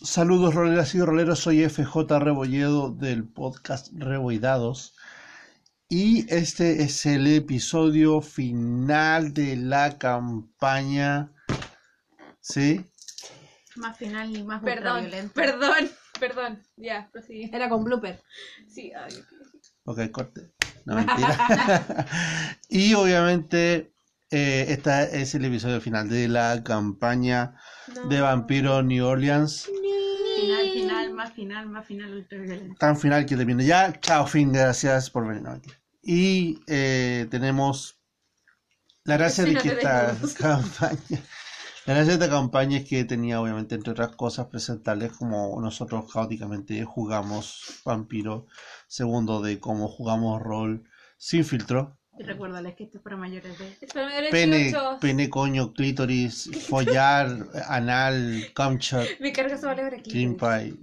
Saludos roleras y roleros, soy FJ Rebolledo del podcast Reboidados y este es el episodio final de la campaña. ¿Sí? Más final y más Perdón, perdón, perdón. Ya, prosigue. Era con blooper. Sí, ay, Ok, corte. No mentira. y obviamente eh, este es el episodio final de la campaña no. de Vampiro New Orleans. Final, final, más final, más final. Tan final que termina ya. Chao, fin, gracias por venir. No. Y eh, tenemos la gracia Sí, de no que te esta campaña, la gracia de esta campaña es que tenía obviamente entre otras cosas presentarles como nosotros caóticamente jugamos vampiro, segundo de cómo jugamos rol sin filtro, Y recuérdales que esto es para mayores de... Es para mayores de pene, 18. pene, coño, clítoris, follar, anal, cumshot, Me carga esa palabra aquí. cream pie,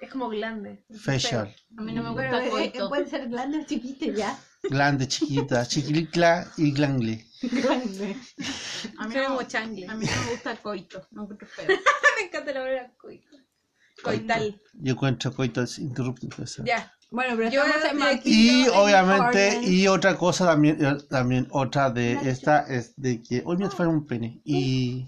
Es como glande. facial, A mí no me Pero gusta coito. pueden ser grandes chiquitos ya. glande chiquita, chiquilicla y glangle. Grandes. A mí, no, como changle. a mí no me gusta el coito. No encuentro feo. Me encanta la palabra coito. Coital. Yo encuentro coitos interruptos. Ya. Bueno, pero Yo estamos en Y en obviamente, y otra cosa también, eh, también otra de esta es de que hoy me fue un pene. Y,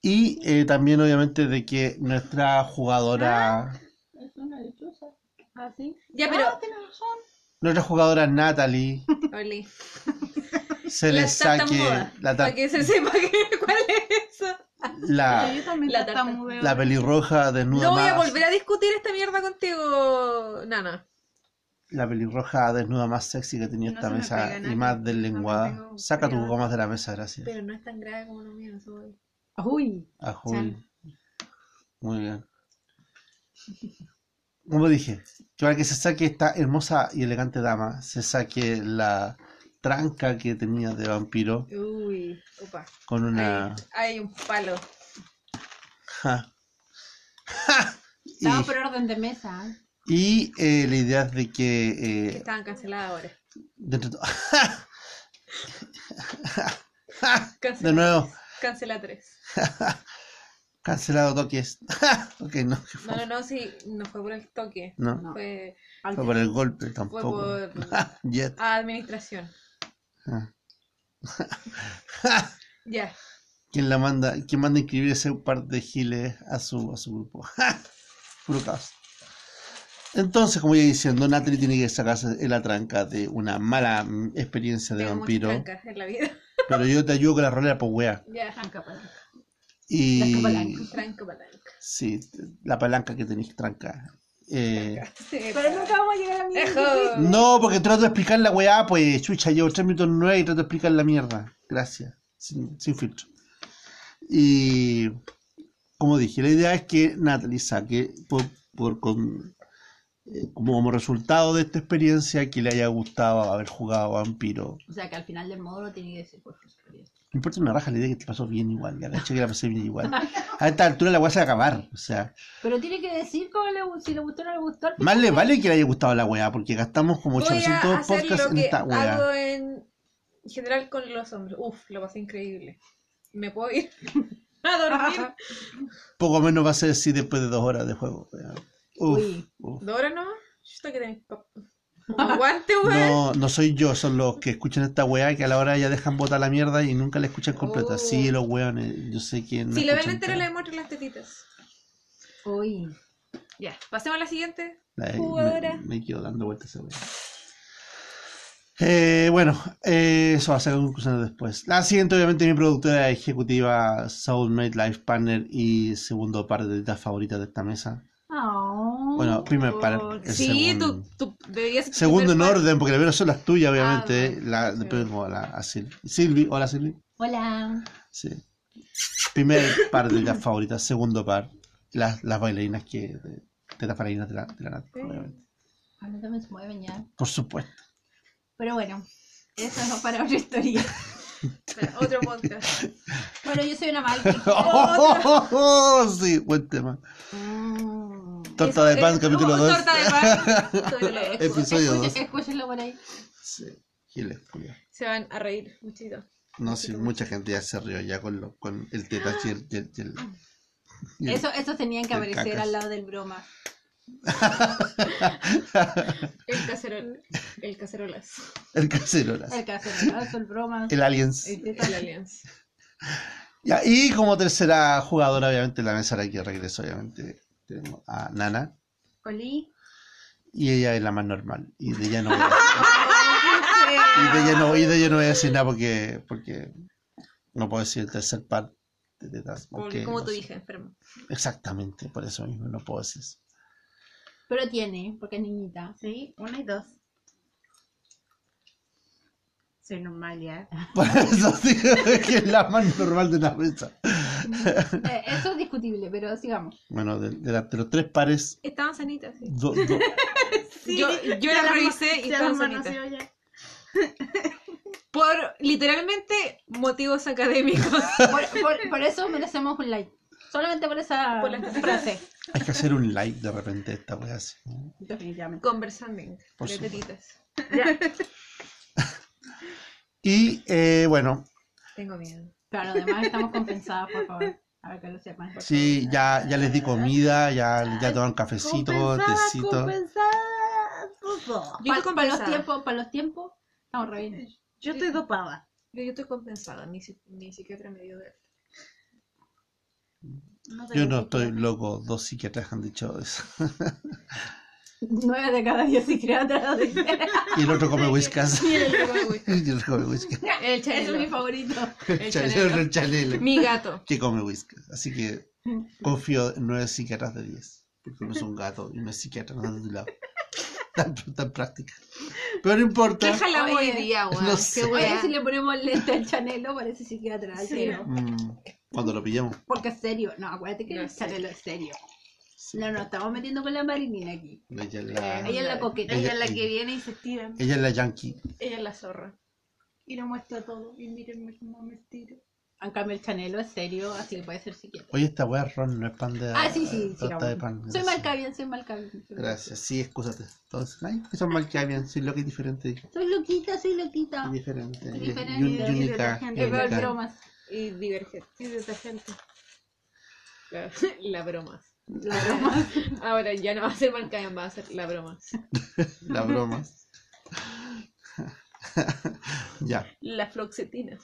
y eh, también obviamente de que nuestra jugadora, Es una lechuza. ¿Ah, sí? Ya, pero. Ah, razón. nuestra jugadora Natalie Oli. se le saque la, Para que se sepa que, cuál es eso. La, La pelirroja desnuda No voy a más, volver a discutir esta mierda contigo, Nana. la pelirroja desnuda más sexy que tenía No esta mesa pega y nada, más no me deslenguada. tengo Saca tus gomas de la mesa, gracias. Pero no es tan grave como lo mío, eso voy. Uy. Ajuy. Muy bien. Como dije, que para que se saque esta hermosa y elegante dama, se saque la tranca que tenía de vampiro Uy, opa. con una... Hay, un palo. Ja. Ja. Y, Estaba por orden de mesa. ¿eh? y, eh, la idea es de que... Que eh, estaban canceladas ahora. dentro de nuevo, cancela 3. cancelado toques. ok, no, fue- No, no, no, sí, no fue por el toque. no, No. Fue fue por el golpe fue tampoco. por Jet. administración. Ah. Ya. ¿Quién la manda? ¿Quién manda a inscribir ese par de giles a su, a su grupo? Puro caos. Entonces, como ya diciendo, Natalie tiene que sacarse en la tranca de una mala experiencia de Tengo vampiro. trancas en la vida. Pero yo te ayudo con la rolera, pues wea. Ya. Tranca, palanca. Y. Tranca palanca. Tranca palanca. Sí, la palanca que tenéis tranca. Eh, Pero nunca vamos a llegar a mi Ejo. no, porque trato de explicar la weá, pues chucha, llevo tres minutos nueve y trato de explicar la mierda. Gracias. Sin, sin filtro. Y como dije, la idea es que Natalie saque por, por con, eh, como resultado de esta experiencia que le haya gustado haber jugado vampiro. O sea que al final del módulo tiene que decir por su experiencia. No importa una raja la idea que te pasó bien igual, caché que la pasé bien igual. A esta altura la weá se va a acabar. O sea, Pero tiene que decir cómo le, si le gustó o no le gustó. más le vale que le haya gustado la weá, porque gastamos como Voy a 800 hacer podcasts lo en esta weá. hago en general con los hombres. Uf, lo pasé increíble. ¿Me puedo ir a dormir? Poco menos va a ser si después de dos horas de juego. Uf, Uy. uf. ¿Dos horas no? Esto que tenéis aguante, weón. No, no soy yo, son los que escuchan esta weá que a la hora ya dejan botar la mierda y nunca la escuchan completa. Oh. Sí, los weones, yo sé que no si la ven todo. le muestro las tetitas. Uy. Ya, pasemos a la siguiente. La- jugadora. Me, me quedo dando vueltas esa weá. Eh, bueno, eh, eso va a ser conclusiones después. La siguiente, obviamente, mi productora ejecutiva, Soulmate Life Partner y segundo par de favoritas de esta mesa. Oh. Bueno, primer par. Oh, el sí, segundo. tú, tú deberías ser tu Segundo en orden, porque la primera son las tuyas, obviamente. Ah, bueno, la, sí. después como a, Silvi. Silvi, hola Silvi. Hola. Sí. Primer par de las favoritas, segundo par. Las, las bailarinas que. De, de las bailarinas de la, de la Nat, Sí. obviamente. A mí también se mueven ya. Por supuesto. Pero bueno, eso no para otra historia. Otro podcast. Bueno, yo soy una mal. sí, buen tema. Mm. Torta de pan, capítulo oh, 2. Torta de pan. Episodio Escuchen- dos. Escúchenlo por ahí. Sí, Giles, culiao. Se van a reír muchito. No, sí, mucha gente ya se rió ya con, lo, con el teta y el, y el- el- el- Eso, esos tenían que el aparecer cacas. al lado del broma. El cacerol. El cacerolas. El cacerolas. El cacerolazo, el broma. El aliens. El Teta la Alianza. Ya, y como tercera jugadora, obviamente, la mesa aquí regreso, obviamente. Tenemos a Nana. Oli. Y ella es la más normal. Y de ella no voy a decir, y de ella no, y de ella no voy a decir nada porque, porque no puedo decir el tercer par de porque Como no tu sé. hija, enferma. Exactamente, por eso mismo no puedo decir eso. Pero tiene, porque es niñita. Sí, una y dos. Soy normal ya. Por eso digo que es la más normal de la mesa. Eh, eso es discutible, pero sigamos. Bueno, de, de la- de los tres pares, Estaban sanitas, sí. do- do- Yo, yo la revisé y estaban sanitas. Por literalmente motivos académicos. Por, por- por eso merecemos un like. Solamente por esa Por la frase. hay que hacer un like de repente esta wea así. Conversando Por de. Y eh, bueno, Tengo miedo. Pero lo demás estamos compensadas, por favor. A ver que lo sepan. sí, ya, ya les di comida, ya, ya toman cafecito, tecito. compensada. Yo favor. estoy Pa- para los compensada. tiempos, para los tiempos, estamos re bien. Yo estoy dopada. Yo, yo estoy compensada. Mi, mi psiquiatra me dio de No Yo no estoy loco, dos psiquiatras han dicho eso. Nueve de cada diez psiquiatras. Y el otro come whiskas. Y el otro come whisky. Y el otro come whiskas. El Ese es mi chanelo. favorito. El Chanelo, chanelo. el chanelo. Mi gato. Que come whiskas. Así que confío en nueve psiquiatras de diez. Porque uno es un gato y no es psiquiatra, no es de tu lado. Tan, tan práctica. Pero no importa. ¿Qué jalamos hoy día, weón? no sé. Si le ponemos lente al chanelo, parece psiquiatra. Sí. Mm, cuando lo pillamos. Porque es serio. No, acuérdate que No el chanelo es serio. No, nos estamos metiendo con la marinina aquí. Ella es la, Ella es la coqueta. Ella es la que viene y se estira. ella es la yankee. Ella es la zorra. Y lo muestra todo. Y mírenme cómo me estiro. En cambio, el chanelo es serio, así que puede ser psiquiatra. Oye, esta wea es ron, no es pan de. Ah, sí, sí, sí. torta de pan. Soy malcavian, soy malcavian. Gracias, sí, excúsate. Entonces, ay, que son malcavian, soy lo que es diferente. Soy loquita, soy loquita. Es diferente. Soy y- diferente. y un- y Y única. detergente. y bromas. Y divergente. Y detergente. La, la broma. La broma. Ahora ya no va a ser Malcayan, va a ser la broma. La broma. ya. La floxetina.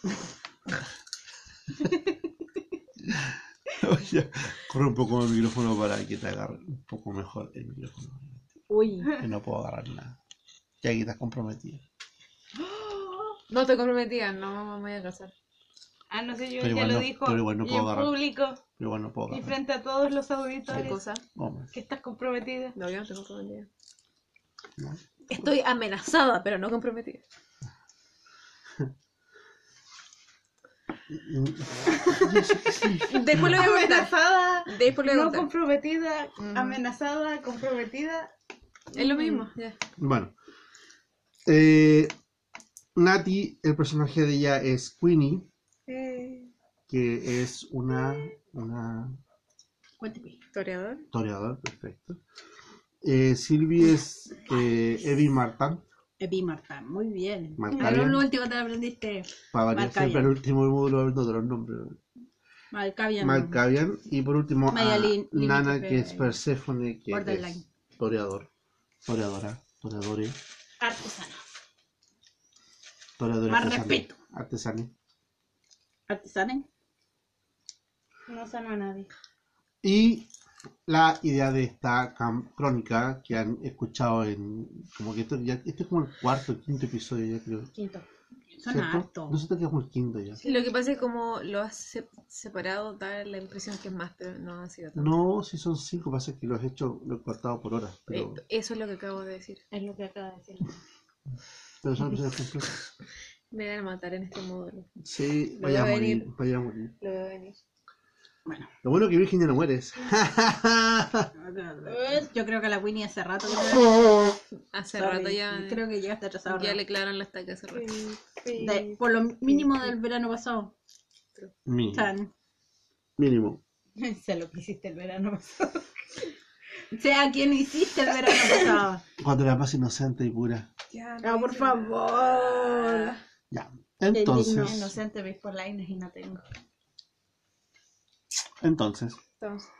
Oye, corre un poco el micrófono para que te agarre un poco mejor el micrófono. Uy. Que no puedo agarrar nada. Ya aquí estás comprometido. No te comprometía, no me voy a casar. Ah, no sé, yo Pero ya igual lo no- dijo. pero igual no y en agarrar. público. Pero bueno, no puedo Y agarrar. frente a todos los ¿Qué auditores. cosa? Vamos, Que estás comprometida. No, yo no estoy comprometida. ¿no? Estoy amenazada, pero no comprometida. Después lo voy a contar. Amenazada. Después lo voy a No contar. comprometida. Amenazada. Comprometida. Es lo mismo. ya. Bueno. Eh, Nati, el personaje de ella es Queenie, Eh, que es una, una. Historiador. historiadora, perfecto. Eh, Silvi es eh, Evie Martin, Epi Marta, muy bien. Marcavian. Lo último te aprendiste. para variar Malkavian. siempre el último módulo de los nombres. Malcavian. Malkavian. Y por último, a Nana, que es Perséfone, que Borderline. es toreador. Toreadora. Toreadore. Artesana. Toreador Más artesano. respeto. Artesano. Artesana. no sano a nadie. Y la idea de esta crónica que han escuchado en. Como que esto, ya, este es como el cuarto o quinto episodio, ya creo. Quinto. Son ¿cierto? hartos. No sé si es como el quinto ya. Lo que pasa es que como lo has se- separado, da la impresión que es más, pero no ha sido tanto. No, si son cinco, pasa que lo has hecho, lo he cortado por horas. Pero, Eh, Eso es lo que acabo de decir. Es lo que acaba de decir. pero son episodios completos. Me van a matar en este módulo. Sí, Lo vaya a morir. venir. Vaya a morir. Lo venir. Bueno. Lo bueno que Virgen ya no mueres. Yo creo que la Winnie hace rato que Hace Sorry, rato ya, Creo que llegaste atrasado. ya le clavaron la estaca hace rato. De- por lo mínimo del verano pasado. mínimo. Tan. Mínimo. sé lo que hiciste el verano pasado. Sea quien hiciste el verano pasado. Cuando la paz inocente y pura. Ya, Ah, por favor. Ya. digno. Entonces. Inocente veis por lines y no tengo. Entonces, Entonces,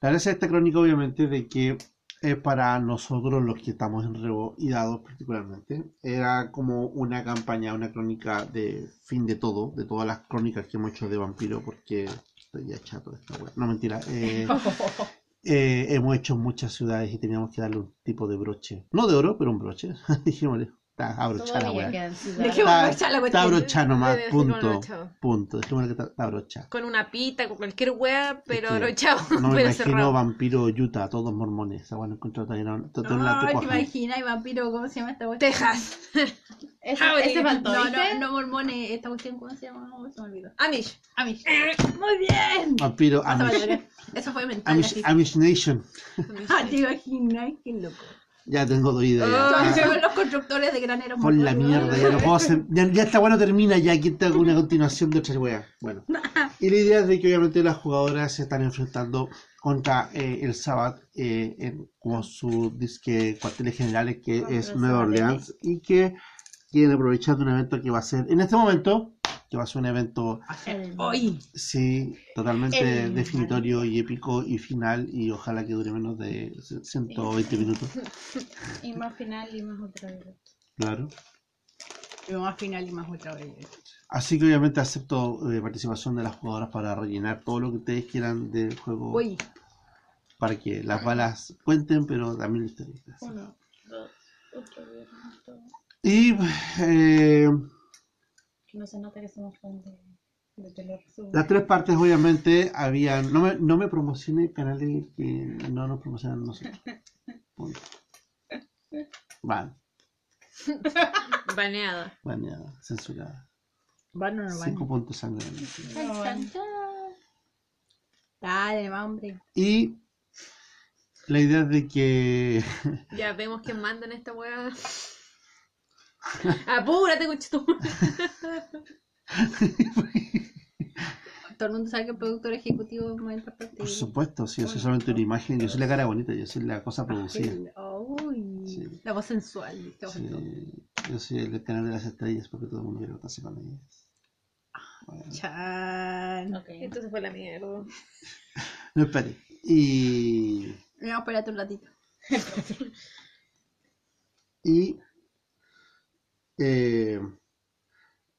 la gracia de esta crónica obviamente de que es para nosotros los que estamos en Rebo y Dados particularmente. Era como una campaña, una crónica de fin de todo, de todas las crónicas que hemos hecho de vampiro, porque estoy ya chato de esta wea. No, mentira. eh, eh, hemos hecho muchas ciudades y teníamos que darle un tipo de broche. No de oro, pero un broche. Dijémosle, está abrochada la Todavía. Dejemos Está, abrochar la está cuestión. abrochada nomás, punto. abrochado. Punto. Dejémosle que está, abrochada. con una pita, con cualquier wea, pero abrochado, No me imagino vampiro Utah, todos mormones. Esa todavía no. to- to- la No, te imaginas, y vampiro, ¿cómo se llama esta cuestión? Texas. Ese, faltó, No, no, no, mormones, esta cuestión, ¿cómo se llama? Se me olvidó. Amish. Amish. Muy bien. Vampiro Amish. Eso fue mental. Amish Nation. Ah, te imaginas, qué loco. Ya tengo dos ideas. Ah, ya. Son los constructores de graneros. Por la mierda, ya no puedo hacer. Ya, ya esta bueno termina, ya aquí tengo una continuación de otra wea. Bueno. Y la idea es de que obviamente las jugadoras se están enfrentando contra eh, el Sabbath eh, en, como su disque cuarteles generales que Contra es Nueva. Orleans y que quieren aprovechar de un evento que va a ser en este momento, que va a ser un evento Hoy. sí, totalmente El- definitorio y épico y final y ojalá que dure menos de 120 minutos. Y más final y más otra vez. Claro. Y más final y más otra vez. Así que obviamente acepto eh, participación de las jugadoras para rellenar todo lo que ustedes quieran del juego para que las balas cuenten, pero también historia. Uno, dos, viernes, todo. Y eh, Que no se nota que somos fan de, de lo resumo. las tres partes obviamente habían... No me, no me promocioné canales que no nos promocionan nosotros. Punto. Vale, Baneada. baneada, censurada. Van o no van. Cinco puntos sangre. Chan, chan. Dale, va, hombre. Y la idea de que Ya vemos quién manda en esta wea. Apúrate, conchito. Todo el mundo sabe que el productor ejecutivo es más importante. Por supuesto, sí, yo soy solamente una imagen, yo soy la cara bonita, yo soy la cosa producida. Uy, Sí. la voz sensual. Sí, yo soy el canal de las estrellas porque todo el mundo quiere contarse con ellas. Bueno, Chan. Entonces fue la mierda. no, espere. Y, No, espérate un ratito. y eh,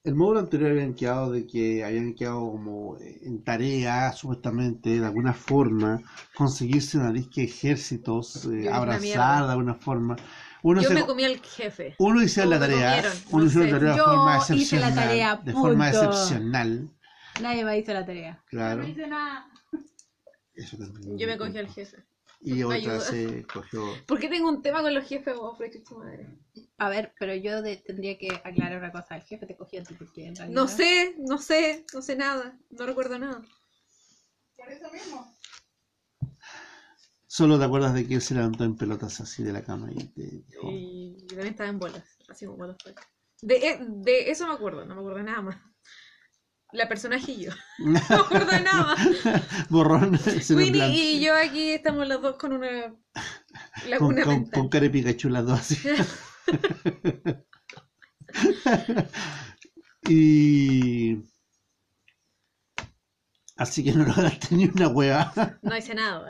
el módulo anterior habían quedado de que habían quedado como en tarea, supuestamente, de alguna forma, conseguirse una disque de ejércitos, eh, abrazar de alguna forma. Uno Yo se- me comí al jefe. Uno hizo la ¿Cómo me tarea, comieron? uno No hizo la tarea de Yo forma hice la excepcional, tarea, de forma excepcional, Nadie me hizo la tarea. claro. No hice nada. Eso también. Yo me cogí al jefe. Y otra se cogió. ¿Por qué tengo un tema con los jefes, vos, por madre? A ver, pero yo de- tendría que aclarar una cosa. El jefe te cogió a ti porque en realidad... No sé, no sé, no sé nada. No recuerdo nada. Solo te acuerdas de que él se levantó en pelotas así de la cama y te dijo. Y también estaba en bolas. Así como bolas. De, eh, de eso me acuerdo, no me acuerdo nada más. La personaje y yo. No me acuerdo de nada más. Borrón, Winnie plan- y yo aquí estamos los dos con una con, laguna con, mental. con cara de Pikachu las dos así. y. Así que no lograste ni una hueá. No hice nada.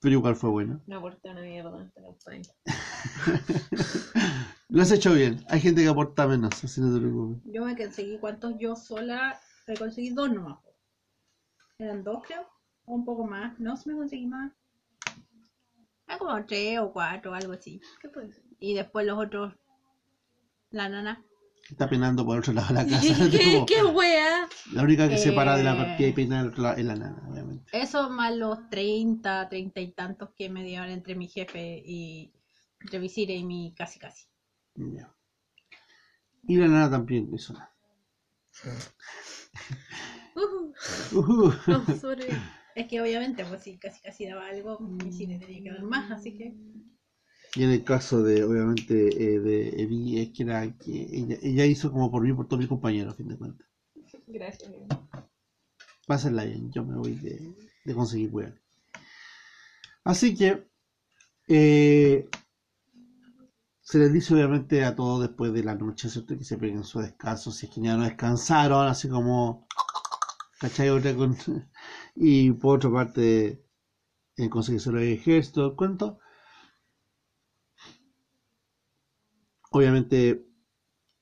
Pero igual fue bueno. No aporté una mierda. Lo has hecho bien. Hay gente que aporta menos, así no te preocupes. Yo me conseguí cuántos yo sola, me conseguí dos nomás. Eran dos creo, o un poco más, no sé me conseguí más. Era como tres o cuatro, algo así. ¿Qué puede ser? Y después los otros, la nana. Está penando por otro lado de la casa. ¿Qué, qué wea? La única que se para de la Eh. partida y peina es la nana, obviamente. Eso más los 30, 30 y tantos que me dieron entre mi jefe y entre mi Cire y mi casi casi. Ya. Y la nana también Uh, no, sobre. Es que obviamente, pues si casi casi daba algo, mi Cire tenía que dar más, así que. Y en el caso de, obviamente, eh, de Evi, es que era que ella, ella hizo como por mí, por todos mis compañeros, a fin de cuentas. Gracias. Va a ser la bien, yo me voy de, de conseguir weón. Así que, eh, se les dice obviamente a todos después de la noche, ¿cierto? Que se peguen su descanso, si es que ya no descansaron, así como, ¿cachai? Otra Y por otra parte, eh, conseguir solo el todo el cuento. Obviamente,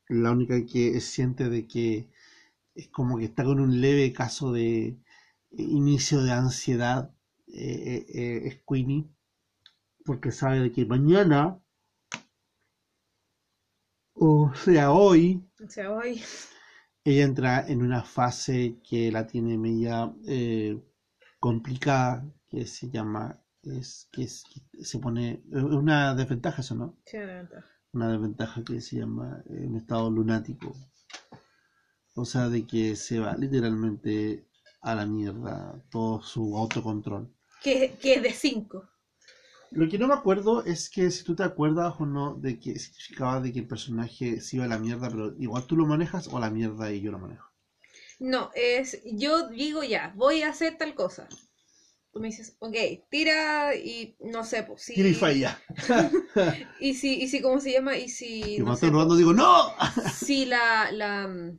la única que siente de que es como que está con un leve caso de eh, inicio de ansiedad eh, eh, es Queenie, porque sabe de que mañana, o sea, hoy, O sea, hoy. ella entra en una fase que la tiene media eh, complicada, que se llama, es que, es, que se pone, una desventaja eso, ¿no? Sí, una ventaja. Una desventaja que se llama eh, un estado lunático. O sea, de que se va literalmente a la mierda todo su autocontrol. Que, que es de 5. Lo que no me acuerdo es que si tú te acuerdas o no de que significaba de que el personaje se iba a la mierda, pero igual tú lo manejas o a la mierda y yo lo manejo. No, es. Yo digo ya, voy a hacer tal cosa. Tú me dices, ok, tira y no sé, pues si. Tira y falla. Y si, y si, ¿cómo se llama? Y si. Y no sé, estoy robando digo, ¡No! si la, la mm,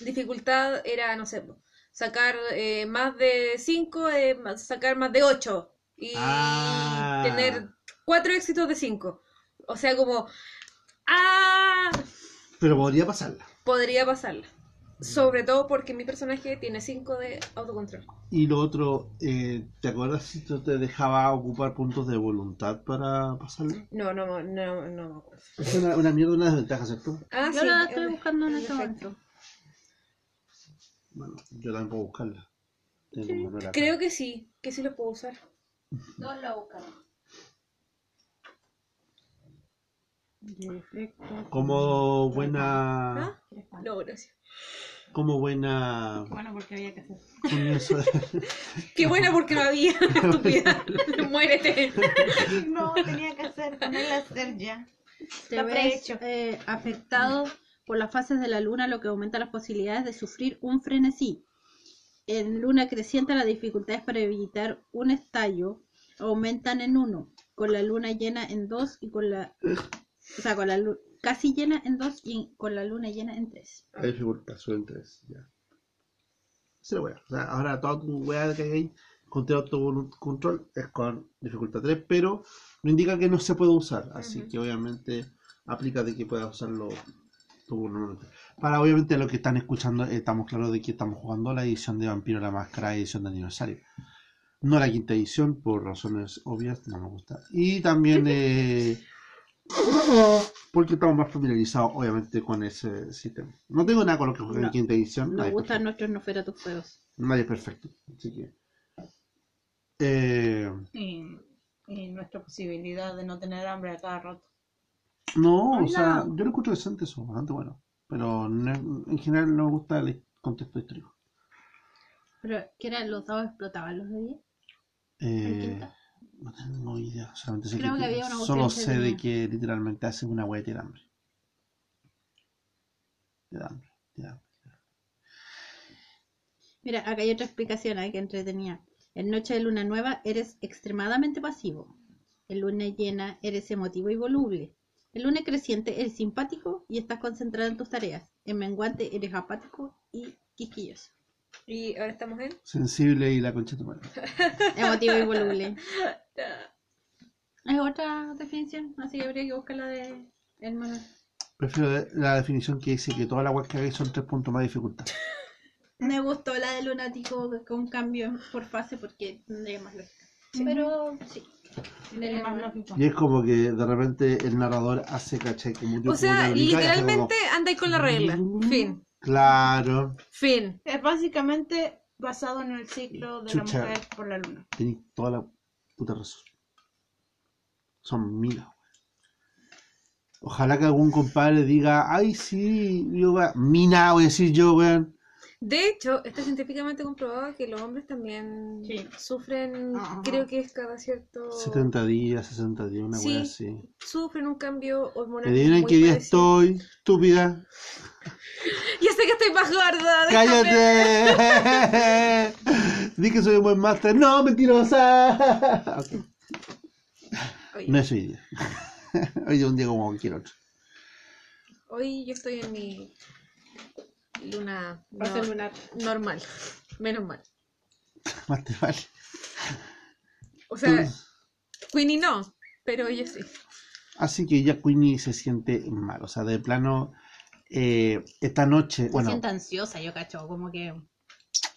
dificultad era, no sé, po, sacar eh, más de 5, sacar más de 8 y Ah. tener 4 éxitos de 5. O sea, como, ah, Pero podría pasarla. podría pasarla. Sobre todo porque mi personaje tiene 5 de autocontrol. Y lo otro, eh, ¿te acuerdas si tú te dejaba ocupar puntos de voluntad para pasarla? No, no, no, no. Es una, una mierda, una desventaja, ¿cierto? Ah, Yo sí, la es estoy buscando en es este momento. Bueno, yo también puedo buscarla. Acá. Creo que sí, que sí lo puedo usar. No la buscaron. Como buena... ¿Ah? No, gracias. Como buena... Bueno, porque había que hacer. Qué buena porque no había, estúpida. Muérete. No, tenía que hacer, ponerla a hacer ya. Te ves eh, afectado por las fases de la luna, lo que aumenta las posibilidades de sufrir un frenesí. En luna creciente, las dificultades para evitar un estallo aumentan en uno, con la luna llena en dos y con la. O sea, con la luna casi llena en dos y con la luna llena en tres. La dificultad sube en 3, ya. Es la wea. O sea, ahora toda tu wea que hay con autocontrol es con dificultad 3, pero no indica que no se puede usar. Así que obviamente aplica de que puedas usarlo tú normalmente. Para obviamente los que están escuchando, eh, estamos claros de que estamos jugando la edición de Vampiro la Máscara, edición de aniversario. No la quinta edición, por razones obvias, no me gusta. Y también eh, porque estamos más familiarizados, obviamente, con ese sistema. No tengo nada con lo que en No. quinta edición. Nos es gustan nuestros Nosferatu feos. Nadie es perfecto. Así que. eh, Y, y nuestra posibilidad de no tener hambre a cada rato. no, o sea, yo lo escucho decente eso, bastante bueno. Pero no- en general no me gusta el contexto histórico. Pero, ¿qué era? ¿Los dados explotaban los de 10? Eh, no tengo idea. Solamente sé Creo que, que había una solo sé de que literalmente hace una hueá de hambre. Te da hambre, te da hambre. Mira, acá hay otra explicación ahí que entretenía. En noche de luna nueva eres extremadamente pasivo. En luna llena eres emotivo y voluble. En luna creciente eres simpático y estás concentrado en tus tareas. En menguante eres apático y quisquilloso. Y ahora estamos en. Sensible y la concha de tu madre. Emotivo y voluble. Es otra definición, así que habría que buscar la de el manual. Prefiero la definición que dice que todas las weas que hagáis son tres puntos más de dificultad. Me gustó la de lunático con cambio por fase porque tendría más lógica. Pero sí. Y es como que de repente el narrador hace, ¿cachai? Como O sea, literalmente andáis con la regla. Fin. Claro, Fin. Es básicamente basado en el ciclo de Chucha. la mujer por la luna. tenéis toda la puta razón. Son milas, weón. Ojalá que algún compadre diga, ay, sí, yo, weón". mina, voy a decir yo, weón. De hecho, está científicamente comprobado que los hombres también Sí. sufren, Ajá. creo que es cada cierto... 70 días, 60 días, una Sí. wea así. Sufren un cambio hormonal. Adivinen qué día estoy, estúpida. Ya sé que estoy más gorda. ¡Cállate! Di que soy un buen máster. ¡No, mentirosa! Ok, Oye, No es hoy día. Hoy día es un día como cualquier otro. hoy yo estoy en mi luna no- lunar. normal. Menos mal. Más te vale. O sea, Entonces, Queenie no, pero ella sí. así que ya Queenie se siente mal. O sea, de plano, eh, esta noche, Se bueno, siente ansiosa, yo cacho, como que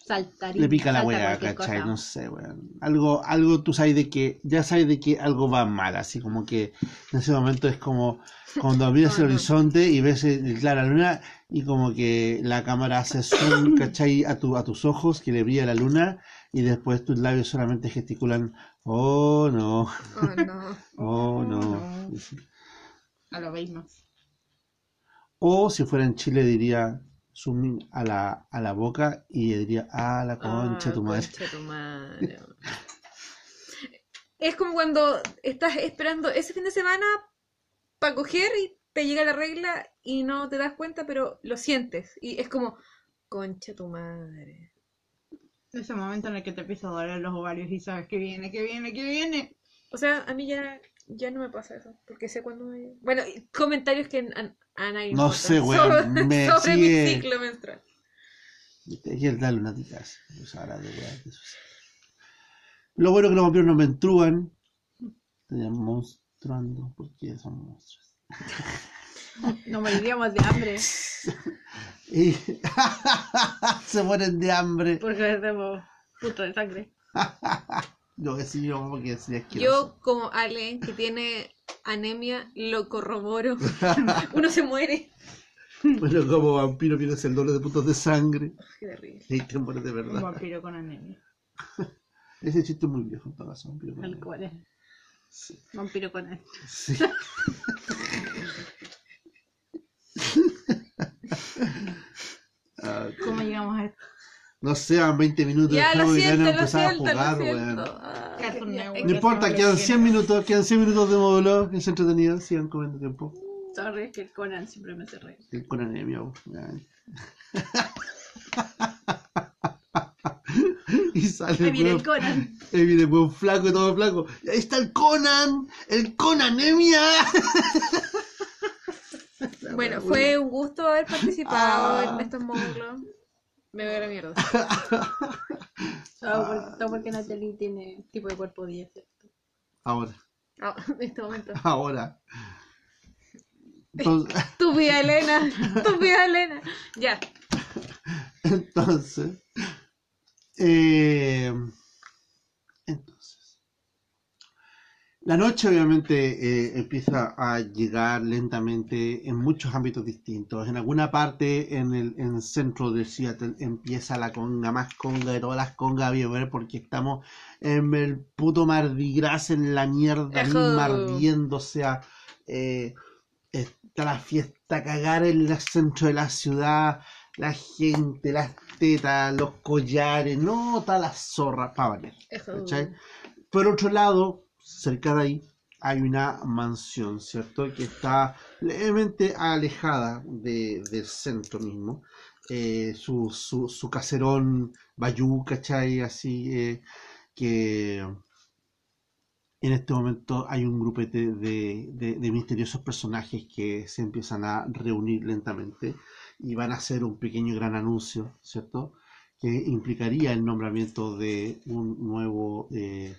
saltaría. le pica la weá, ¿cachai? cosa. No sé, weón. Algo, algo tú sabes de que, ya sabes de que algo va mal, así como que en ese momento es como cuando miras el Oh, no. horizonte y ves el, clara luna y como que la cámara hace zoom, ¿cachai? A, tu, a tus ojos que le brilla la luna y después tus labios solamente gesticulan, oh no, Oh, no. oh no. no. A lo mismo. O si fuera en Chile diría zoom a la, a la boca y diría, ah, la concha Ah, tu madre. concha tu madre. Es como cuando estás esperando ese fin de semana para coger y te llega la regla y no te das cuenta, pero lo sientes. Y es como, concha tu madre. Ese momento en el que te empieza a doler los ovarios y sabes que viene, que viene, que viene. O sea, a mí ya, ya no me pasa eso, porque sé cuándo me... Bueno, comentarios que a, a nadie No sé, weón, sobre, me sobre sigue- mi ciclo menstrual. Y el dar lunáticas. Pues ahora de. Lo bueno que los vampiros no menstruan. Estarían monstruando porque son monstruos. Nos moriríamos de hambre Y se mueren de hambre. porque hacemos puto de sangre. Lo que sí yo porque sería asqueroso. Yo, como alguien que tiene anemia, lo corroboro. Uno se muere. Bueno, como vampiro tienes el doble de puntos de sangre. Qué terrible. Y te mueres de Un verdad. vampiro con anemia. Ese chiste es muy viejo en todo caso. Vampiro con El anemia. cual es. Sí. Vampiro con anemia. Sí. ¿Cómo llegamos a esto? No sé, a 20 minutos Ya, lo dejamos y no lo empezaba a jugar, weón. Ah. Network. No importa, quedan 100 minutos, quedan 100 minutos de módulo, es entretenido, sigan comiendo tiempo. Sorry, es que Conan siempre me hace reír. El Con anemia, weón. y sale Ahí viene el weón- Conan. ahí viene el weón flaco, todo flaco. Y ahí está el Conan, el Con anemia. Bueno, fue un gusto haber participado Ah. en estos módulos. Me veo la mierda. Todo porque, todo porque Natalie tiene tipo de cuerpo 10. Ahora, Ah, en este momento. ahora. Entonces, Tu vida, Elena. Tu vida, Elena. Ya. entonces, eh, entonces, la noche obviamente eh, empieza a llegar lentamente en muchos ámbitos distintos. En alguna parte en el, en el centro de Seattle empieza la conga más conga de todas las congas ver porque estamos en el puto Mardi Gras en la mierda misma ardiendo, o sea, eh, está la fiesta a cagar en el centro de la ciudad, la gente, las tetas, los collares, no, está la zorra, para valer. Por otro lado, cerca de ahí hay una mansión, ¿cierto? Que está levemente alejada de- del centro mismo. Eh, su, su, su caserón bayú, ¿cachai? Así eh, que en este momento hay un grupete de, de- misteriosos personajes que se empiezan a reunir lentamente y van a hacer un pequeño gran anuncio, ¿cierto? Que implicaría el nombramiento de un nuevo eh,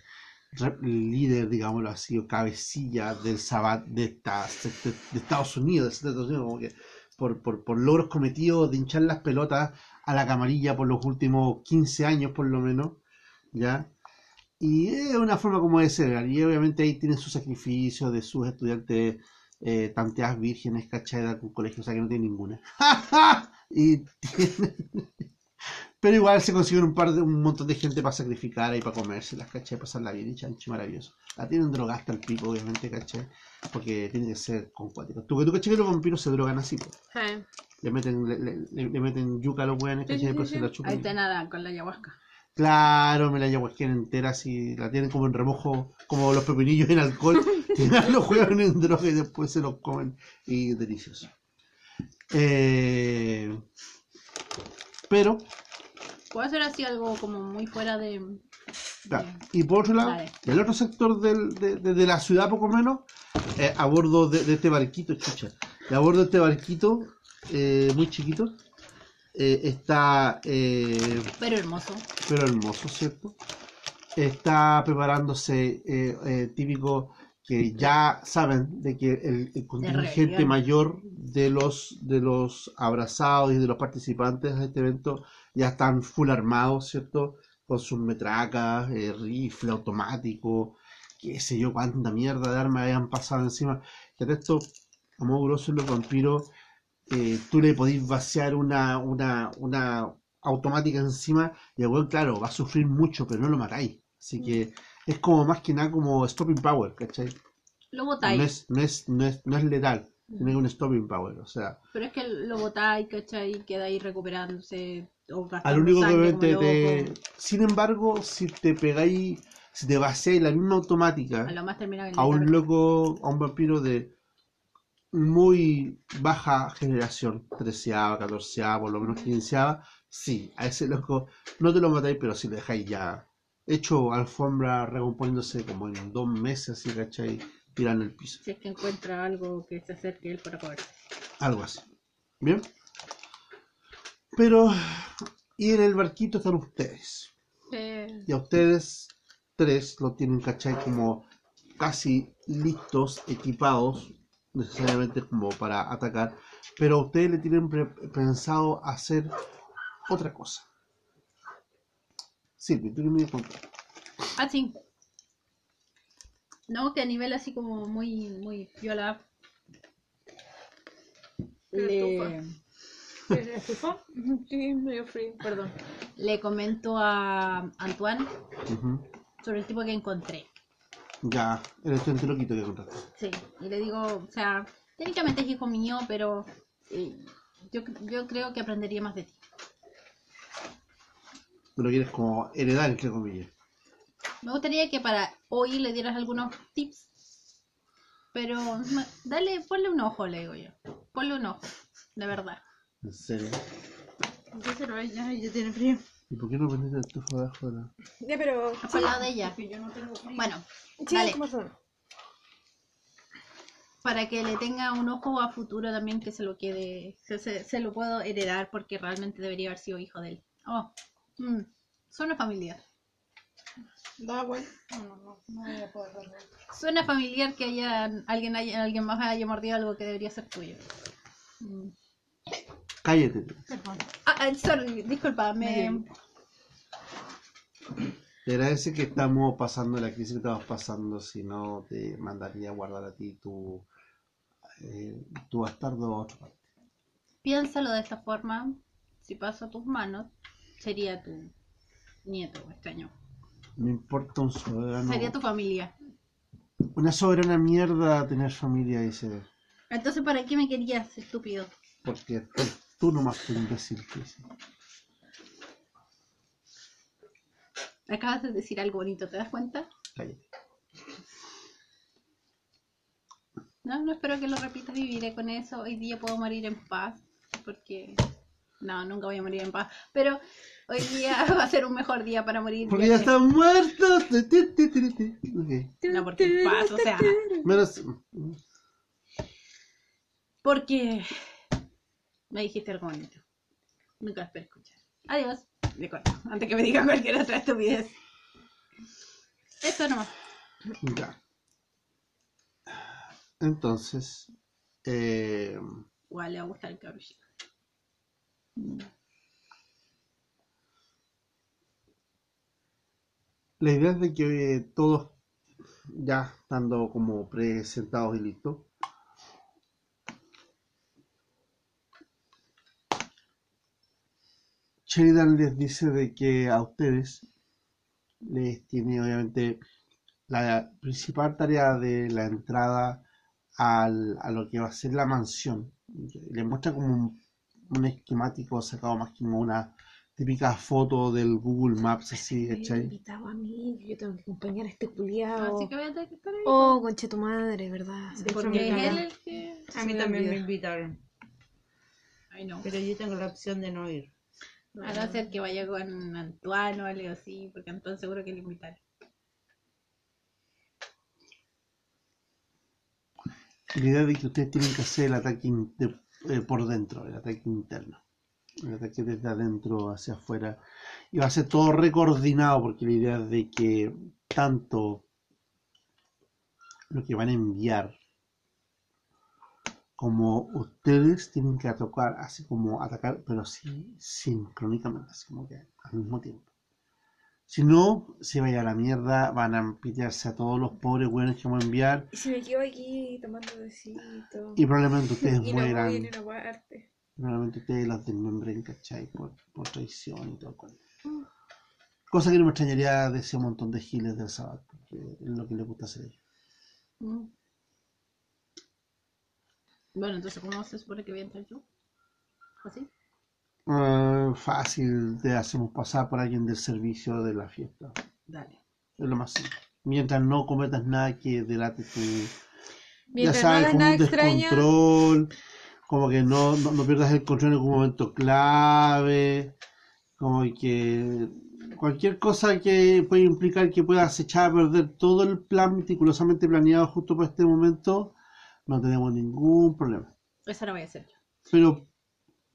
líder, digámoslo así, o cabecilla del Sabbat de, esta- de- Estados Unidos, de Estados Unidos, como que por, por, por logros cometidos de hinchar las pelotas a la camarilla por los últimos 15 años por lo menos, ¿ya? Y es una forma como de celebrar, y obviamente ahí tienen su sacrificio de sus estudiantes eh, tanteas vírgenes, ¿cachai? De algún colegio, o sea que no tiene ninguna. y tienen- Pero igual se consiguen un par de un montón de gente para sacrificar y para comérselas, ¿cachai? Pasarla bien y chanchi maravilloso. La tienen drogada hasta el pico, obviamente, ¿cachai? Porque tiene que ser con cuático. Tú que tú cachai que los vampiros se drogan así, pues. Le meten, le, le- le- le meten yuca a los weones, Sí, ¿cachai? sí, Después sí, se la sí. chupan. Ahí te nada con la ayahuasca. Claro, me la ayahuasca entera así, la tienen como en remojo, como los pepinillos en alcohol, tienen los juegan en droga y después se los comen y delicioso. Eh, pero, ¿Puedo hacer así algo como muy fuera de. y por otro lado, Vale. el otro sector del- de, de- de la ciudad, poco menos, eh, a bordo de, este barquito, chucha, y a bordo de este barquito, eh, muy chiquito, eh, está, eh, Pero hermoso. pero hermoso, ¿cierto? Está preparándose, eh, eh, típico que ya saben de que el, el contingente mayor de los de los abrazados y de los participantes de este evento ya están full armados, ¿cierto? Con sus metracas, eh, rifle automático, qué sé yo, cuánta mierda de armas hayan pasado encima. Que de esto, a modo grosso, los vampiros, eh, tú le podís vaciar una, una, una automática encima y el weón, claro, va a sufrir mucho, pero no lo matáis. Así que es como más que nada como stopping power, ¿cachai? Lo No botáis. es, no es, no es, no es letal, tiene un stopping power, o sea, Pero es que lo botáis, ¿cachai? Y queda ahí recuperándose. O al único que te, te-. Sin embargo, si te pegáis, si te vaciáis la misma automática A más un loco, a un vampiro de muy baja generación, treceava, catorceava, por lo menos quinceava, sí, a ese loco no te lo matáis, pero si lo dejáis ya hecho alfombra recomponiéndose como en dos meses, así, ¿cachai? Tirando el piso. Si es que encuentra algo que se acerque a él para comer. Algo así. ¿Bien? Pero, y en el barquito están ustedes. Eh, Y a ustedes tres lo tienen, ¿cachai? Como casi listos, equipados, necesariamente como para atacar. Pero a ustedes le tienen pre- pensado hacer otra cosa. Silvi, tú que me contar. Ah, sí. No, que a nivel así como muy, muy viola. Le. Sí, medio frío, perdón. le comento a Antoine sobre el tipo que encontré. Ya, el estudiante loquito que contaste. Sí, y le digo, o sea, técnicamente es hijo mío, pero eh, yo, yo creo que aprendería más de ti. Lo quieres como heredar, entre comillas. Me gustaría que para hoy le dieras algunos tips, pero dale, ponle un ojo, le digo yo. Ponle un ojo, de verdad. En serio. Díselo a ella, ella tiene frío. ¿Y por qué no prendiste el estufa abajo la... Ya, pero. Al lado de ella. Que yo no tengo frío. Bueno, Sí, Dale. ¿cómo son? para que le tenga un ojo a futuro también que se lo quede, se, se- se lo puedo heredar porque realmente debería haber sido hijo de él. Oh, mm, suena familiar. Da, güey. No, no, no. No voy a poder darle. Suena familiar que haya alguien, haya, alguien más haya mordido algo que debería ser tuyo. Mm. Cállate. Perdón. Ah, ah, sorry, disculpa, me... Te agradece que estamos pasando la crisis que estamos pasando, si no te mandaría a guardar a ti tu, eh, tu bastardo a otra parte. Piénsalo de esta forma. Si paso a tus manos, sería tu nieto, extraño. Me importa un soberano. Sería tu familia. Una soberana mierda tener familia, dice. Entonces, ¿para qué me querías, estúpido? Porque tú, nomás tu imbécil, dice. Acabas de decir algo bonito, ¿te das cuenta? Cállate. No, no espero que lo repitas, viviré con eso. Hoy día puedo morir en paz, porque... No, nunca voy a morir en paz. Pero hoy día va a ser un mejor día para morir. Porque ya que- están muertos. No, porque en paz, o sea... Menos- Porque me dijiste algo bonito. Nunca espero escuchar. Adiós. De corto, antes que me digan cualquier otra estupidez. Eso nomás. Ya. Entonces, eh, Igual le va a gustar el cabello. la idea es de que eh, todos ya estando como presentados y listos, Sheridan les dice de que a ustedes les tiene obviamente la principal tarea de la entrada al- a lo que va a ser la mansión. Les muestra como un, un esquemático sacado más como una típica foto del Google Maps así, ¿cachai? invitado a mí, yo tengo que acompañar a este culiao. Así que voy a tener que estar ahí. Oh, conche tu madre, ¿verdad? Me porque es él el que. A mí también me invitaron. Ay, no. Pero yo tengo la opción de no ir. A no ser que vaya con Antoine o algo así, porque Antoine seguro que le invitará. La idea de que ustedes tienen que hacer el ataque de- eh, por dentro, el ataque interno. el ataque desde adentro hacia afuera. Y va a ser todo recoordinado porque la idea es de que tanto lo que van a enviar como ustedes tienen que atacar, así como atacar, pero sí sincrónicamente, así como que al mismo tiempo. Si no, se vaya a la mierda, van a pitearse a todos los pobres buenos que vamos a enviar Y si me quedo aquí tomando besito. y probablemente ustedes y no mueran. parte. Probablemente ustedes las desmembren, ¿cachai? Por, por traición y todo cuento. Cosa que no me extrañaría de ese montón de giles del sábado, porque es lo que les gusta hacer a ellos. Mm. Bueno, entonces, ¿cómo se supone que voy a entrar yo? ¿Así? Ah, fácil, te hacemos pasar por alguien del servicio de la fiesta. Dale. Es lo más simple. Mientras no cometas nada que delate tu. Mientras ya sabes, no como nada un extraño. descontrol, como que no, no, no pierdas el control en algún momento clave, como que cualquier cosa que pueda implicar que puedas echar a perder todo el plan meticulosamente planeado justo para este momento, no tenemos ningún problema. Esa la voy a hacer yo. Pero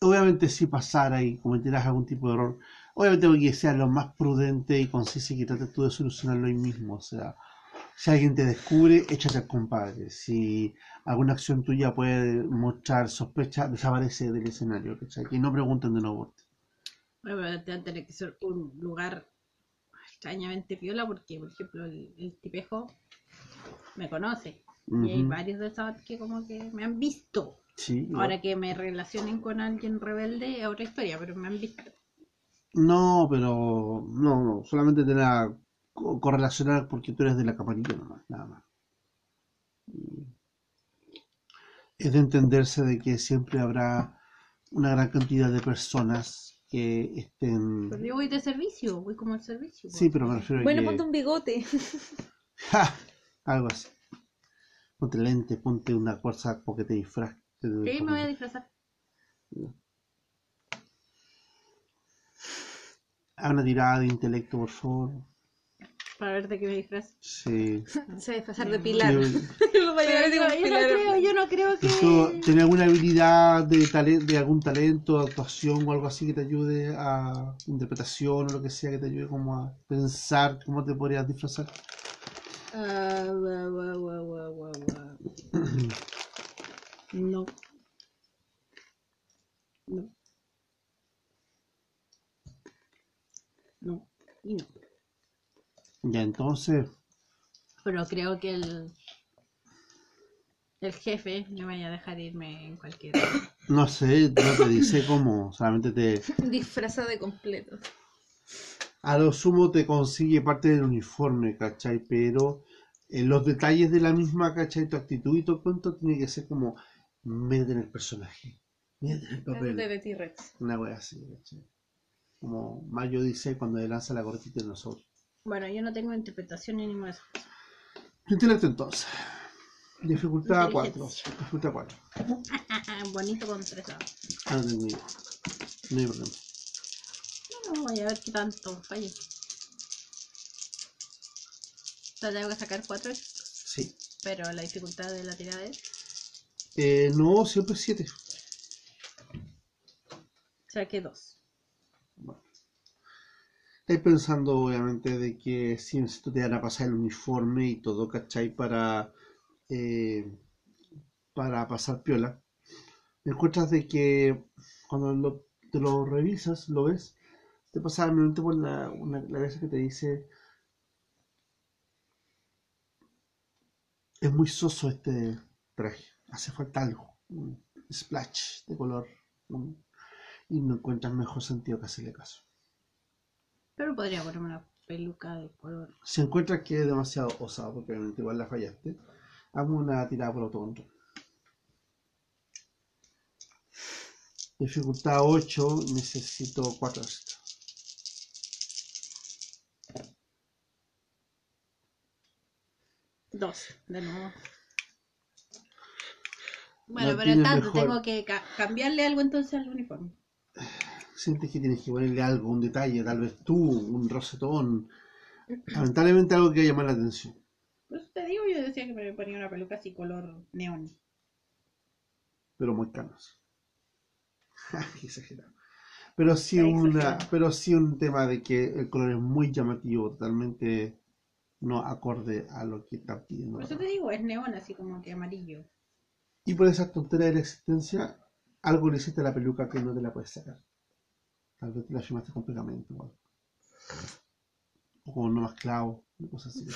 obviamente si pasara y cometerás algún tipo de error, obviamente que sea lo más prudente y conciso y que trates tú de solucionarlo ahí mismo. O sea, si alguien te descubre, échate al compadre. Si alguna acción tuya puede mostrar sospecha, desaparece del escenario. ¿cachai? Y no pregunten de nuevo. Bueno, pero te va a tener que ser un lugar extrañamente piola porque, por ejemplo, el, el tipejo me conoce. Y hay varios de esos que como que me han visto. Sí, igual. Ahora que me relacionen con alguien rebelde es otra historia, pero me han visto. No, pero no, no, solamente te la co- correlacionar porque tú eres de la camarilla nomás, nada más. Es de entenderse de que siempre habrá una gran cantidad de personas que estén... Pero yo voy de servicio, voy como al servicio. Sí, pero me refiero a Bueno, que... ponte un bigote. ¡Ja! Algo así. Ponte lente, ponte una cosa porque te disfraz. te- Sí, me voy a disfrazar. Haz una tirada de intelecto, por favor. Para ver de qué me disfraz. Sí. Se va a pasar de pilar. A yo, yo no creo, yo no creo que... ¿Esto tiene alguna habilidad de, tale- de algún talento, actuación o algo así que te ayude a interpretación o lo que sea que te ayude como a pensar cómo te podrías disfrazar? Ah. No. No. No. Y no. Ya, entonces, Pero creo que el... El jefe me vaya a dejar irme en cualquier... no sé, no te dice cómo, solamente te, Disfrazado de completo. a lo sumo te consigue parte del uniforme, ¿cachai? Pero en los detalles de la misma, ¿cachai? Tu actitud y tu cuento tiene que ser como, métete en el personaje, métete en el papel. De T-Rex. Una wea así, ¿cachai? Como Mayo dice cuando le lanza la cortita de nosotros. Bueno, yo no tengo interpretación ni ninguna de esas cosas. Intelecto entonces. Dificultad 4. Inteligencia. Dificultad 4. Bonito con tres. Ah, no hay problema. No, voy a ver qué tanto falle. Sea, tengo que sacar cuatro, Sí. pero la dificultad de la tirada es... Eh, no, siempre 7. Saqué dos. Bueno. Estáis pensando, obviamente, de que si necesito te van a pasar el uniforme y todo, ¿cachai? Para, eh, para pasar piola. Encuentras de que cuando lo- te lo revisas, lo ves, te pasa de momento por la, una, la que te dice es muy soso este traje, hace falta algo, un splash de color un- y no encuentras mejor sentido que hacerle caso. Pero podría ponerme una peluca de color. Si encuentras que es demasiado osado, porque obviamente igual la fallaste, hazme una tirada por autocontrol. Dificultad 8, necesito 4 extra. Dos, de nuevo. Bueno, No pero tanto, mejor. tengo que ca- cambiarle algo entonces al uniforme. Sientes que tienes que ponerle algo, un detalle, tal vez tú, un rosetón. Lamentablemente algo que llama la atención. Por eso te digo, yo decía que me ponía una peluca así color neón. pero muy canos. Exagerado. Pero sí Está una, exagerado. pero sí un tema de que el color es muy llamativo, totalmente no acorde a lo que está pidiendo. Por eso te digo, es neón así como que amarillo. Y por esa tontería de la existencia, algo le hiciste a la peluca que no te la puedes sacar. Tal vez te la firmaste con pegamento igual. O con no más clavo, una cosa así.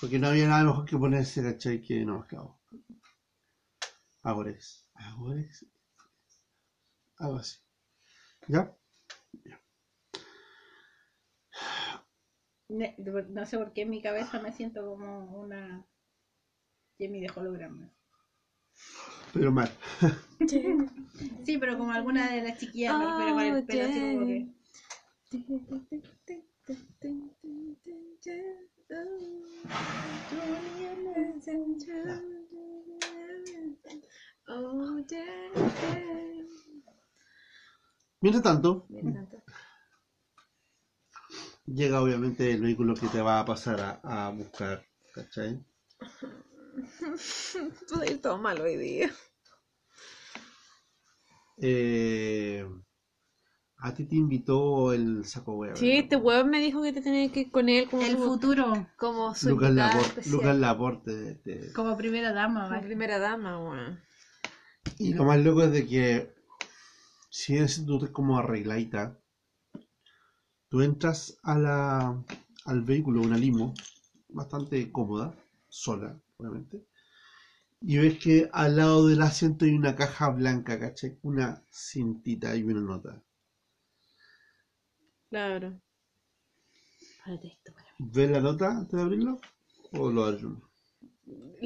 Porque no había nada mejor que ponerse, ¿cachai? Que no más clavo. Agorex. Agorex. Algo así. ¿Ya? Ne- No sé por qué en mi cabeza me siento como una Jamie de holograma. Pero mal. Sí, pero como alguna de las chiquillas, me refiero con el pelo así como que. Oh. Mientras tanto, Mira tanto. Llega obviamente el vehículo que te va a pasar a, a buscar, ¿cachai? Ir todo mal hoy día. Eh, a ti te invitó el saco wea. Sí, este weón me dijo que te tenía que ir con él como, El su- futuro, como su Lucas Laporte. Lucas Laporte como primera dama, Como primera dama, weón. Y lo más loco es de que si es tú como arregladita, tú entras a la, al vehículo, una limo, bastante cómoda, sola, obviamente, y ves que al lado del asiento hay una caja blanca, ¿cachai? Una cintita y una nota. Claro. Esto, para- ¿Ves la nota antes de abrirlo? ¿O lo abres uno?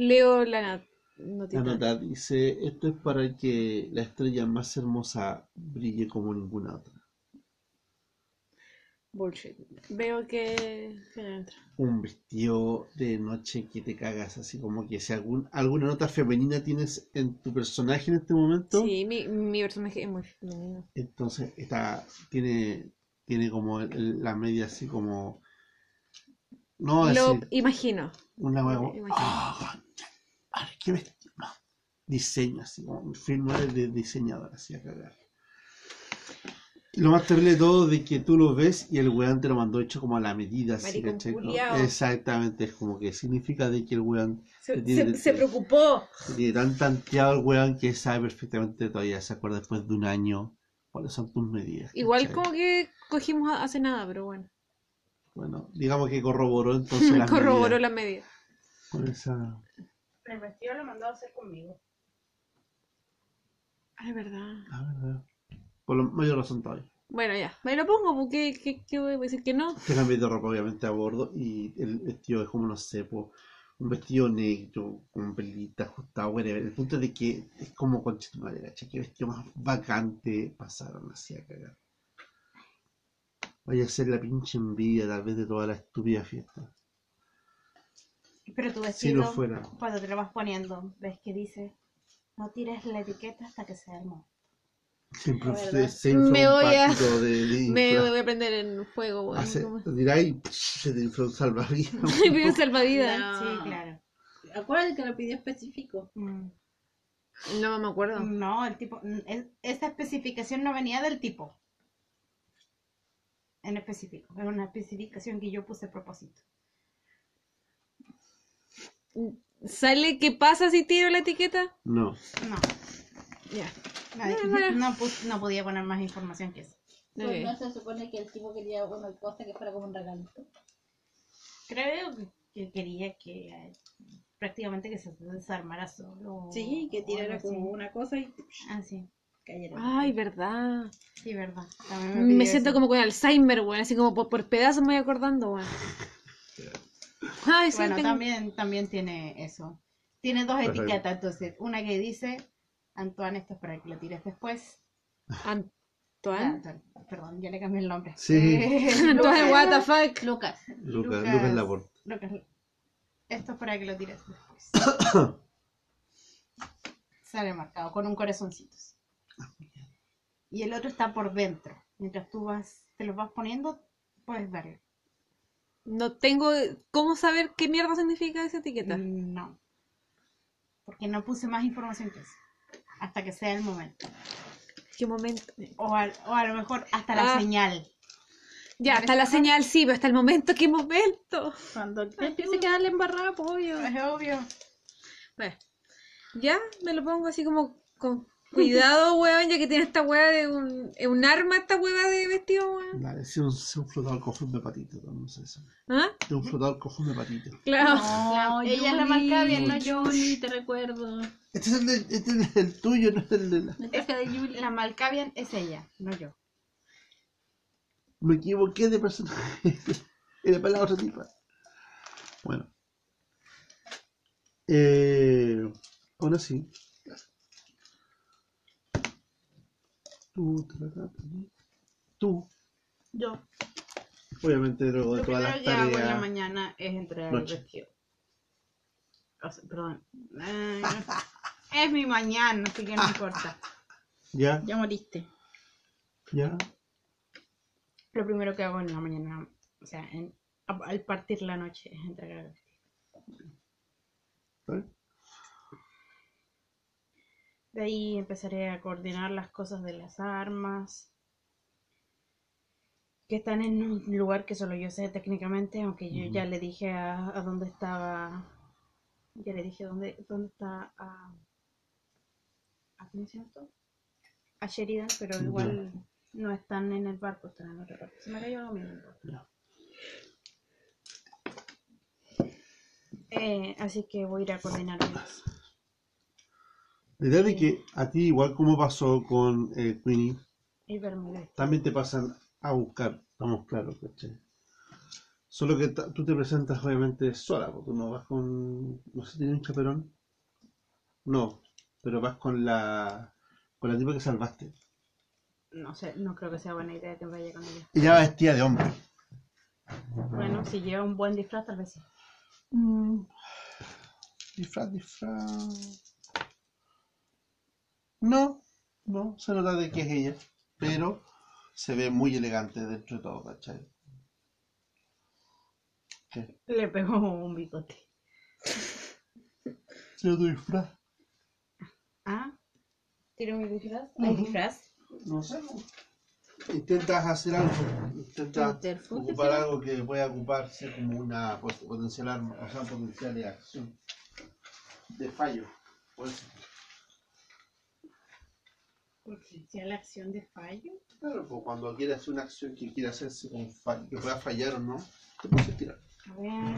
Leo la nat- La notita. nota dice, esto es para que la estrella más hermosa brille como ninguna otra. Bullshit. Veo que, un vestido de noche que te cagas, así como que si algún, alguna nota femenina tienes en tu personaje en este momento, Sí, mi, mi personaje es muy femenino. entonces está, tiene, tiene como el- la media así como, no Lo imagino. una como, imagino. "Ah, qué vestido, no". diseño así, como firma de diseñador, así a cagar. Lo más terrible de todo de que tú lo ves y el weón te lo mandó hecho como a la medida, así. Exactamente, es como que significa de que el weón Se, Tiene- se- se preocupó. tiene tan tanteado el weón que sabe perfectamente todavía, se acuerda después de un año cuáles son tus medidas. Igual ¿cachai? como que cogimos hace nada, pero bueno. Bueno, digamos que corroboró entonces las Corroboró medidas las medidas. con esa... El vestido lo mandó a hacer conmigo. Ay, verdad. Ah, verdad. Por lo mayor razón todavía. Bueno, ya. Me lo pongo porque ¿qué, qué voy a decir que no? Te cambié de ropa obviamente a bordo y el vestido es como, no sé, po, un vestido negro con pelita ajustada, whatever. El punto es de que es como madre, ¿cachai? Qué vestido más vacante pasaron así a cagar. Vaya a ser la pinche envidia tal vez de toda la estúpida fiesta. Pero tu Si vestido, no fuera. cuando te lo vas poniendo, ves que dice, no tires la etiqueta hasta que sea el momento. Siempre Me voy a- de, Me voy a prender en fuego, tiráis y se un salvavidas. Pido salvavidas. No. Sí, claro. Acuérdate que lo pidió específico. Mm. No me acuerdo. No, el tipo, es- esa especificación no venía del tipo. En específico, era una especificación que yo puse a propósito. ¿Sale qué pasa si tiro la etiqueta? No. No, Ya. no, pus- no podía poner más información que eso. Pues Ok. no se supone que el tipo quería una cosa que fuera como un regalito. Creo que- que quería que eh, prácticamente que se desarmara solo. Sí, que tirara así. como una cosa y Ah, sí, cayera. Ay, verdad. sí, verdad. También me, siento eso. como con Alzheimer, weón. Así como por, por pedazos me voy acordando, weón. Ay, sí, Bueno, tengo- también, también tiene eso. Tiene dos Perfecto. etiquetas, entonces. Una que dice, Antoine, esto es para que lo tires después. Ah, Antoine. Antoine, perdón, ya le cambié el nombre. Sí. Eh, Antoine, what the fuck. Lucas. Lucas, Lucas- Lucas Laporte. Lucas, esto es para que lo tires después. Sale marcado con un corazoncito. Y el otro está por dentro. Mientras tú vas, te lo vas poniendo, puedes verlo. No tengo cómo saber qué mierda significa esa etiqueta. No. Porque no puse más información que eso. Hasta que sea el momento. qué momento. O a, o a lo mejor hasta la Ah. señal. Ya, hasta la señal sí, pero hasta el momento, ¿qué momento? Cuando empiece a quedarle embarrada, pollo. Es obvio. Bueno, ya me lo pongo así como con cuidado, weón, ya que tiene esta weá de un, es un arma esta weá de vestido, weón. Dale, si un, si un flotador cojón de patito, no sé eso. ¿Ah? De un flotador cojón de patito. Claro. No, ella es la Yuli, Malkavian, no yo. Yuli, te recuerdo. Este es el, de- este es el tuyo, no es el de la... La traje de Yuli. La Malkavian es ella, no yo. Me equivoqué de personaje. Era para la otra tipa. Bueno. Eh, aún así. Tú, tú. Yo. Obviamente luego de Lo todas las que hago en la tareas. mañana es entregar Noche. el vestido. O sea, perdón. Eh, es mi mañana, así que no importa. Ya, Ya moriste. ya. Lo primero que hago en la mañana, o sea, en- al partir la noche, es entregar el vestido. De ahí empezaré a coordinar las cosas de las armas. Que están en un lugar que solo yo sé técnicamente, aunque yo ya le dije a, a dónde estaba. Ya le dije dónde, dónde está a. ¿A quién llama esto? A Sheridan, pero igual no están en el barco, están en otra parte. Se me cayó lo mismo. Ya. Eh, así que voy a ir a coordinarlas. La idea de que a ti, igual como pasó con eh, Queenie, también te pasan a buscar, estamos claros, ¿cachai? Solo que tú te presentas obviamente sola, porque no vas con, no sé, ¿tienes un chaperón? No, pero vas con la, con la tipa que salvaste. No sé, no creo que sea buena idea que vaya con ella. Ella va vestida de hombre. Bueno, si lleva un buen disfraz, tal vez sí. Disfraz, disfraz. No, no, se nota de que es ella, pero se ve muy elegante dentro de todo, ¿cachai? ¿Qué? Le pegó un bigote. Se tu disfraz. ¿Ah? ¿Tiro mi disfraz? ¿Hay disfraz? No sé. Intentas hacer algo. Intentas ocupar algo que pueda ocuparse como una potencial arma, o sea, potencial de acción. De fallo. Pues, Potencial acción de fallo. claro, pues cuando quieras hacer una acción que quiera hacerse con fallo, que pueda fallar o no, te puedes tirar. A ver.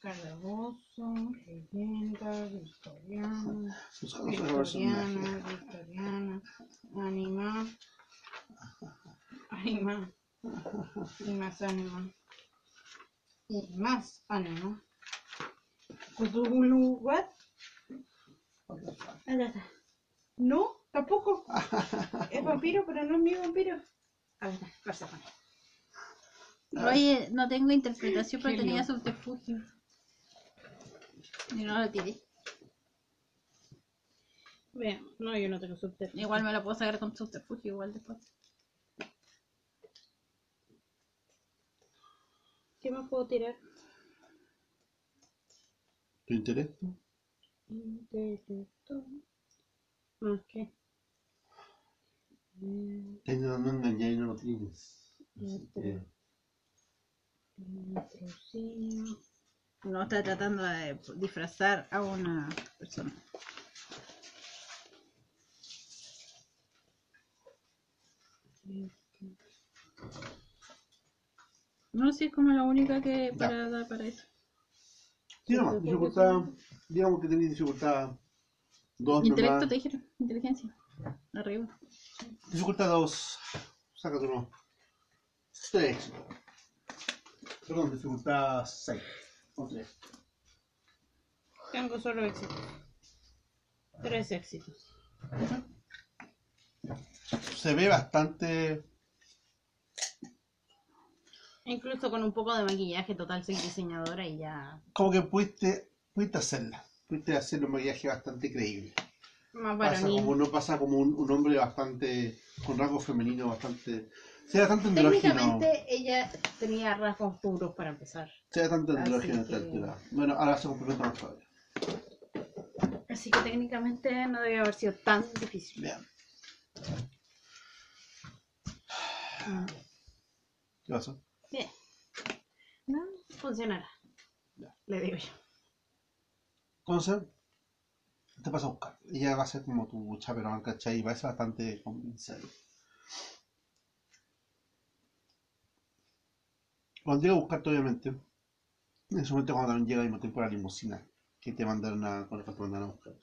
Calabozo, leyenda, personaje. victoriana, victoriana, anima, anima, y más anima, y más anima. Cthulhu, what? No, tampoco. Es vampiro, pero no es mi vampiro. Ahí está, Perséfone. Oye, no tengo interpretación, pero tenía subterfugio. Y no lo tiré. Vean, no, yo no tengo subterfugio. Igual me lo puedo sacar con subterfugio, igual después. ¿Qué más puedo tirar? ¿Tu intelecto? Intelecto. ¿Más qué? Te intentando engañar y no lo tienes. Así que, Patrocinio. No está tratando de disfrazar a una persona. No, sí, es como la única que para dar para eso. Sí, nomás, dificultad, digamos que tenéis dificultad 2 Intelecto nomás. te dijeron, inteligencia. Arriba. Dificultad 2, sácate uno. 3. Perdón, dificultad 6. O 3. Tengo solo éxitos. Tres éxitos. Se ve bastante. Incluso con un poco de maquillaje, total, soy diseñadora y ya. Como que pudiste, pudiste hacerla. Pudiste hacer un maquillaje bastante creíble. Más Pasa varonil. como, no pasa como un, un hombre bastante. con rasgos femeninos bastante. Se ve bastante andrógino. Técnicamente ella tenía rasgos puros para empezar. Se ve bastante Así andrógino a esta que- altura. Bueno, ahora se complementa más todavía. Así que técnicamente no debe haber sido tan difícil. Vean. Mm, ¿Qué pasó? Bien, No, funcionará. Ya. Le digo yo. Entonces, te vas a buscar. Ella va a ser como tu chaperón, ¿cachai? Y va a ser bastante convincente. Cuando llega a buscarte, obviamente, en ese momento cuando también llega al mismo tiempo la limusina que te mandaron a, con te mandaron a buscar.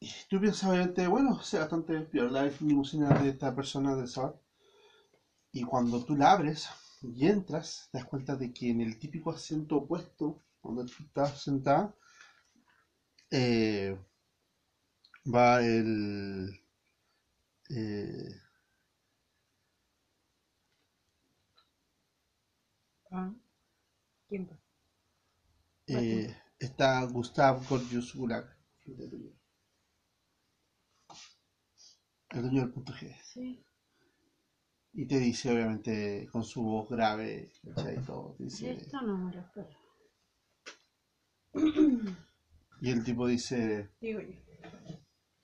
Y tú piensas, obviamente, bueno, sea bastante peor la limusina de esta persona del Sabat. Y cuando tú la abres y entras, te das cuenta de que en el típico asiento opuesto, donde tú estás sentada, eh, va el... eh, Ah. ¿Quién va? eh, está Gustav Gorgius Gulag, el dueño del punto G. Sí. Y te dice, obviamente, con su voz grave. Y todo, te dice, Esto no me lo espero. y el tipo dice, Digo yo.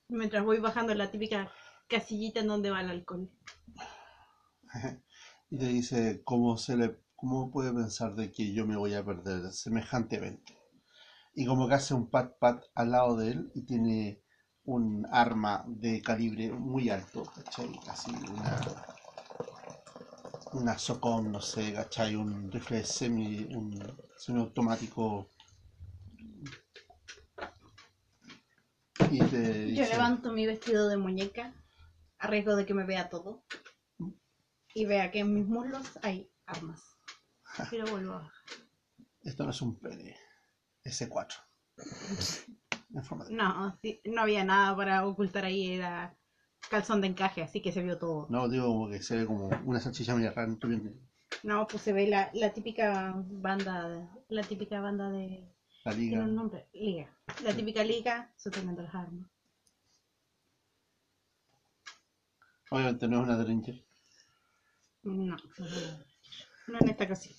Mientras voy bajando la típica casillita en donde va el alcohol. y te dice, ¿cómo, se le, ¿cómo puede pensar de que yo me voy a perder semejante evento? Y como que hace un pat pat al lado de él y tiene un arma de calibre muy alto, ¿cachai? Así una, una SOCOM, no sé, ¿cachai? Un rifle semi, un semiautomático. Y te Yo levanto mi vestido de muñeca, a riesgo de que me vea todo. Y vea que en mis muslos hay armas. Y lo vuelvo a bajar. esto no es un pene, S4. En forma de- No, sí, no había nada para ocultar ahí, era calzón de encaje, así que se vio todo. No, digo que se ve como una salchicha media rara. No, pues se ve la, la típica banda, la típica banda de... La Tiene liga. un nombre, liga. La típica liga, sostenendo las armas. Obviamente no es una Derringer. No, no, en esta ocasión.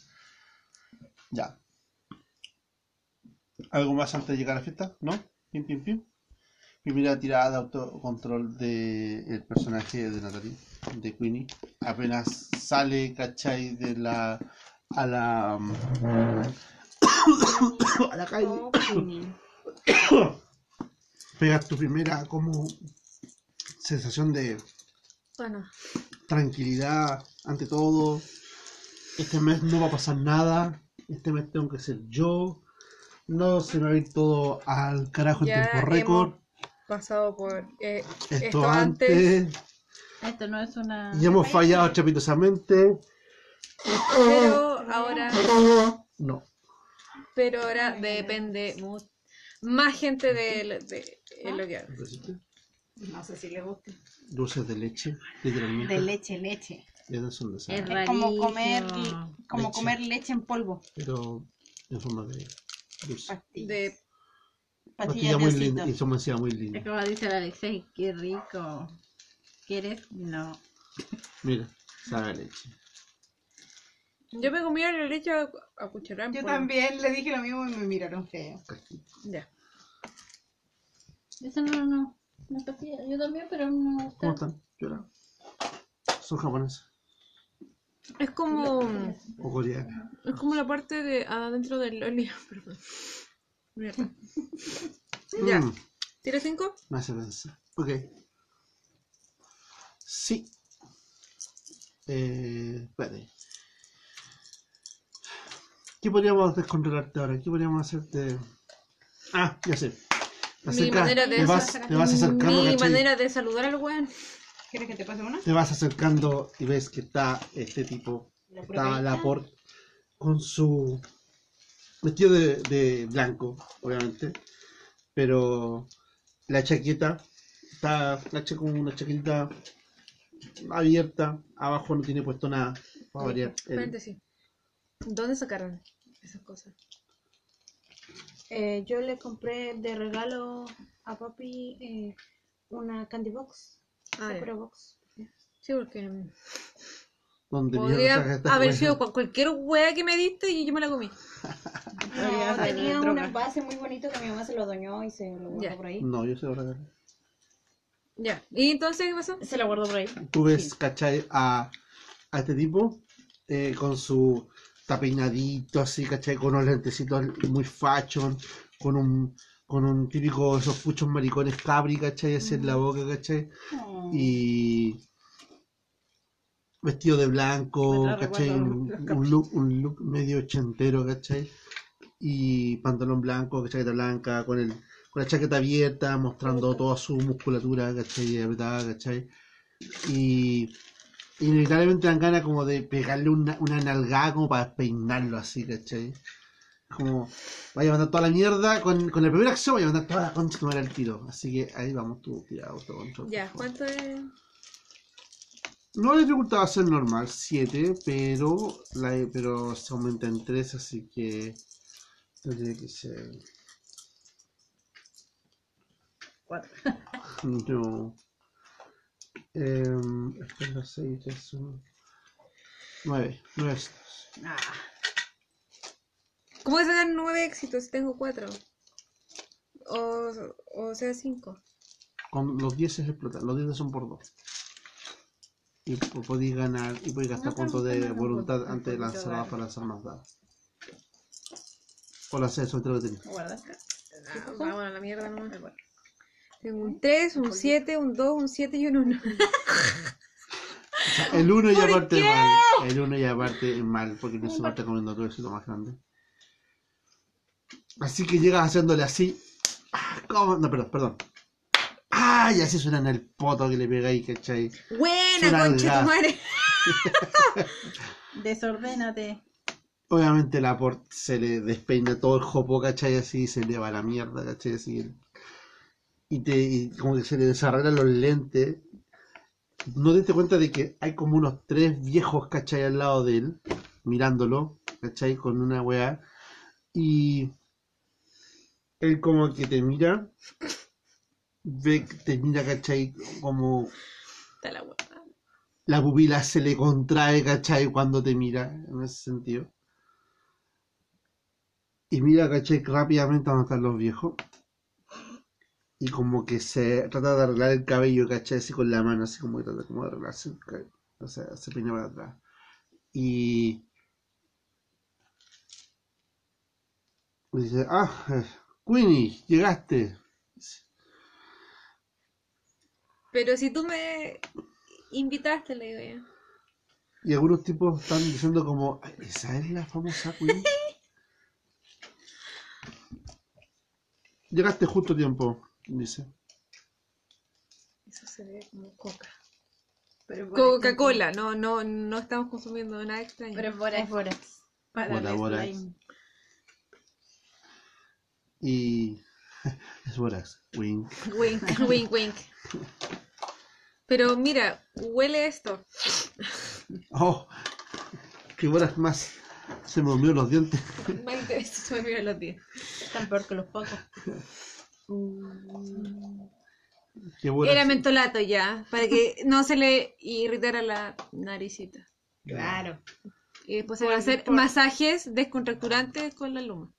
Ya. ¿Algo más antes de llegar a la fiesta? ¿No? Pim, pim, pim. Primera tirada de autocontrol del personaje de Natalie, de Queenie. Apenas sale, ¿cachai? De la. a la. A la calle. Pegas tu primera como sensación de bueno, tranquilidad ante todo. Este mes no va a pasar nada. Este mes tengo que ser yo. No se me va a ir todo al carajo en tiempo récord. pasado por eh, Esto, esto antes. antes. Esto no es una. Y hemos fallado estrepitosamente. pero ahora, No. Pero ahora depende mu- más gente de, de, de lo que haga. No sé si le gusta. Dulces de leche, literalmente. De leche, leche. Esas son de sal, Es Es como comer, como Leche. comer leche en polvo. pero en forma de dulce. Pastillas. De, Pastillas muy osito. linda y son muy Es como dice la Alexei, qué rico. ¿Quieres? No. Mira, sabe a leche. Yo me comía la leche a, a cucharada en Yo polvo. también le dije lo mismo y me miraron feo. Ya. Eso no, no. No es pastilla. Yo también, pero no me gusta. ¿Cómo están? Llora. Son japoneses Es como, o coreanas. es como la parte de adentro del loli. Perdón. Mierda. Ya. Mm. ¿Tira 5? Me hace pensar. Ok. Sí. Eh, espérate. ¿Qué podríamos descontrolarte ahora? ¿Qué podríamos hacerte? Ah, ya sé. Te Mi manera de te, vas, te vas acercando, Mi ¿cachai? manera de saludar al weón. ¿Quieres que te pase una? Te vas acercando y ves que está este tipo, La está. Laporte, con su vestido de, de blanco, obviamente, pero la chaqueta está la cha- como una chaquetita abierta, abajo no tiene puesto nada, para variar. El-. ¿Dónde sacaron esas cosas? Eh, yo le compré de regalo a papi eh, una candy box. Ah, ya. Box. Sí, porque mm, mierda podría haber sido cual- cualquier wea que me diste y yo me la comí. No, tenía un envase muy bonito que mi mamá se lo doñó y se lo guardó Ya. por ahí. No, yo sé ahora. Ya. ¿Y entonces qué pasó? Se la guardo por ahí. Tú ves, ¿cachai? A, a este tipo eh, con su tapeinadito así, ¿cachai? Con unos lentecitos muy fashion, con un, con un típico, esos puchos maricones cabri, ¿cachai? Así en la boca, ¿cachai? Oh. Y vestido de blanco, ¿cachai? Un, look, un look medio ochentero, ¿cachai? Y pantalón blanco, chaqueta blanca, con el con la chaqueta abierta, mostrando toda su musculatura, ¿cachai? Apretada, ¿cachai? Y inevitablemente dan ganas como de pegarle una, una nalgada como para peinarlo así, ¿cachai? Como, vaya a mandar toda la mierda, con, con la primera acción vaya a mandar toda la concha que al tiro. Así que ahí vamos tú, tira autocontrol. por Ya. ¿cuánto es? No le dificultad va a ser normal, 7, pero, la, pero se aumenta en 3, así que tendría que ser. Cuatro. No. Eh, es la 6, es un. 9, 9 Ah, ¿Cómo voy a sacar nueve éxitos si tengo cuatro? O, o sea, cinco. Con los 10 se explotan, los 10 son por 2. Y po- podéis ganar, y podéis gastar No, puntos de voluntad punto, antes de un poquito lanzar de- para lanzar más dados. Por hacer eso, te lo tenés. guarda acá. Ah, vamos a la mierda nomás. Tengo un 3, un 7, un 2, un 7 y un 1. O sea, el 1 ya ¿Por parte qué? mal. El 1 ya parte mal porque no se va a estar comiendo todo el más grande. Así que llegas haciéndole así. Ah, ¿Cómo? No, perdón, perdón. ¡Ay! Así suena en el poto que le pegáis, ¿cachai? Buena, Suena concha tu madre. Desordénate. Obviamente la port se le despeina todo el jopo, ¿cachai? Así se le va a la mierda, ¿cachai? Así. Y, te, y como que se le desarreglan los lentes. No te diste cuenta de que hay como unos tres viejos, ¿cachai? Al lado de él, mirándolo, ¿cachai? Con una weá. Y él como que te mira, ve que te mira, ¿cachai? Como Está la la pupila se le contrae, ¿cachai? Cuando te mira, en ese sentido. Y mira, ¿cachai? Rápidamente a donde están los viejos. Y como que se trata de arreglar el cabello, ¿cachai? Así con la mano, así como que trata como de arreglarse el cabello. O sea, se peina para atrás. Y... y dice, ah, eh, Queenie, llegaste. Pero si tú me invitaste, le digo yo. Y algunos tipos están diciendo como, "Ay, ¿esa es la famosa Queen? Llegaste justo a tiempo, dice. Eso se ve como coca. Coca-Cola, no, no, no estamos consumiendo nada extraño. Pero por Es Borax. Para Borax. Y... es Borax, Wink. Wink, wink, wink. Pero mira, huele esto. Oh, qué Borax más. Se me durmió los dientes. Se me miran los pies. Tan peor que los pocos. Qué Borax. Era mentolato ya, para que no se le irritara la naricita. Claro. Y después se van a Por- hacer por- masajes descontracturantes con la luma.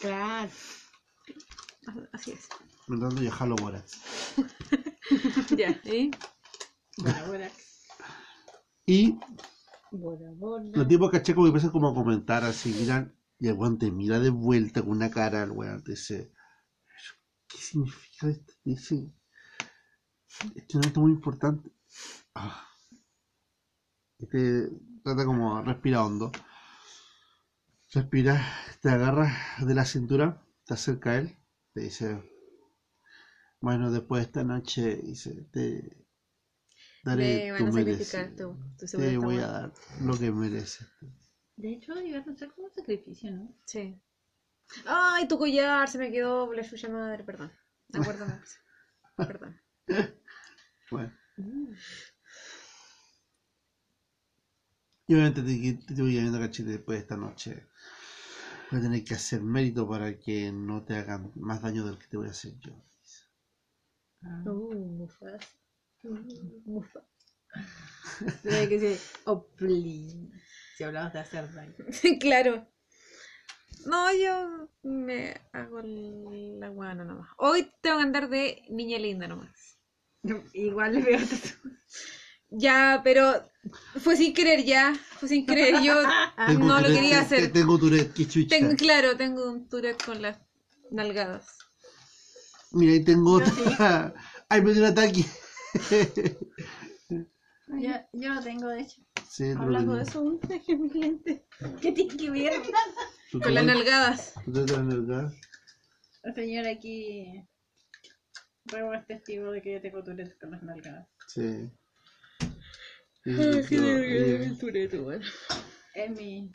Claro. Así es. Tanto yo jalo Borax. Ya, ¿y? Bora, bora. Y Bora, bora. los tipos caché como que empiezan como a comentar así, miran, y el weón te mira de vuelta con una cara, el weón te dice, ¿qué significa esto? Dice, este es un evento muy importante. Ah. Y te trata como respira hondo. Respira, te agarra de la cintura, te acerca a él, te dice, bueno, después de esta noche, dice, te daré tu van a merecido. sacrificar tu, tu Te voy a dar lo que mereces. De hecho, iba a ser como un sacrificio, ¿no? Sí. Ay, tu collar se me quedó la suya madre, perdón. Acuérdame. Perdón. Bueno. Y obviamente te, te, te voy viendo, cachete, después de esta noche. Voy a tener que hacer mérito para que no te hagan más daño del que te voy a hacer yo. Uh, Mufas. Mufas. Tiene que decir, oh, please. Si hablamos de hacer daño. claro. No, yo me hago la guana nomás. Hoy tengo que andar de niña linda nomás. Igual le veo tatu- Ya, pero fue sin querer ya. Fue sin querer. Yo Tengo no lo quería te- hacer. Tengo Tourette, qué chucha. Tengo, claro, tengo un Tourette con las nalgadas. Mira, ahí tengo otra. Ay, me dio un ataque. Yo, yo lo tengo, de hecho. Sí, Hablando de eso, traje mis lentes. ¿Qué tiene que ver? ¿Tú Con las nalgadas. tú te das nalgada? El señor aquí. Rebo es testigo de que yo tengo Tourette con las nalgadas. Sí. Sí, Ay, qué nervioso el Tourette, weón. Es mi,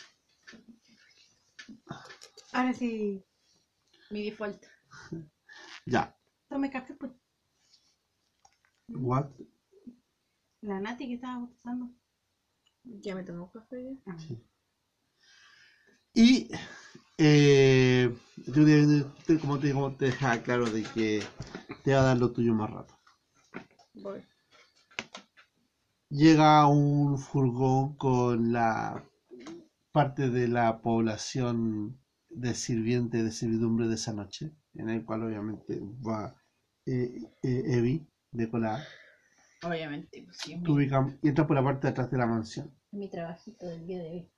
Ahora sí, mi default. Ya. tome café, pues. What? La Nati que estaba usando. Ya me tomo café ya. Y eh, yo como te, como te dejaba claro de que te va a dar lo tuyo más rato. Voy. Llega un furgón con la parte de la población de sirviente de servidumbre de esa noche, en el cual obviamente va eh, eh, Evi de colar. Obviamente, pues sí, Tú ubicas- y entras por la parte de atrás de la mansión. mi trabajito del día de hoy.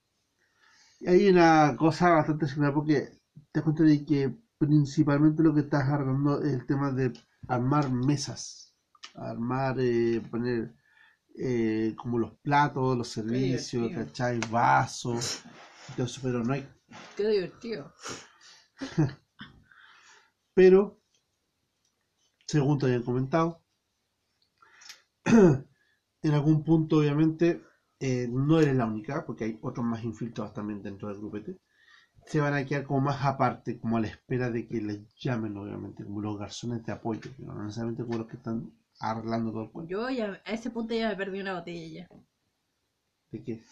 Y hay una cosa bastante similar porque te das cuenta de que principalmente lo que estás arreglando es el tema de armar mesas, armar, eh, poner eh, como los platos, los servicios. ¿cachai? Vasos, y todo eso, pero no hay. Qué divertido. Pero, según te habían comentado, en algún punto obviamente eh, no eres la única, porque hay otros más infiltrados también dentro del grupete. Se van a quedar como más aparte, como a la espera de que les llamen, obviamente, como los garzones de apoyo, pero no necesariamente como los que están arreglando todo el cuento. Yo ya, a ese punto ya me perdí una botella ya. ¿De qué?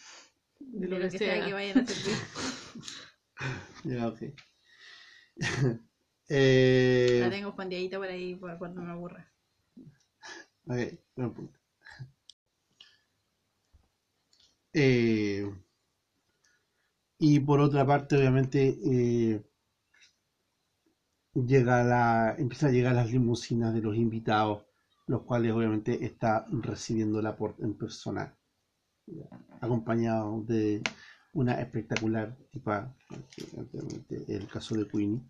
De lo que sea. que vayan a servir. Ya, ok. eh, La tengo escondidita por ahí para cuando me aburra. Eh, y por otra parte, obviamente, eh, llega la, empieza a llegar las limusinas de los invitados, los cuales obviamente está recibiendo la por, en persona, acompañado de una espectacular tipa, el caso de Queenie,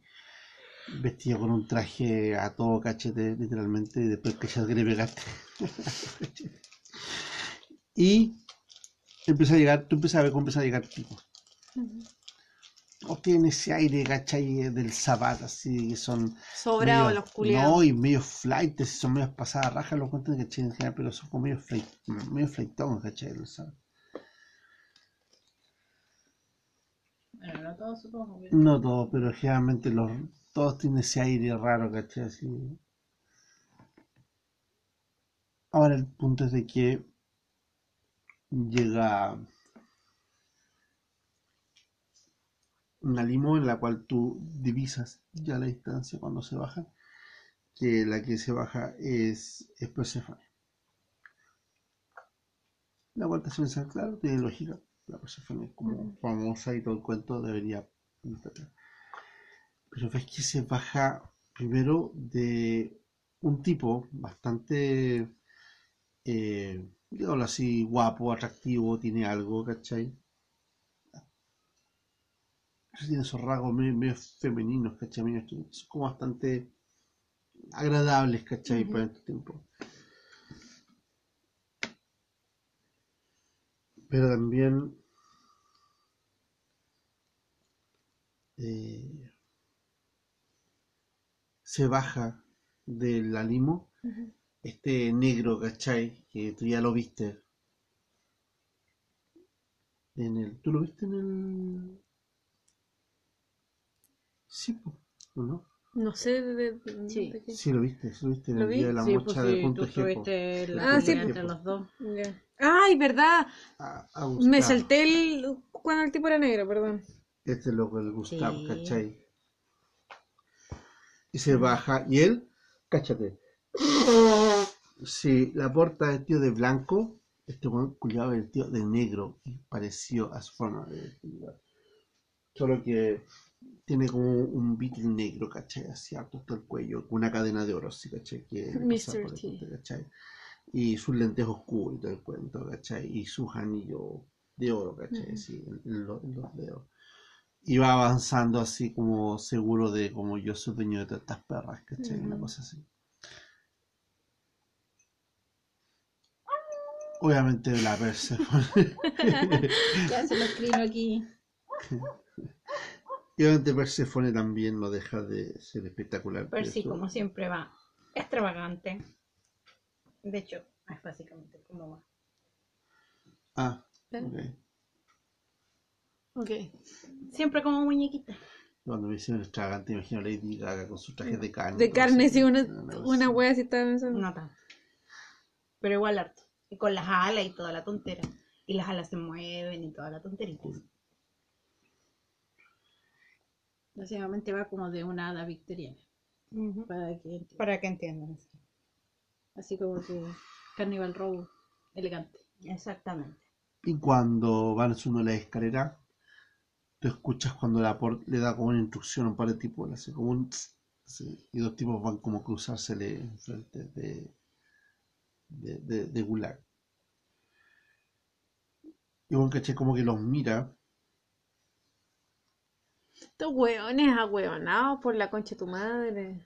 vestida con un traje a todo cachete, literalmente, y después que ya que le pegaste. y empieza a llegar, tú empiezas a ver cómo empieza a llegar tipos. O tiene ese aire, ¿cachai? Del zapato, así que son. Sobrado medio- los culiados. No, y medio flight, si son medio pasadas rajas, los cuentan, ¿cachai? En general, pero son como medio flight, medio flightón, ¿cachai? Los zapatos. Bueno, no todos supongo. pero- No todos, pero generalmente los, todos tienen ese aire raro, ¿cachai? Así. Ahora el punto es de que llega una limo en la cual tú divisas ya la distancia cuando se baja, que la que se baja es, es Persephone. La cual te hace pensar, claro, tiene lógica. La Persephone es como famosa y todo el cuento debería pero ves que se baja primero de un tipo bastante, eh, digámoslo así, guapo, atractivo, tiene algo, ¿cachai? Tiene esos rasgos medio, medio femeninos, ¿cachai? Medio- son como bastante agradables, ¿cachai? Ujú. Para este tiempo. Pero también eh, se baja de la limo Ujú. este negro, ¿cachai? Que tú ya lo viste. En el, ¿Tú lo viste en el...? Sí, ¿o ¿no? No sé de, de- Sí. de qué. Sí, lo viste, sí lo viste en ¿Lo el vi? día de la Sí, mocha pues de sí, punto G, Ah, sí, entre los dos. Ya. Ay, verdad. A- a Me salté el cuando el tipo era negro, perdón. Este loco, el Gustavo, Sí. ¿cachai? Y se baja, y él, cáchate. Si la porta vestido de blanco, este weón culiado vestido de negro y parecido a su forma de vestir. Solo que tiene como un beatle negro, ¿cachai? Así alto hasta el cuello, con una cadena de oro, ¿sí, ¿cachai? Que Mr. T. ¿cachai? Y sus lentes oscuros y todo el cuento, ¿cachai? Y sus anillos de oro, ¿cachai? Sí, en, en lo- en los dedos. Y va avanzando así como seguro de como yo soy dueño de todas estas perras, ¿cachai? Una Ujú. cosa así. Obviamente la Persephone. Ya se lo escribo aquí. Y obviamente Persephone también no deja de ser espectacular. Percy, Eso- como siempre, va extravagante. De hecho, es básicamente como va. Ah, ¿Eh? ok. Ok. Siempre como muñequita. Cuando me hicieron extravagante, imagino a Lady Gaga con sus trajes de carne. De carne, sí, una, una así. wea así estaba pensando. No tanto. Pero igual harto. Y con las alas y toda la tontera. Y las alas se mueven y toda la tonterita. Básicamente va como de una hada victoriana. Para que entiendan. Para que entiendan. sí. Así como que Carnival Row elegante. Exactamente. Y cuando van subiendo la escalera, tú escuchas cuando le da como una instrucción a un par de tipos, hace como un tss, así, y dos tipos van como a cruzársele enfrente de, de, de, de Gulag. Y bueno, caché como que los mira, Estos weones ahueonados por la concha de tu madre.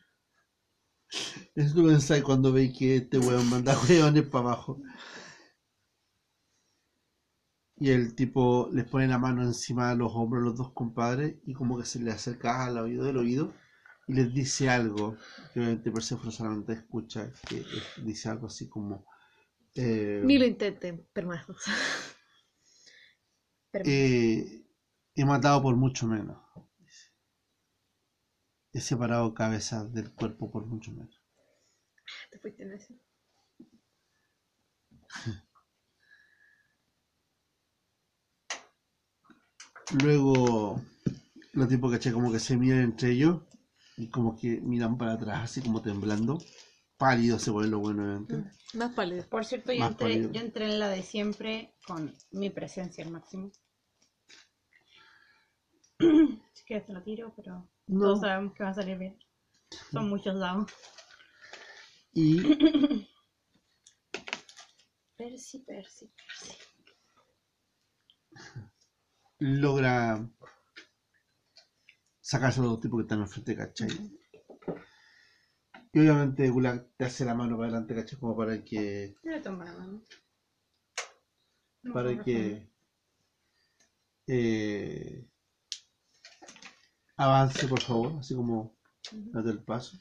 eso tú pensáis cuando veis que este weón manda weones para abajo. Y el tipo les pone la mano encima de los hombros a los dos compadres y como que se le acerca al oído del oído y les dice algo que obviamente Persephone solamente escucha, que es- dice algo así como eh, Ni lo intenten, permazos. Eh, he matado por mucho menos. He separado cabezas del cuerpo por mucho menos. Te fuiste en eso. Luego, los tipos, caché, como que se miran entre ellos y como que miran para atrás, así como temblando. Pálido se vuelve lo bueno, obviamente. Mm, Más pálido. Por cierto, yo entré, yo entré en la de siempre con mi presencia al máximo. Si quieres te lo tiro, pero No. todos sabemos que va a salir bien. Son muchos dados. Y Percy, Percy, Percy. logra sacarse a los dos tipos que están enfrente, ¿cachai? Y obviamente Gulag te hace la mano para adelante, ¿cachai? Como para que, Yo le tomo la mano. No para que eh, avance, por favor, así como Ujú. date el paso.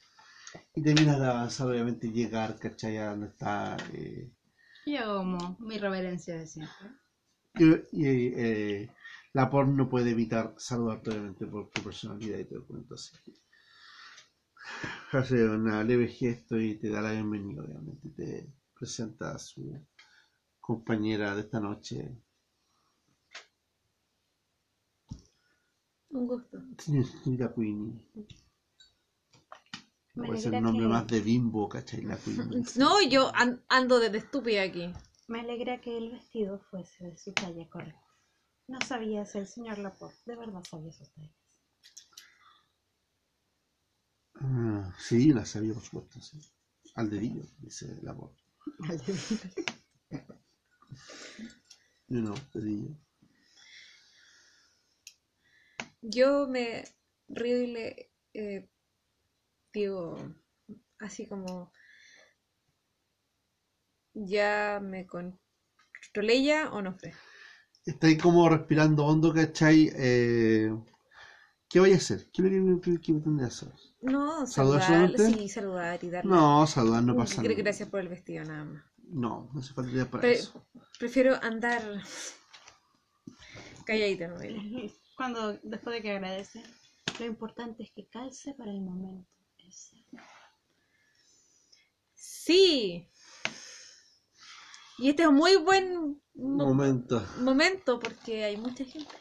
Y terminas de avanzar, obviamente, llegar, ¿cachai? A donde está. eh, Y hago como mi reverencia de siempre. y y, eh, la porn no puede evitar saludarte, obviamente, por tu personalidad y todo el cuento así. Hace una leve gesto y te da la bienvenida, obviamente. Te presenta a su compañera de esta noche, Un gusto. señorita Queenie. Me Puede ser el nombre que- más de bimbo, ¿cachai? La Queenie. No, yo an- ando desde estúpida aquí. Me alegra que el vestido fuese de su talla correcta. No sabías el señor Laporte, de verdad sabía sus tallas. Ah, sí, la sabía, por supuesto, sí. Al dedillo, dice la voz. Yo no, dedillo. Yo me río y le eh, digo así como ya me controlé ya o no sé. Está ahí como respirando hondo, ¿cachai? Eh, ¿Qué voy a hacer? ¿Qué, qué, qué, qué hacer? No, ¿Saludar saludar, solamente? sí, saludar y darle. No, saludar no pasa nada. Gracias por el vestido nada más. No, no hace falta para Pre- eso. prefiero andar calladita, ¿no? Cuando, después de que agradece, lo importante es que calce para el momento. ese. Sí. Y este es un muy buen mo- Momento. momento porque hay mucha gente.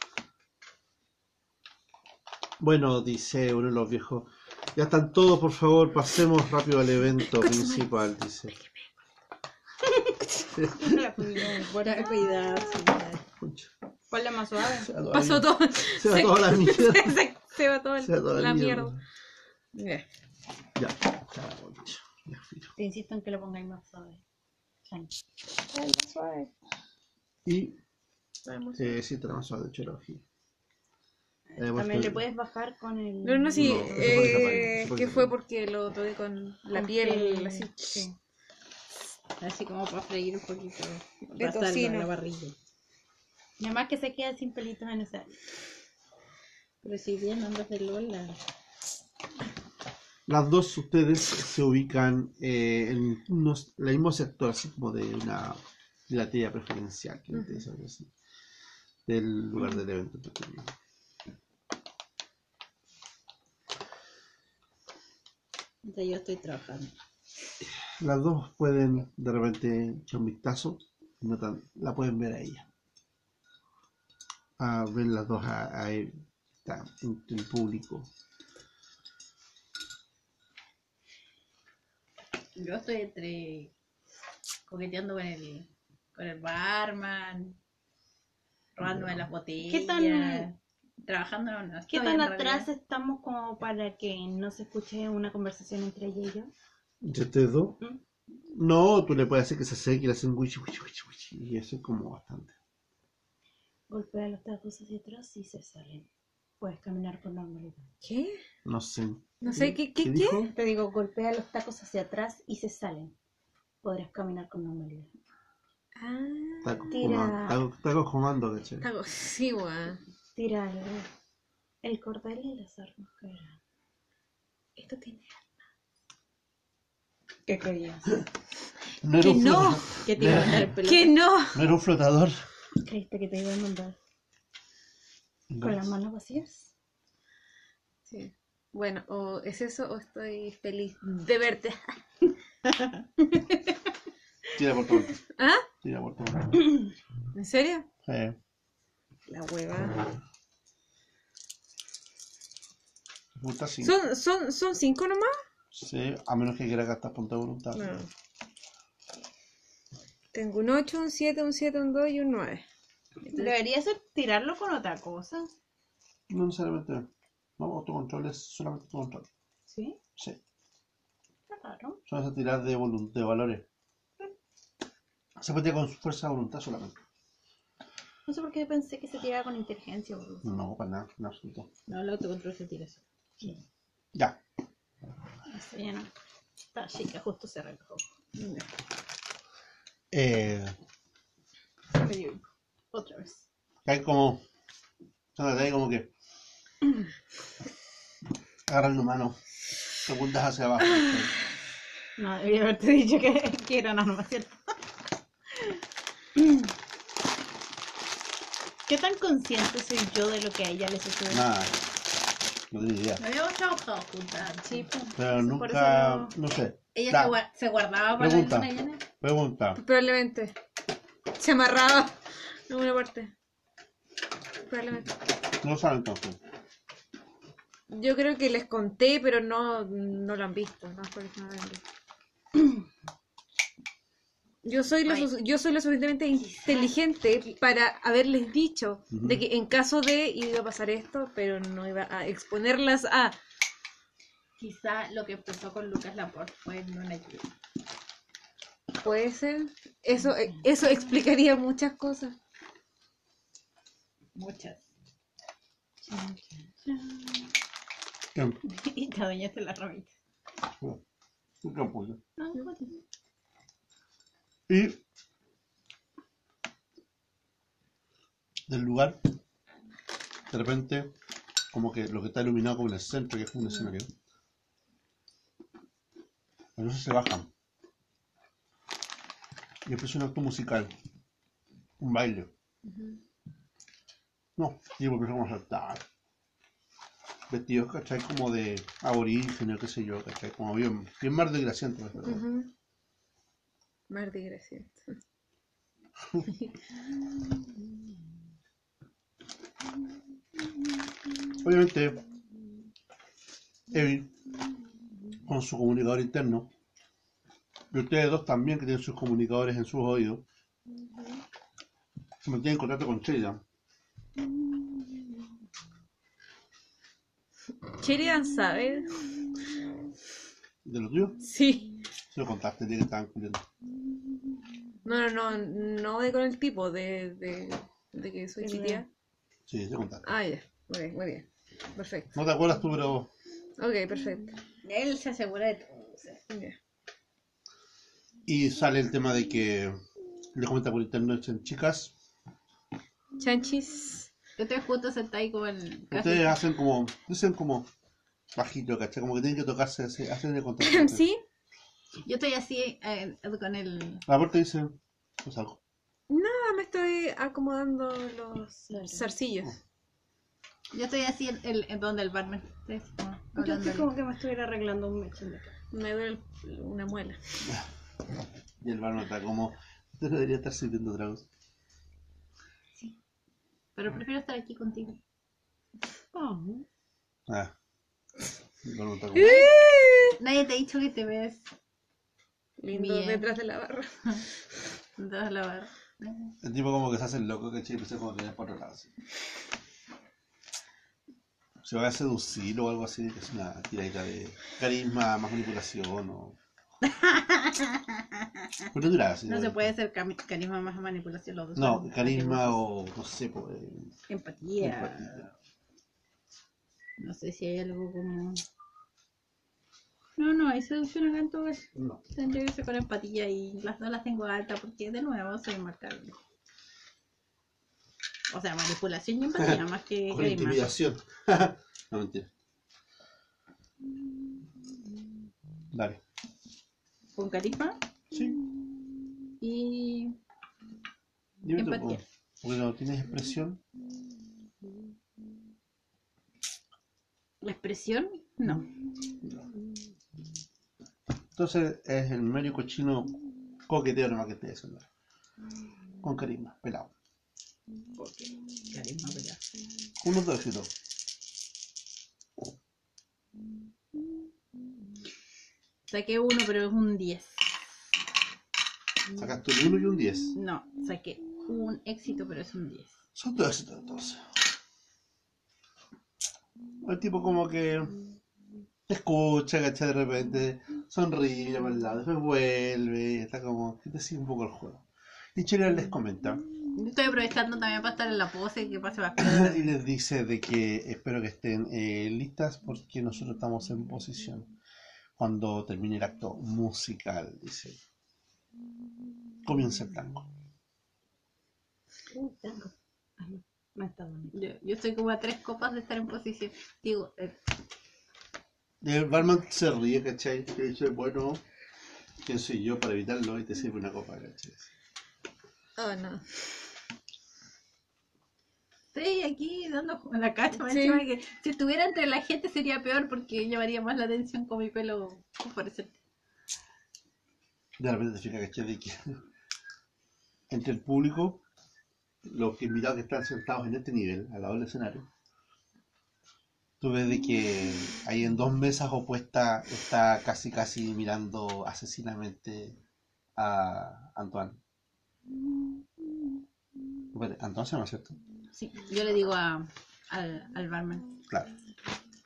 Bueno, dice uno de los viejos. Ya están todos, por favor, pasemos rápido al evento principal, dice. La pudieron por ahí. Cuidado. Ponle más suave. Pasó todo. Se va toda la mierda. se, se va toda Se va toda la mierda. Ya. Ya. Te insisto en que lo pongáis más suave. Tranqui. Y eh, sí, tenemos de Cherokee. Eh, También le puedes bajar con el. No, no, sí, No, eh, que fue porque lo toqué con la Con piel piel, así. sí. Así como para freír un poquito. De tocino. en la barriga. Y además que se queda sin pelitos en esa. Pero si bien andas de Lola. Las dos ustedes se ubican eh, en unos, el mismo sector, así como de una la tía preferencial, que Ujú. es algo así, del lugar del evento. pequeño. Entonces yo estoy trabajando. Las dos pueden de repente echar un vistazo, y notan, la pueden ver a ella. Ah, ven las dos a, a él, está entre el público. Yo estoy entre coqueteando con el, con el barman, robándome las botellas. ¿Qué tan- Trabajando no, no ¿Qué tan atrás realidad. estamos como para que no se escuche una conversación entre ella y yo? ¿Entre ustedes dos? ¿Mm? No, tú le puedes hacer que se acerque y le hacen wichi, wichi, wichi, wichi, y eso es como bastante. Golpea los tacos hacia atrás y se salen. Puedes caminar con normalidad. ¿Qué? No sé. No sé, ¿qué? ¿Qué? ¿Qué? dijo? Te digo, golpea los tacos hacia atrás y se salen. Podrás caminar con normalidad. Ah, Tira. comando, sí, weón. Tira el, el cordel y las armas caerán. Esto tiene. ¿Qué creías? No era, ¡Que un no! flotador, ¿Qué te iba a mandar el pelo? ¡Que no! no era un flotador. ¿Creíste que te iba a mandar con las manos vacías? Sí. Bueno, o es eso o estoy feliz de verte. Tira por todo. ¿Ah? Tira por todo. ¿En serio? Sí. La hueva. Puta, sí. ¿Son, son, ¿Son cinco nomás? Sí, a menos que quiera gastar punto de voluntad. No. Tengo un 8, un 7, un 7, un 2 y un 9. Debería ser tirarlo con otra cosa. No necesariamente. No, autocontrol es solamente autocontrol. ¿Sí? Sí. Qué raro. Son esas tirar de, de valores. Se puede con su fuerza de voluntad solamente. No sé por qué pensé que se tiraba con inteligencia. boludo. No, para nada, en absoluto. No, el autocontrol se tira eso. Ya. Eso ya no. Esta chica justo se relajó. Eh. Otra vez. hay como. Hay como que. Agarran la mano. Te apuntas hacia abajo. No, debería haberte dicho que, que era nada más, ¿cierto? ¿Qué tan consciente soy yo de lo que a ella le sucede? Nada. No tengo idea. No habíamos trabajado juntas. Sí, pues. Pero nunca. No sé. Ella se, gua- se guardaba para Pregunta. la luna llena. Pregunta. Probablemente. Se amarraba en una parte. Probablemente. No saben entonces. Yo creo que les conté, pero no, no lo han visto. No, por eso no lo han visto. Yo soy, lo, yo soy lo suficientemente inteligente para haberles dicho de que en caso de iba a pasar esto, pero no iba a exponerlas a... Quizá lo que empezó con Lucas Laporte fue en una lluvia. Puede ser. Eso, eso explicaría muchas cosas. Muchas. Y te adueñaste la ramita. ¿Qué capullo? No, pues, Y del lugar, de repente, como que lo que está iluminado como en el centro, que es un escenario, las luces se bajan. Y empieza un acto musical, un baile. No, y empezamos a saltar. Vestidos, ¿cachai? Como de aborígenes, qué sé yo, ¿cachai? Como bien, bien mar de graciante, la verdad. Más digresión. Obviamente, Evil, con su comunicador interno, y ustedes dos también que tienen sus comunicadores en sus oídos, se mantienen en contacto con Sheridan. ¿Sheridan sabe? ¿De lo tuyo? Sí. Se lo contaste, de que estaban culiando. No, no, no, no de con el tipo, de, de, de que soy Sí, chitía. Sí, se lo contaste. Ah, ya. Muy bien, muy bien. Perfecto. No te acuerdas tú, pero Ok, perfecto. Él se asegura de todo. o sea. Ya. Y sale el tema de que le comenta por internet, dicen, chicas, Chanchis. Ustedes juntos sentáis como en casi- ustedes hacen como, dicen como bajito, ¿cachai? Como que tienen que tocarse, así, hacen el contacto. ¿Sí? Yo estoy así eh, con el... La puerta dice, pues algo. Ah, me estoy acomodando los Dale. zarcillos. Yo estoy así en, en- en donde el barman. Estoy así como Yo hablándole. estoy como que me estuviera arreglando un mechón de acá. Me duele el- una muela. Y el barman está como, usted no debería estar sirviendo tragos. Pero prefiero estar aquí contigo. Ah. El barman está como, Nadie te ha dicho que te ves Lindo Bien. detrás de la barra. detrás de la barra. el tipo como que se hace el loco. Y empieza como a mirar por otro lado, así. Se va a seducir o algo así, que es una tiradita de carisma, más manipulación o... No dirá así, No se puede hacer cami- carisma más manipulación los dos. No, son carisma o no sé, pues, eh, Empatía. empatía. No sé si hay algo como... No, no, hay seducción acá en todo eso. No. Tendría que ser con empatía y las dos las tengo altas porque de nuevo soy marcado. O sea, manipulación y empatía más que Con intimidación. no, mentira. Dale. Con carisma Sí. y Dime Empatía. po, porque no tienes expresión. la expresión, no. Entonces es el medio cochino coqueteo nomás que estoy haciendo. Con carisma, pelado. Carisma, ¿verdad? Uno de éxito. Saqué uno, pero es un 10. Sacaste un 1 y un 10. No, saqué un éxito, pero es un 10. Son dos éxitos entonces. El tipo como que te escucha, ¿cachai? De repente sonríe, para el lado, después vuelve, está como que te sigue un poco el juego. Y Cherian les comenta Estoy aprovechando también para estar en la pose que pase más y les dice de que espero que estén eh, listas porque nosotros estamos en posición cuando termine el acto musical, dice. Comienza el tango. Uh, tango. Ay, no, no está bonito. Yo, yo estoy como a tres copas de estar en posición. Digo, eh, Y el barman se ríe, ¿cachai? Y dice, bueno, ¿quién soy yo para evitarlo? Y te sirve una copa, ¿cachai? Oh, no. estoy aquí dando en la cacha. Sí. encima que si estuviera entre la gente sería peor porque llamaría más la atención con mi pelo fosforescente. De repente te fijas, ¿cachai? De que entre el público, los invitados que están sentados en este nivel, al lado del escenario, tú ves de que ahí en dos mesas opuestas está casi casi mirando asesinamente a Antoine. Espérate, Antoine se llama, ¿cierto? Sí, yo le digo a, al, al barman. Claro.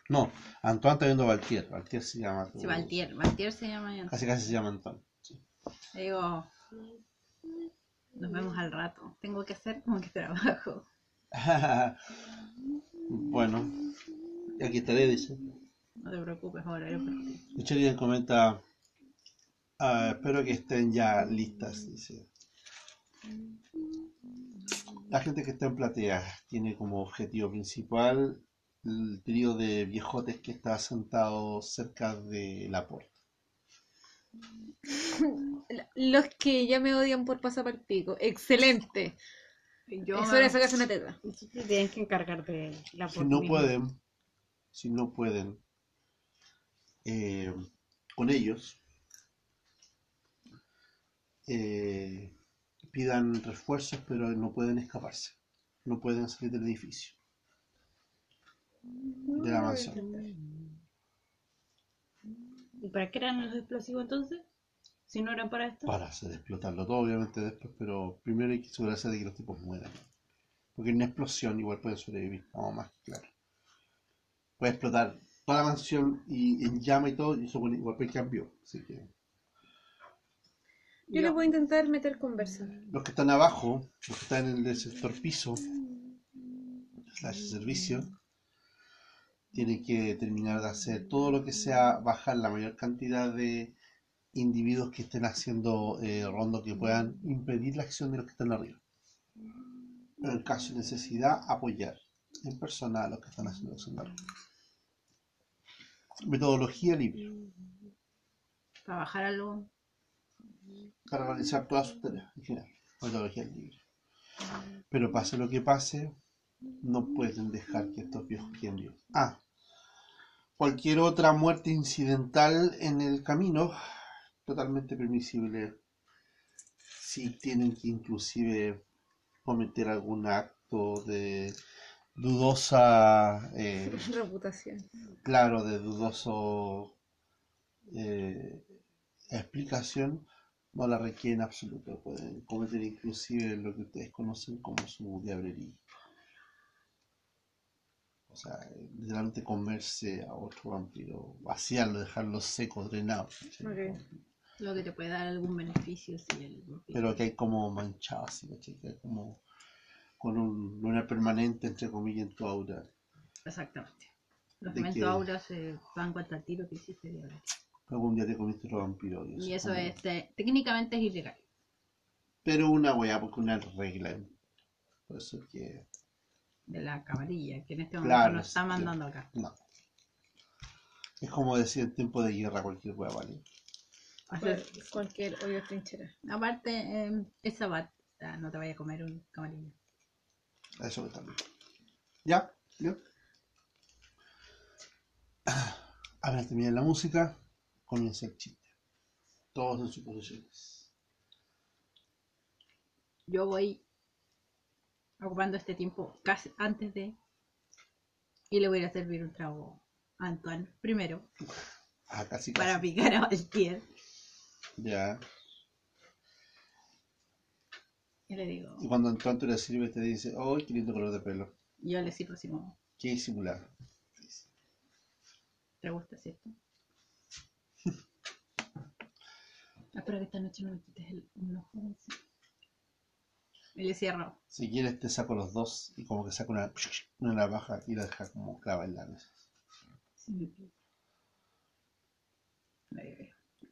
No, Antoine está viendo a Valtier. Valtier se llama. Sí, Valtier. Valtier se llama ya. Casi casi se llama Antoine. sí. Le digo, nos vemos al rato. Tengo que hacer como que trabajo. bueno, aquí estaré, dice. No te preocupes, ahora yo. Y Sheridan comenta, "Ah, espero que estén ya listas, dice. La gente que está en platea tiene como objetivo principal el trío de viejotes que está sentado cerca de la puerta. Los que ya me odian por pasar por el pico. Excelente. Yo es hora de sacarse una teta. Tienen que encargar de la Si por no mismo. pueden, si no pueden eh, con ellos, eh, pidan refuerzos, pero no pueden escaparse. No pueden salir del edificio, de la mansión. ¿Y para qué eran los explosivos entonces? Si no eran para esto. Para hacer explotarlo todo, obviamente después, pero primero hay que asegurarse de que los tipos mueran. Porque en una explosión igual pueden sobrevivir, vamos más claro. Puede explotar toda la mansión y en llama y todo, y eso bueno, igual cambió. Así que Yo le voy a intentar meter conversa. los que están abajo, los que están en el sector piso, slash servicio, tienen que terminar de hacer todo lo que sea bajar la mayor cantidad de individuos que estén haciendo eh, rondo que puedan impedir la acción de los que están arriba. Pero en caso de necesidad, apoyar en persona a los que están haciendo acción de arriba. Metodología libre Para bajar algo. para realizar todas sus tareas en general. Metodología libre. Pero pase lo que pase, no pueden dejar que estos viejos queden vivos. Ah, cualquier otra muerte incidental en el camino, totalmente permisible. Si tienen que inclusive cometer algún acto de dudosa, eh, Reputación. claro, de dudoso eh, explicación, no la requieren en absoluto. Pueden cometer inclusive lo que ustedes conocen como su diablería. O sea, literalmente comerse a otro vampiro, vaciarlo, dejarlo seco, drenado. Lo que te puede dar algún beneficio si el Pero que hay como manchado así, ¿cachai? Que hay como con un, una permanente, entre comillas, en tu aura. Exactamente. Los De momentos que- aura se van contra el tiro que hiciste diablo. Algún día te comiste otro vampiro. Y eso es, eh, técnicamente es ilegal. Pero una weá, porque una regla. Por eso es que. De la camarilla, que en este momento Claro, nos está mandando acá. No. Es como decir en tiempo de guerra cualquier weá, ¿vale? Cual- cualquier hoyo trinchera. Aparte, eh, es sabat. O sea, no te vayas a comer un camarilla. Eso también. ¿Ya? ¿Ya? Apenas termina la música, comienza el chiste. Todos en sus posiciones. Yo voy ocupando este tiempo casi antes de. Y le voy a servir un trago a Antoine primero Ah, casi, casi. para picar a Valtier. Ya. Y le digo, Y cuando Antoine te le sirve, te dice, ¡oh, qué lindo color de pelo! yo le sirvo así como, ¡Qué disimulado! ¿te gusta, cierto? Espero que esta noche no me quites el un ojo. Y le cierro. Si quieres, te saco los dos y como que saco una, una navaja y la deja como clava en la mesa. Sí,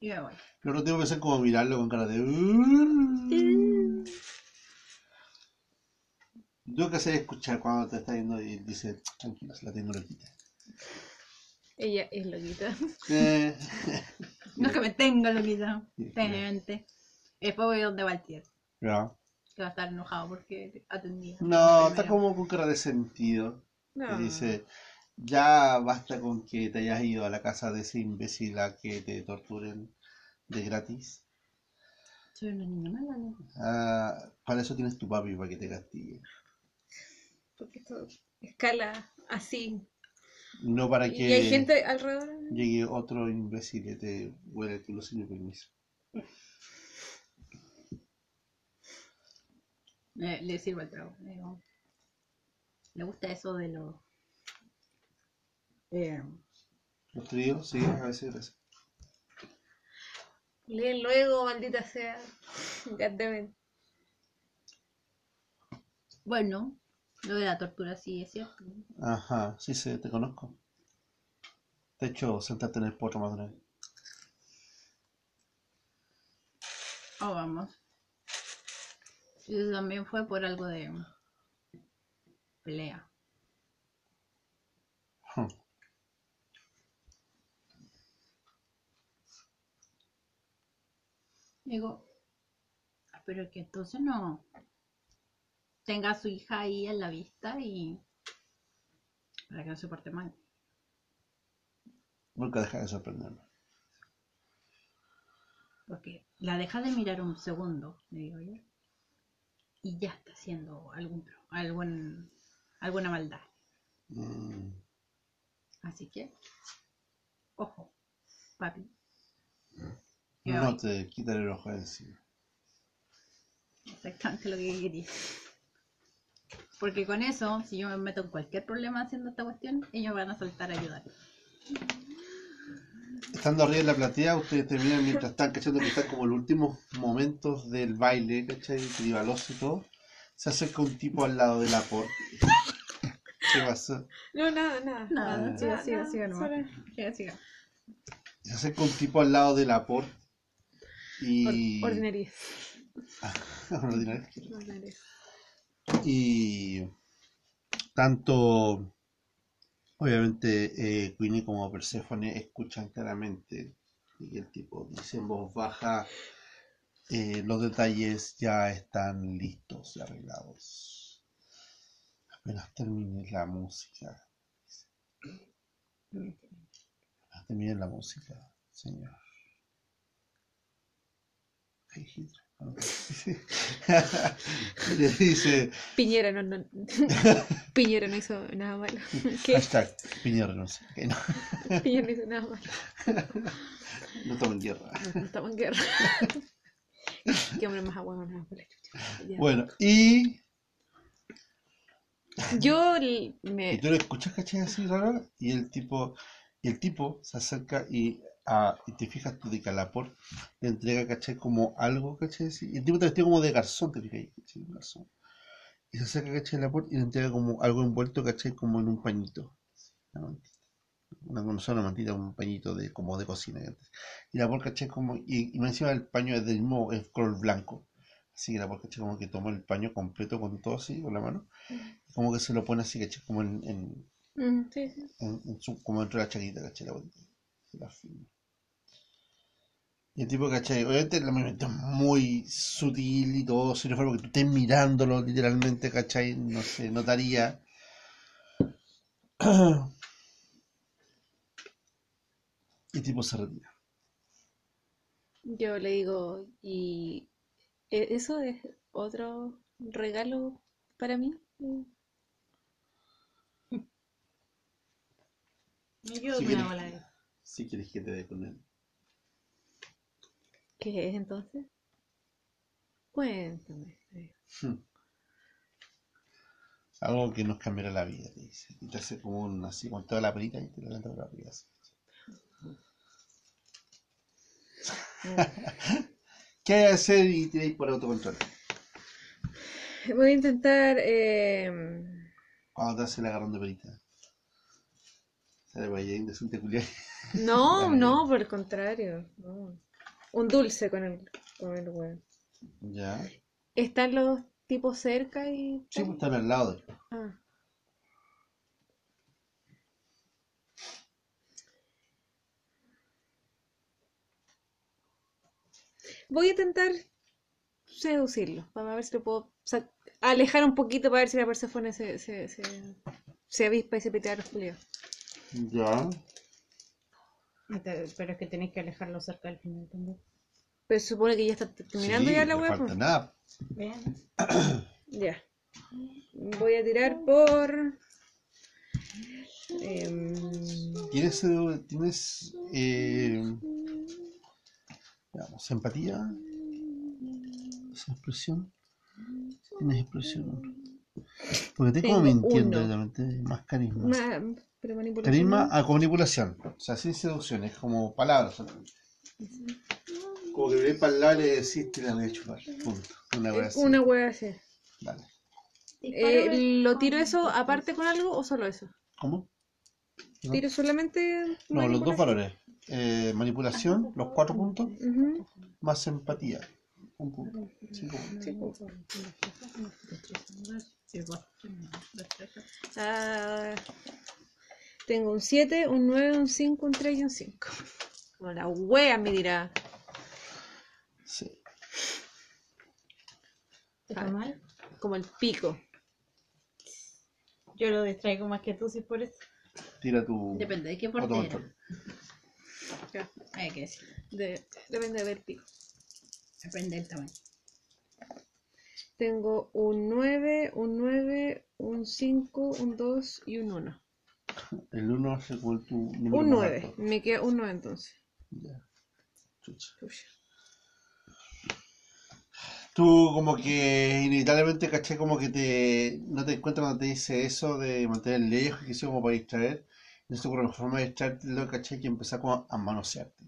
Y me voy. Pero no tengo que hacer como mirarlo con cara de. "Uh". Tengo que hacer escuchar cuando te está viendo y dice, tranquilo, se la tengo loquita. Ella es loquita. Eh, No es que me tenga loquita, Sí, técnicamente. Después voy donde Valtier, ya. que va a estar enojado porque atendía. No, está como con cara de sentido. No. Dice, ya basta con que te hayas ido a la casa de ese imbécil a que te torturen de gratis. Soy una niña mala, ¿no? Ah, para eso tienes tu papi, para que te castigue. Porque esto escala así. No para Y que hay gente alrededor. llegue otro imbécil y te huele el culo sin permiso. Le, le sirvo el trago. Le digo, ¿le gusta eso de los... Eh, Los tríos, sí, a veces, a veces. Leen luego, maldita sea. Goddammit. bueno, lo de la tortura sí es cierto. Ajá, sí sé, te conozco. De hecho, sentarte en el potro más de una vez. Oh, vamos. Eso también fue por algo de pelea. Hmm. Digo, "Ah, pero que entonces no tenga a su hija ahí en la vista y para que no se porte mal. Nunca deja de sorprenderme. Porque la deja de mirar un segundo, le digo yo. Y ya está haciendo algún, algún, alguna maldad. Mm, Así que, ojo, papi. No te quita el ojo de encima. Exactamente lo que quería. Porque con eso, si yo me meto en cualquier problema haciendo esta cuestión, ellos van a saltar a ayudar. estando arriba en la platea, ustedes terminan mientras están cachando que están como los últimos momentos del baile, ¿cachai? Tribaloso y todo. Se acerca un tipo al lado de la por. ¿Qué pasó? No, nada, nada. Nada, siga, nada, siga, siga siga. Se acerca un tipo al lado de la por. Y. or- Ordinarias. Ordinario. Ordinarias. Y tanto, obviamente, eh, Queenie como Persephone escuchan claramente y el tipo dice en voz baja, eh, los detalles ya están listos y arreglados. Apenas termine la música. Apenas termine la música, señor. Hey, Hitler. Le dice, Piñera no, no. Piñera no hizo nada malo. ¿Qué? Hashtag Piñera no que no, Piñera no hizo nada malo. no estamos en guerra. No, no estamos en guerra. Qué hombre más agua más. Bueno, y, Yo l- y me. tú lo escuchas, ¿cachai? Así raro. Y el tipo, y el tipo se acerca y, ah, y te fijas tú de Calapor, le entrega, ¿cachai? Como algo, ¿cachai? Y el tipo te vestido como de garzón, te fijas ahí, ¿cachai? Garzón. Y se acerca, ¿cachai? Calapor y le entrega como algo envuelto, ¿cachai? Como en un pañito. Una mantita. Una, no una mantita, un pañito de, como de cocina. ¿cachai? Y la por, ¿cachai? Como, y, encima el paño es del mismo, es color blanco. Así que la por, ¿cachai? Como que toma el paño completo con todo así, con la mano. Y como que se lo pone así, ¿cachai? Como en, en, Mm, sí, sí. en, en su, como dentro de la chaquita, ¿cachai? La bolita. La firma. Y el tipo, ¿cachai? Obviamente el movimiento es muy sutil y todo, si no fuera porque tú estés mirándolo literalmente, ¿cachai? No se notaría. Y el tipo se retira. Yo le digo, ¿y e- eso es otro regalo para mí? Yo Sí, me hago la de- Si quieres que te dé con él. ¿Qué es entonces? Cuéntame. Algo que nos cambiará la vida, te dice. Y te hace como un, así, con toda la perita y te la levanta arriba. así. ¿Qué hay que hacer y tiráis por autocontrol? Voy a intentar. eh, Cuando te hace el agarrón de perita. Sale para allá, indecente culiar. No, no, por el contrario. no. Un dulce con el, con el huevo. Ya. ¿Están los tipos cerca y.? Sí, pues están al lado de. Ah. Voy a intentar seducirlo, para ver si lo puedo alejar un poquito para ver si la Persefone se, se, se, se avispa y se pitea a los culiados. Ya. Te- Pero es que tenéis que alejarlo cerca del final también. Pero se supone que ya está terminando Sí, ya la no web. falta nada. Bien. Ya. Voy a tirar por. em, ¿Tienes, eh, tienes eh, digamos, empatía? ¿Esa expresión? ¿Tienes expresión? Porque te como Tengo mintiendo, uno. realmente, más carisma. ma- pero manipulación. Carisma a con manipulación. O sea, sin seducción, es como palabras solamente. Como que le para el lado y le decís, te la voy a chupar. Punto. Una wea Eh, así. Una así. Dale. Eh, ¿Lo tiro eso aparte con algo o solo eso? ¿Cómo? No. ¿Tiro solamente No, los dos valores. Eh, manipulación, los cuatro puntos, más empatía. Un punto. Cinco puntos. Sí, pues. Sí. Ah, tengo un 7, un 9, un 5, un 3 y un 5. Como la wea me dirá. Sí. ¿Está mal? Como el pico. Yo lo distraigo más que tú, si por eso. Tira tu Depende de qué. Ya, Hay que decir. de- depende de ver pico. Depende del tamaño. Tengo un 9, un 9, un 5, un 2 y un 1. El 1 según tu número Un más 9. alto. Me queda un 9 entonces. Ya. Chucha. Chucha. Tú como que inevitablemente, caché, como que te no te encuentras cuando te dice eso de mantener lejos, que sea como para distraer, Esto con la forma de extraértelo, ¿cachai? Que empezar como a manosearte.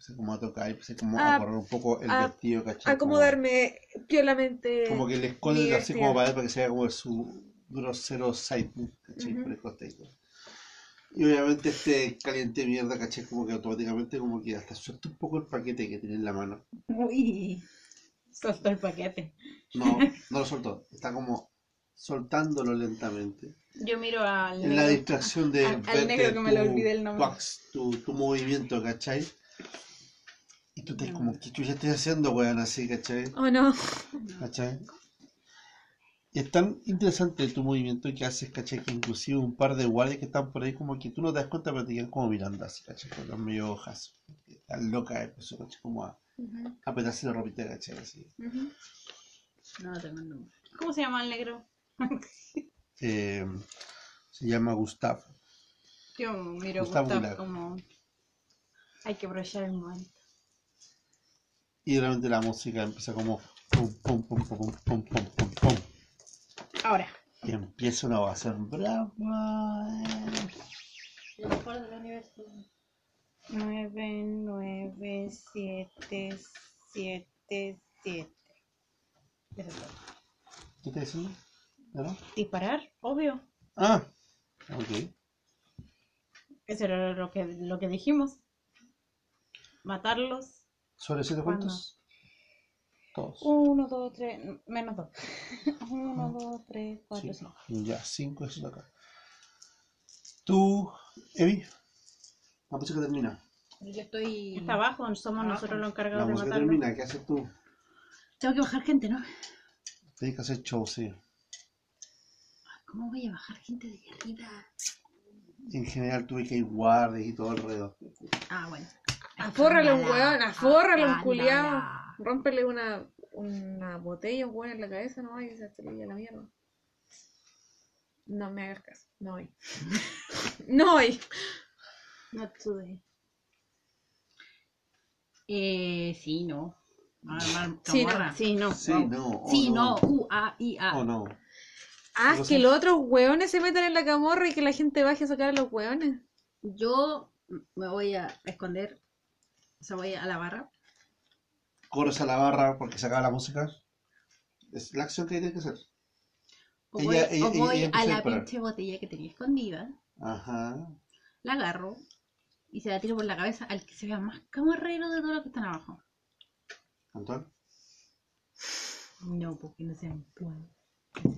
Empecé como a tocar, empecé como Ah, a correr un poco el a- vestido, ¿cachai? Acomodarme piolamente. Como, como que el escote así como para, para que sea como su grosero side, ¿cachai? Ujú. Por el costadito. Y obviamente este caliente mierda, ¿cachai? Como que automáticamente como que hasta suelta un poco el paquete que tiene en la mano. Uy, soltó el paquete. No, no lo soltó. Está como soltándolo lentamente. Yo miro al En la negro. distracción de Al- al negro que me tu, le olvidé el nombre. tu tu, tu movimiento, ¿cachai? Y tú estás como, ¿qué chucha estoy haciendo, weón? Así, ¿cachai? Oh no. ¿Cachai? Y es tan interesante tu movimiento que haces, ¿cachai? Que inclusive un par de guardias que están por ahí como que tú no te das cuenta, pero te quedan como mirando así, ¿cachai? Con los medio hojas. Están locas, empezó, ¿cachai? Como a, Ujú, a petarse la ropita, ¿cachai? Así. ujú. No tengo el nombre. ¿Cómo se llama el negro? Eh, se llama Gustav. Yo miro Gustav Aguilar. como... Hay que aprovechar el momento. Y realmente la música empieza como pum, pum, pum, pum, pum, pum, pum, pum, pum. Ahora. Y empieza una ovación brava. Lo mejor del universo. 9, 9, 7, 7, 7. ¿Qué estás diciendo? ¿No? Disparar, obvio. Ah, ok. Eso era lo que, lo que dijimos. Matarlos. ¿Sobre siete ¿Cuándo? cuentos? Todos. 1, 2, 3, menos 2. 1, 2, 3, 4, Sí. 5. Ya, cinco eso de acá. Tú, Evi. La música termina. Yo estoy. Está abajo, somos Abajo. nosotros los La encargados de música matarlo. termina. ¿Qué haces tú? Tengo que bajar gente, ¿no? Tienes que hacer show, sí. ¿Cómo voy a bajar gente de allá arriba? En general tuve que ir guardias y todo alrededor. Ah, bueno. Afórrale un weón, afórrale un culiao. Rómpele una, una botella, un weón en la cabeza, no y se estrella la mierda. No me hagas caso, no voy. no voy. Not today. Eh, sí, no. Mar- mar- Sí, no, camorra. Sí, no. Sí, no. Sí, no. U, A, I, A. O no. Ah, ¿Qué cosa? que los otros weones se metan en la camorra y que la gente baje a sacar a los weones. Yo me voy a esconder. O sea, voy a la barra. Corres a la barra porque se acaba la música. Es la acción que tiene que hacer. O voy, ella- o voy ella empieza a la pinche botella que tenía escondida. Ajá. La agarro. Y se la tiro por la cabeza al que se vea más camorrero de todos los que están abajo. Antoine. No, porque no sean plan.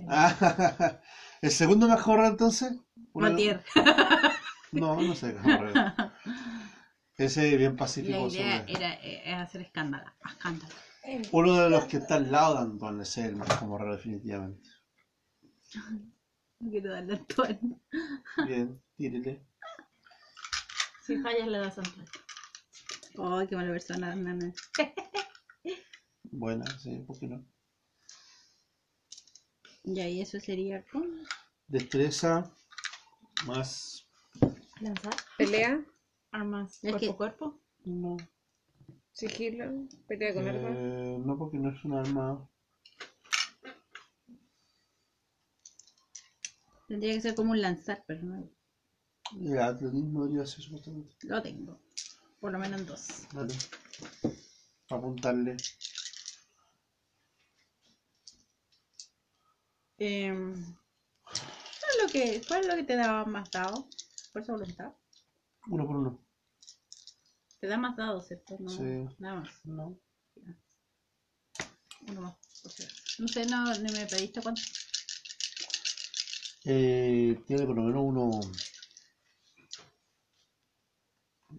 Ah, ¿El segundo mejor entonces? Matier. No, no sé. Ese es bien La pacífico. idea sobre- era, era hacer escándalo. Escándalo. Uno de los que está al lado de Antoine es el más como raro definitivamente. No quiero darle al Antoine. Bien, tírele. Si fallas le das Antoine. Ay, qué mala persona, nana. Buena, sí, ¿por qué no? Ya, y eso sería con. Destreza más. Lanzar. Pelea, Armas cuerpo que- a cuerpo. No, sigilo, pelea con armas. eh, no porque no es un arma. Tendría que ser como un lanzar, pero no. El atletismo debería ser supuestamente. Lo tengo. Por lo menos en dos. Dale. Para apuntarle. Em, ¿Cuál es lo que, cuál es lo que te da más dado? Fuerza voluntad. Uno por uno. Te da más dado, ¿cierto? No, Sí. Nada más. No. Uno más. o sea, no sé, no, ni me pediste cuánto. Eh, tiene por lo menos uno.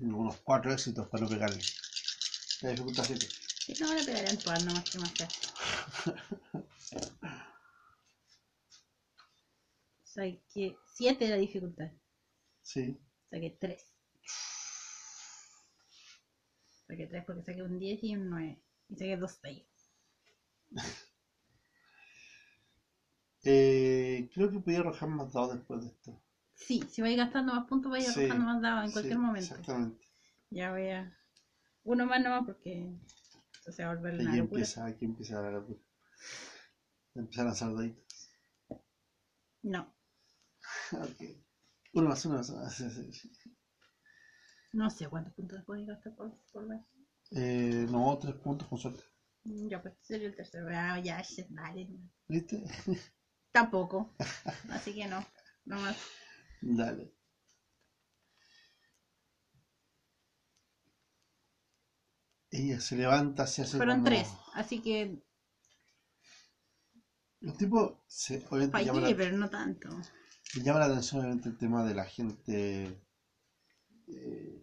Unos cuatro éxitos para no pegarle. La dificultad 7. Sí, no le pegaré a Antoine, nomás que más sea. Saqué 7 de la dificultad. Sí. Saqué 3. Saqué 3 porque saqué un 10 y un 9. Y saqué 2 6. Eh, creo que podía arrojar más dados después de esto. Sí, si vais gastando más puntos, vais Sí, arrojando más dados en Sí, cualquier momento. Exactamente. Ya voy a. Uno más nomás porque. Esto se va a volver una locura. empieza, aquí empieza la locura. Empieza a lanzar daditos. No. Ok. Uno más, uno más. ah, sí, sí, sí. No sé cuántos puntos puedes gastar por, por mes. Eh, no, tres puntos con suerte. Mm, Ya, pues sería el tercero. Ah, ya, shit, dale. ¿Viste? Tampoco. Así que no. No más. Dale. Ella se levanta, se hace Fueron como- tres. Así que Los tipos se, obviamente fallé, la, pero no tanto. Me llama la atención obviamente el tema de la gente. eh,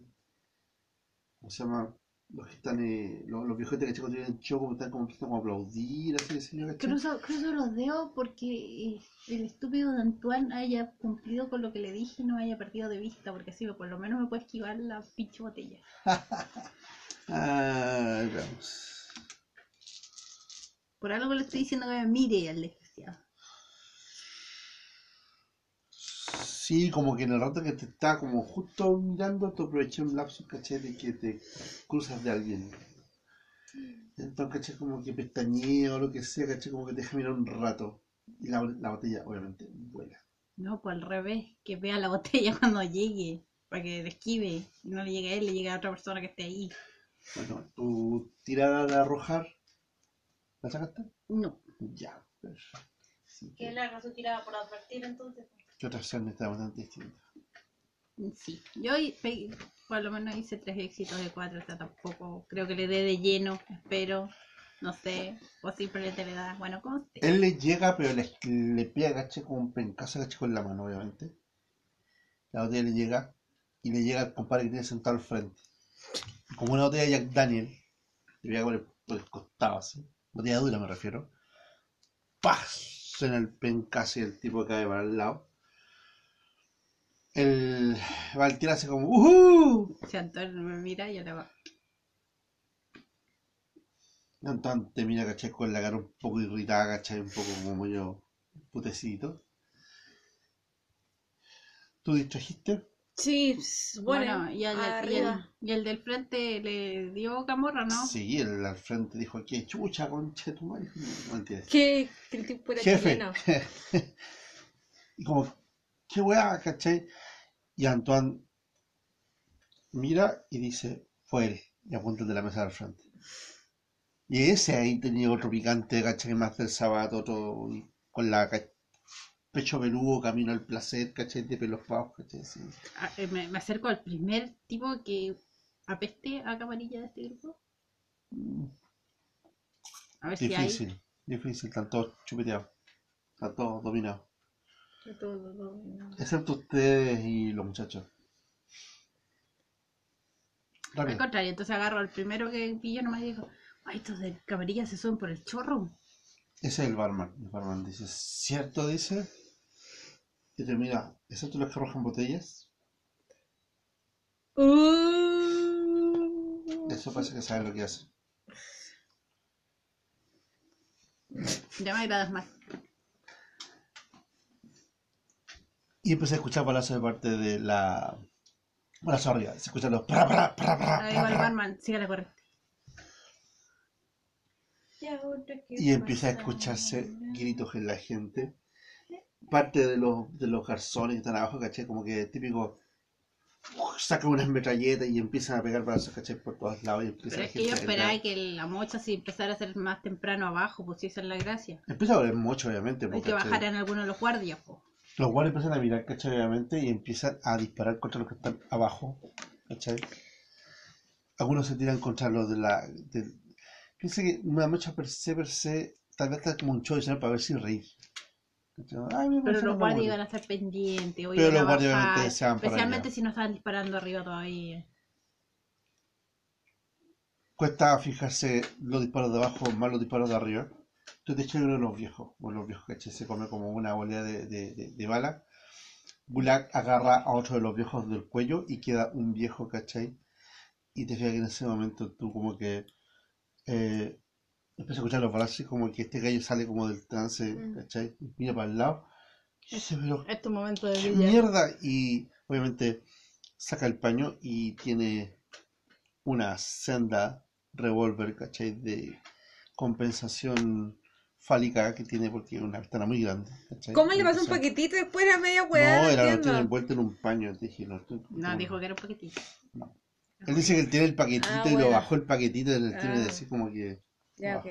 ¿Cómo se llama? Los que están, eh, los, los viejotes que chicos tienen show, como están como, empiezan como a aplaudir, así de señor. Cruzo, cruzo los dedos porque eh, el estúpido de Antoine haya cumplido con lo que le dije y no haya perdido de vista, porque así por lo menos me puede esquivar la pinche botella. Ah, veamos. Por algo le estoy diciendo que me mire al desgraciado. Sí, como que en el rato que te está como justo mirando, tú aproveché un lapso, ¿cachai? De que te cruzas de alguien. Entonces, ¿cachai? Como que pestañea o lo que sea, ¿cachai? Como que te deja mirar un rato. Y la, la botella, obviamente, vuela. No, pues al revés, que vea la botella cuando llegue, para que le esquive. Y no le llegue a él, le llegue a otra persona que esté ahí. Bueno, tu tirada de arrojar, ¿la sacaste? No. Ya, perfecto. Así Que que, le haga su tirada por advertir entonces. ¿Qué otra acción está bastante distinta? Sí, yo por lo menos hice tres éxitos de cuatro, o sea, tampoco creo que le dé de lleno, espero, no sé, o simplemente le da, bueno, como usted. Él le llega, pero le, le pega. Como un pencazo, ¿cachai? Con la mano, obviamente. La botella le llega y le llega al compadre que tiene sentado al frente. Como una botella de Jack Daniel, le pega por el, por el costado, así. Botella dura, me refiero. ¡Pah! Suena el pencazo y el tipo cae para el lado. El Valtier hace como ¡Uhú! Si Antonio me mira, yo le va. Antoine te mira, ¿cachai? Con la cara un poco irritada, ¿cachai? Un poco como yo putecito. ¿Tú distrajiste? Sí, bueno, Bueno, y, y, el, arriba. y el del frente le dio camorra, ¿no? Sí, el al frente dijo, ¿qué chucha, concha tu madre? No entiendes. Que, que el tipo era Jefe. chileno. y como, ¿qué weá, cachai? Y Antoine mira y dice, fue él. Y apunta el de la mesa al frente. Y ese ahí tenía otro picante, cachai, más del sábado, otro con la pecho peludo, camino al placer, cachai, de pelos bajos, cachai, sí. Ah, eh, me, me acerco al primer tipo que apeste a camarilla de este grupo. A ver si hay. Difícil, difícil, están todos chupeteados, están todos dominados. De todo. Excepto ustedes y los muchachos. Al Rápido. contrario, entonces agarro al primero que pilló nomás y digo, ay, estos de camarilla se suben por el chorro. Ese es el barman. El barman dice, ¿cierto? Dice. Y te mira, ¿excepto los que arrojan botellas? Uh. Eso parece que saben lo que hacen. Ya me agradas más. Y empecé a escuchar balazos de parte de la... Balazo arriba. Se escuchan los... pra, pra, pra, pra, digo al pra. barman, siga la corriente. ¿Y empieza a escucharse gritos en la gente. Parte de los, de los garzones que están abajo, ¿cachai? Como que típico... Sacan unas metralletas y empiezan a pegar balazos, ¿cachai? Por todos lados. Y empieza Pero es que yo esperaba que la mocha se empezara a hacer más temprano abajo, pues si esa es la gracia. Empieza a oler mucho, obviamente. Hay po, que ¿cachai? bajar en alguno de los guardias, pues. Los guardias empiezan a mirar, ¿cachai? Obviamente, y empiezan a disparar contra los que están abajo, ¿cachai? Algunos se tiran contra los de la... del- Piensa que una mecha per se, per se, tal vez está como un show de para ver si reír. Ay, Pero los guardias iban a estar pendientes, Pero los guardias obviamente se van especialmente si no estaban disparando arriba todavía. Cuesta fijarse los disparos de abajo más los disparos de arriba. De hecho, hay uno de los viejos, uno de los viejos, ¿cachai? Se come como una bolea de, de, de, de bala. Gulag agarra a otro de los viejos del cuello y queda un viejo, ¿cachai? Y te fijas que en ese momento tú como que eh, empiezas a escuchar los balazos y como que este gallo sale como del trance, Mm. ¿cachai? Y mira para el lado. Y dice, pero Es tu momento de ¡qué brillar. mierda! Y obviamente saca el paño y tiene una senda revólver, ¿cachai? De compensación fálica que tiene porque es una ventana muy grande. ¿cachai? ¿Cómo le pasó un paquetito y después era media weá? No, No, era lo tiene envuelto en un paño. Dije, no, estoy- No, dijo que era un poquitito. Él dice que él tiene el paquetito Ah, y lo bajó el paquetito en el tiene de Ah. decir como que. Ya.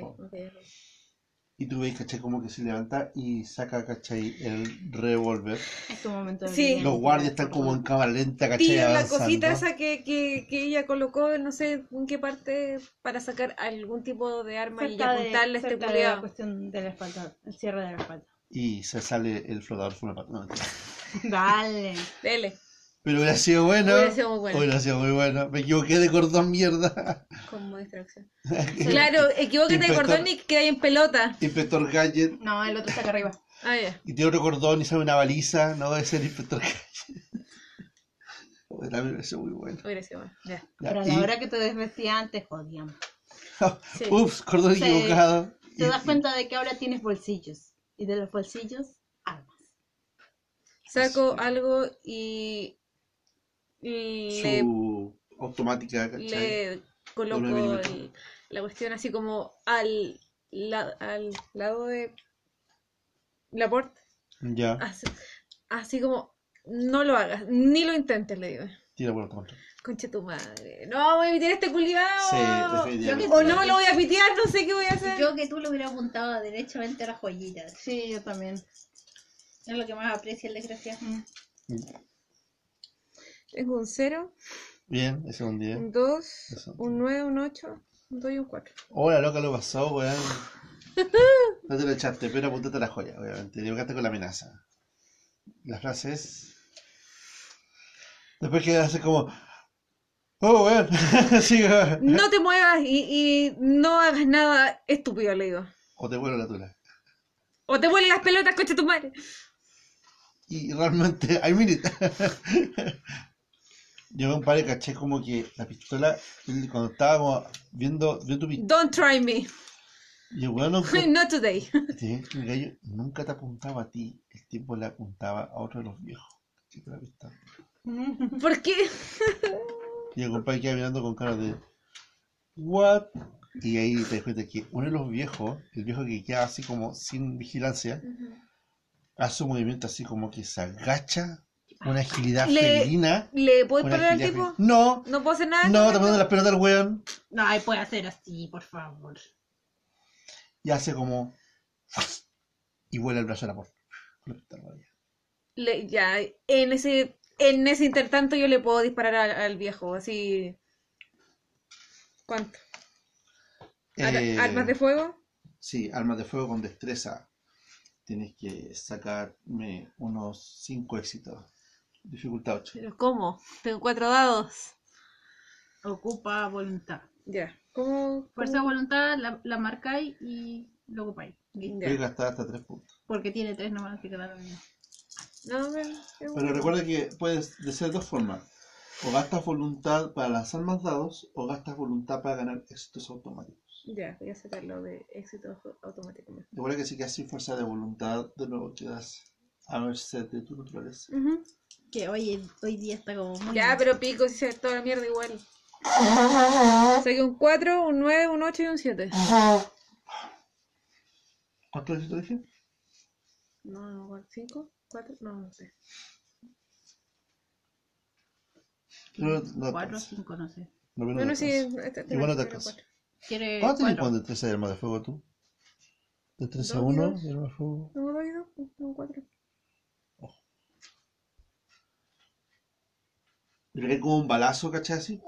Y tú ves, ¿cachai? Como que se levanta y saca, ¿cachai? El revólver. Es tu momento de Sí. Los guardias están como en cámara lenta, ¿cachai? Tira la Avanzando. cosita esa que, que, que ella colocó, no sé en qué parte, para sacar algún tipo de arma y Cerca apuntarle a este cerca de la culiao. cuestión de la espalda, el cierre de la espalda. Y se sale el flotador No. Dale. Dele, Pero hubiera sido bueno. Hubiera sido muy bueno. Hubiera sido muy bueno. Me equivoqué de cordón, mierda. como distracción. Claro, equivóquate de cordón y que hay en pelota. Inspector Gadget. No, el otro está acá arriba. Ah, ya. Y tiene otro cordón y sale una baliza. No debe ser Inspector Gadget. Joder, a mí me pareció muy bueno. Hubiera sido bueno. Ya. Ya, Pero a y- la hora que te desvestía antes, jodíamos. Sí. Ups, cordón Sí. equivocado. Te Y- das cuenta de que ahora tienes bolsillos. Y de los bolsillos, armas. Saco algo y le, su automática, ¿cachai? le coloco el- la cuestión así como al, la- al lado de la puerta. Ya, Así, así como, no lo hagas, ni lo intentes, le digo. tira por otro control. Conche tu madre. No, voy a pitear este culiao. Sí, o no lo voy a pitear, no sé qué voy a hacer. Yo que tú le hubiera apuntado derechamente a las joyitas. Sí, yo también. Es lo que más aprecia el desgraciado. Tengo un 0, Bien, ese es un 10. un 2, Eso. un 9, un 8, un 2 y un 4. Hola, loca, lo pasó, weón. No te lo echaste, pero apuntate a la joya, obviamente. Equivocaste con la amenaza. La frase es. Después que hace como. Oh, weón. sí, weón. No te muevas y, y no hagas nada estúpido, le digo. O te vuelo la tula. O te vuelen las pelotas, coche tu madre. Y realmente, hay minita. Yo compadre caché como que la pistola, cuando estábamos viendo, viendo tu pistola, Don't try me. y el weón no- Not today. El gallo nunca te apuntaba a ti, el tiempo le apuntaba a otro de los viejos. ¿Por qué? Y el compadre queda mirando con cara de ¿What? Y ahí te das cuenta que uno de los viejos, el viejo que queda así como sin vigilancia, hace un movimiento así como que se agacha, una agilidad Le- felina. ¿Le puedo una parar al tipo? No, No puedo hacer nada. no, te pones esto? las pelotas al weón No, ahí puede hacer así, por favor. y hace como y vuela el brazo a la puerta. Le- ya, en ese, en ese intertanto yo le puedo disparar al, al viejo, así. ¿Cuánto? Ar- Eh, ¿Armas de fuego? Sí, armas de fuego con destreza. Tienes que sacarme unos 5 éxitos. Dificultad 8. ¿Pero cómo? Tengo cuatro dados. Ocupa voluntad. Ya. ¿Cómo? Fuerza de voluntad, la, la marcáis y lo ocupáis. Ya. Puedes gastar hasta 3 puntos. Porque tiene tres nomás, así que da lo mismo. No, me- Pero recuerda que puedes de ser dos formas. O gastas voluntad para lanzar más dados, o gastas voluntad para ganar éxitos automáticos. Ya, voy a sacarlo de éxito automáticamente. Recuerda que si quedas sin fuerza de voluntad, de nuevo quedas a merced de tu naturaleza. Uh -huh. Que hoy, hoy día está como muy Ya, mal. pero pico si se ve toda la mierda igual. Saqué un 4, un 9, un 8 y un 7. ¿Cuánto te dije? No, no, 5, 4, no, no sé. 4 o 5, no sé. Bueno, sí, este, este, Igual no te este ¿Cuánto tenés cuando te 3 armas de fuego tú? De 3 a 1, armas de fuego. Tengo 2 y 2, tengo 4. pero hay como un balazo, ¿cachai? Así,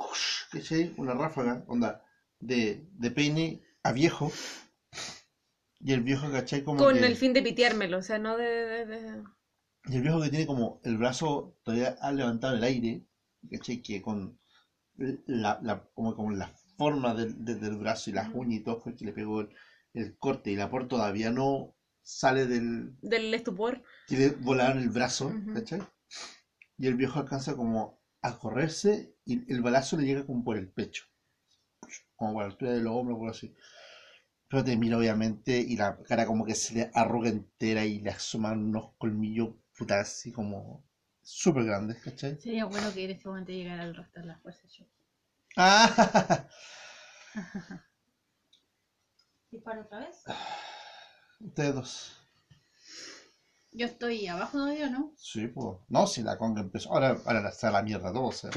¿cachai? Una ráfaga, onda, de, de peine a viejo. Y el viejo, ¿cachai? Como Con el fin de piteármelo, o sea, no de, Y el viejo que tiene como el brazo todavía ha levantado el aire, ¿cachai? Que con la, como, como la forma del, del, brazo y las mm. uñas y todo fue que le pegó el, el corte y la por todavía no sale del... Del estupor. Que le volaron el brazo, ¿cachai? Y el viejo alcanza como a correrse y el balazo le llega como por el pecho, como por la altura de los hombros, algo así. Pero te mira obviamente y la cara como que se le arruga entera y le asoman unos colmillos putas así como súper grandes, ¿cachai? Sería bueno que en este momento llegara el resto de las fuerzas. yo. ¡Ah! ¿Disparo otra vez? Ustedes dos. Yo estoy abajo todavía, ¿no? Sí, pues. No, si la conga empezó. Ahora, ahora está la mierda todo, o sea.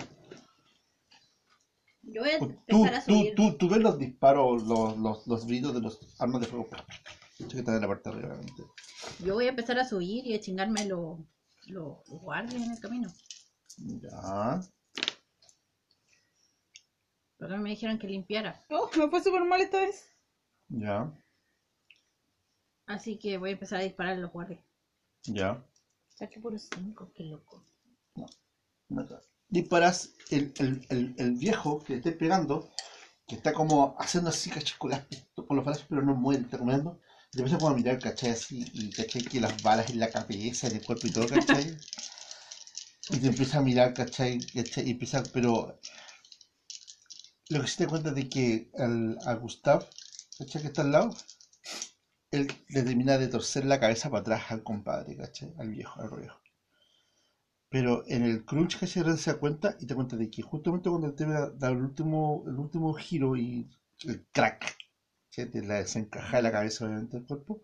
Yo voy a Tú, empezar a tú, subir. tú, tú ves los disparos, los, los, los brillos de los armas de fuego. Que están en la parte de arriba, obviamente. Yo voy a empezar a subir y a chingarme los los guardias en el camino. Ya. Porque me dijeron que limpiara. Oh, me fue súper mal esta vez. Ya. Así que voy a empezar a disparar a los guardias. Ya. Saqué por 5, qué loco. Disparas el, el, el, el viejo que esté pegando, que está como haciendo así, ¿cachai? Con, las con los balazos, pero no muere, está comiendo. Y te empieza como a mirar, ¿cachai? Así, y ¿cachai? Que las balas en la cabeza, en el cuerpo y todo, ¿cachai? Y te empieza a mirar, ¿cachai? ¿cachai? Y empieza, pero... Lo que sí te cuenta de que al, a Gustav, ¿cachai? Que está al lado, él le termina de torcer la cabeza para atrás al compadre, ¿cachai? Al viejo, al viejo. Pero en el crunch que se da cuenta y te cuenta de que justamente cuando el tema da el último, el último giro y el crack, que te la desencaja de la cabeza obviamente del cuerpo,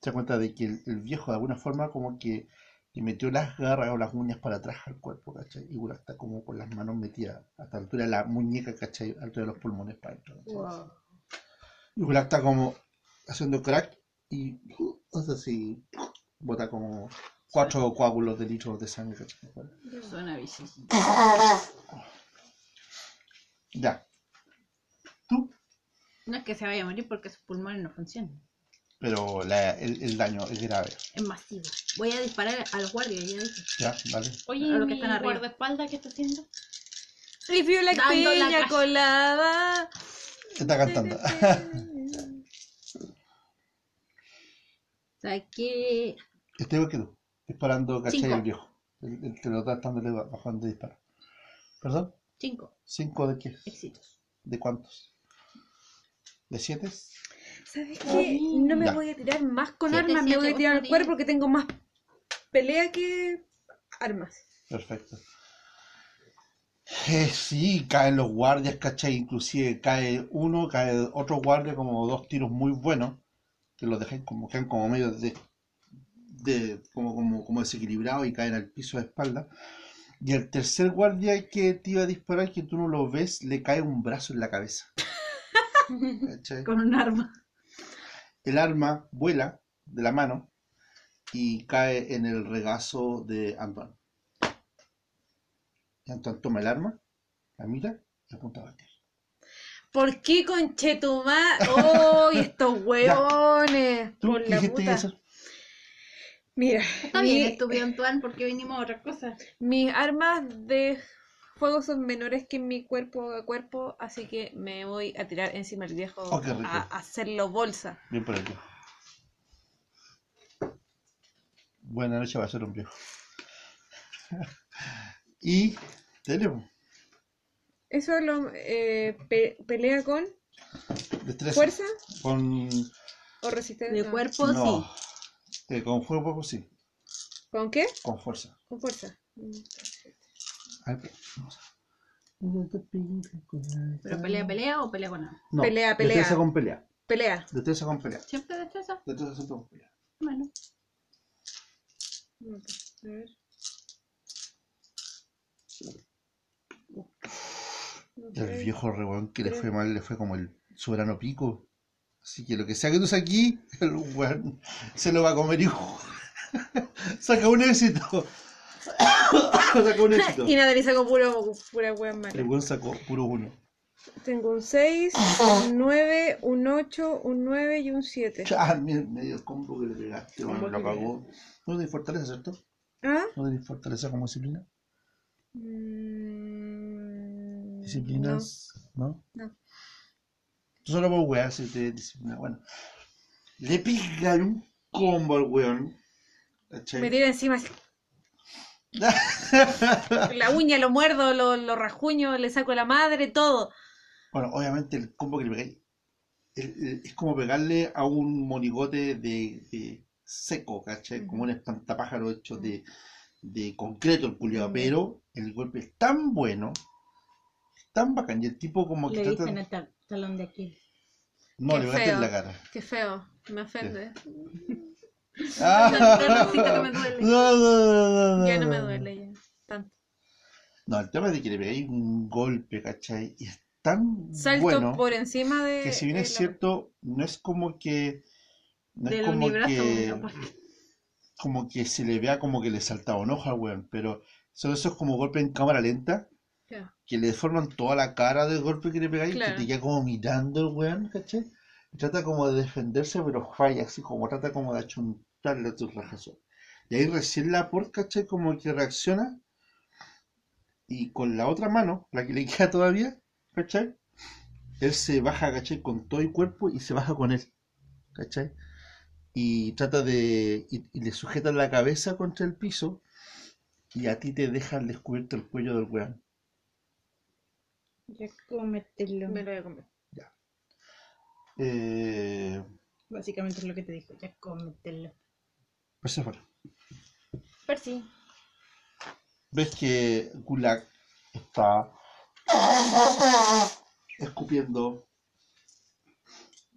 se da cuenta de que el, el viejo de alguna forma como que le metió las garras o las uñas para atrás al cuerpo, ¿cachai? Y Gura está como con las manos metidas hasta la altura de la muñeca, ¿cachai? A la altura de los pulmones para adentro. ¿cachai? Y Gura está como haciendo crack y hace así, bota como cuatro coágulos de litros de sangre. Suena bici. Ya. Tú, No es que se vaya a morir porque sus pulmones no funcionan. pero la- el, el daño es grave. Es masivo. Voy a disparar a los guardias, ya dije. Ya, vale. Oye, A ¿y los que están arriba. guardaespaldas qué está haciendo? Dando la piña colada. Está cantando. Saqué Este igual que tú. Disparando, ¿cachai? Cinco. El viejo. El, el que lo está dándole bajando de disparo. ¿Perdón? cinco ¿Cinco de qué? éxitos. ¿De cuántos? ¿De siete? ¿Sabes qué? No me Ya. voy a tirar más con armas, me voy a tirar al cuerpo porque tengo más pelea que armas. Perfecto. Eh, sí, caen los guardias, ¿cachai? Inclusive cae uno, cae otro guardia, como dos tiros muy buenos, que los dejan como, quedan como medio de, de como, como, como desequilibrados y caen al piso de espalda. Y el tercer guardia que te iba a disparar, que tú no lo ves, le cae un brazo en la cabeza. Con un arma. El arma vuela de la mano y cae en el regazo de Antoine. Y Antoine toma el arma, la mira y apunta a batir. ¿Por qué conchetumá? ¡Oh, estos huevones! ¿Tú Por qué la puta. eso? Mira, Está mi- bien, estúpido Antoine, porque vinimos a otra cosa. mis armas de fuego son menores que mi cuerpo a cuerpo, así que me voy a tirar encima del viejo Oh, a hacerlo bolsa. Bien por el viejo. Buena noche va a ser un viejo. y tenemos Eso lo eh, pe- pelea con destreza. fuerza Con. o resistencia. De cuerpo, No. sí. eh, con pues sí. ¿Con qué? Con fuerza. Con fuerza. A ver, vamos a- Pero pelea, pelea o pelea con arma. No, Pelea, pelea. Destreza con pelea. Pelea. Destreza con pelea. ¿Siempre destreza? Destreza siempre con pelea. Bueno. A ver. El viejo reguón que le fue mal le fue como el soberano pico. Así que lo que sea que tú aquí, el weón se lo va a comer hijo. Saca un éxito. Saca un éxito. Y nada, le saco puro, pura wea mala. El weón sacó puro uno. Tengo un 6, un 9, un 8, un 9 y un 7. Ah, mira, medio combo que le pegaste, weón, Combo lo cagó. No tenés fortaleza, ¿cierto? ¿Ah? No tenés fortaleza como disciplina. Mm, Disciplinas, ¿no? No. Tú solo por weá si te disciplina. Bueno. Le pegan un combo al weón. no. ¿Cachai? Me tiro encima así, la uña, lo muerdo, lo, lo rajuño, le saco la madre, todo. Bueno, obviamente el combo que le pegáis es como pegarle a un monigote de, de seco, ¿cachai? Como un espantapájaro hecho de, de concreto el culiado, pero el golpe es tan bueno, tan bacán, y el tipo como que Le trata... dicen el tal- talón de Aquiles. No, Qué le pegaste en feo. la cara. Qué feo, me ofende. Ah, me duele. no, no, no, no, Ya no no, me no. duele ya. Tanto. No, el tema es de que le pegáis un golpe, ¿cachai? Y es tan Salto bueno por encima de. que si bien es la- cierto, no es como que... No es como que... Como que se le vea como que le saltaba un ojo al weón, pero son esos como golpes en cámara lenta Que le deforman toda la cara del golpe que le pegáis, Claro. que te queda como mirando el weón, ¿cachai? Y trata como de defenderse, pero falla, así como trata como de achuntarle a tu rajazo. Y ahí recién la por, ¿cachai? Como que reacciona y con la otra mano, la que le queda todavía, ¿cachai? Él se baja, ¿cachai? Con todo el cuerpo y se baja con él, ¿cachai? Y trata de... y, y le sujeta la cabeza contra el piso y a ti te deja al descubierto el cuello del weón. Ya cómetelo. Me lo voy a comer. Eh, Básicamente es lo que te dijo, ya cómetelo. Perséfone. Percy. ves que Gulag está escupiendo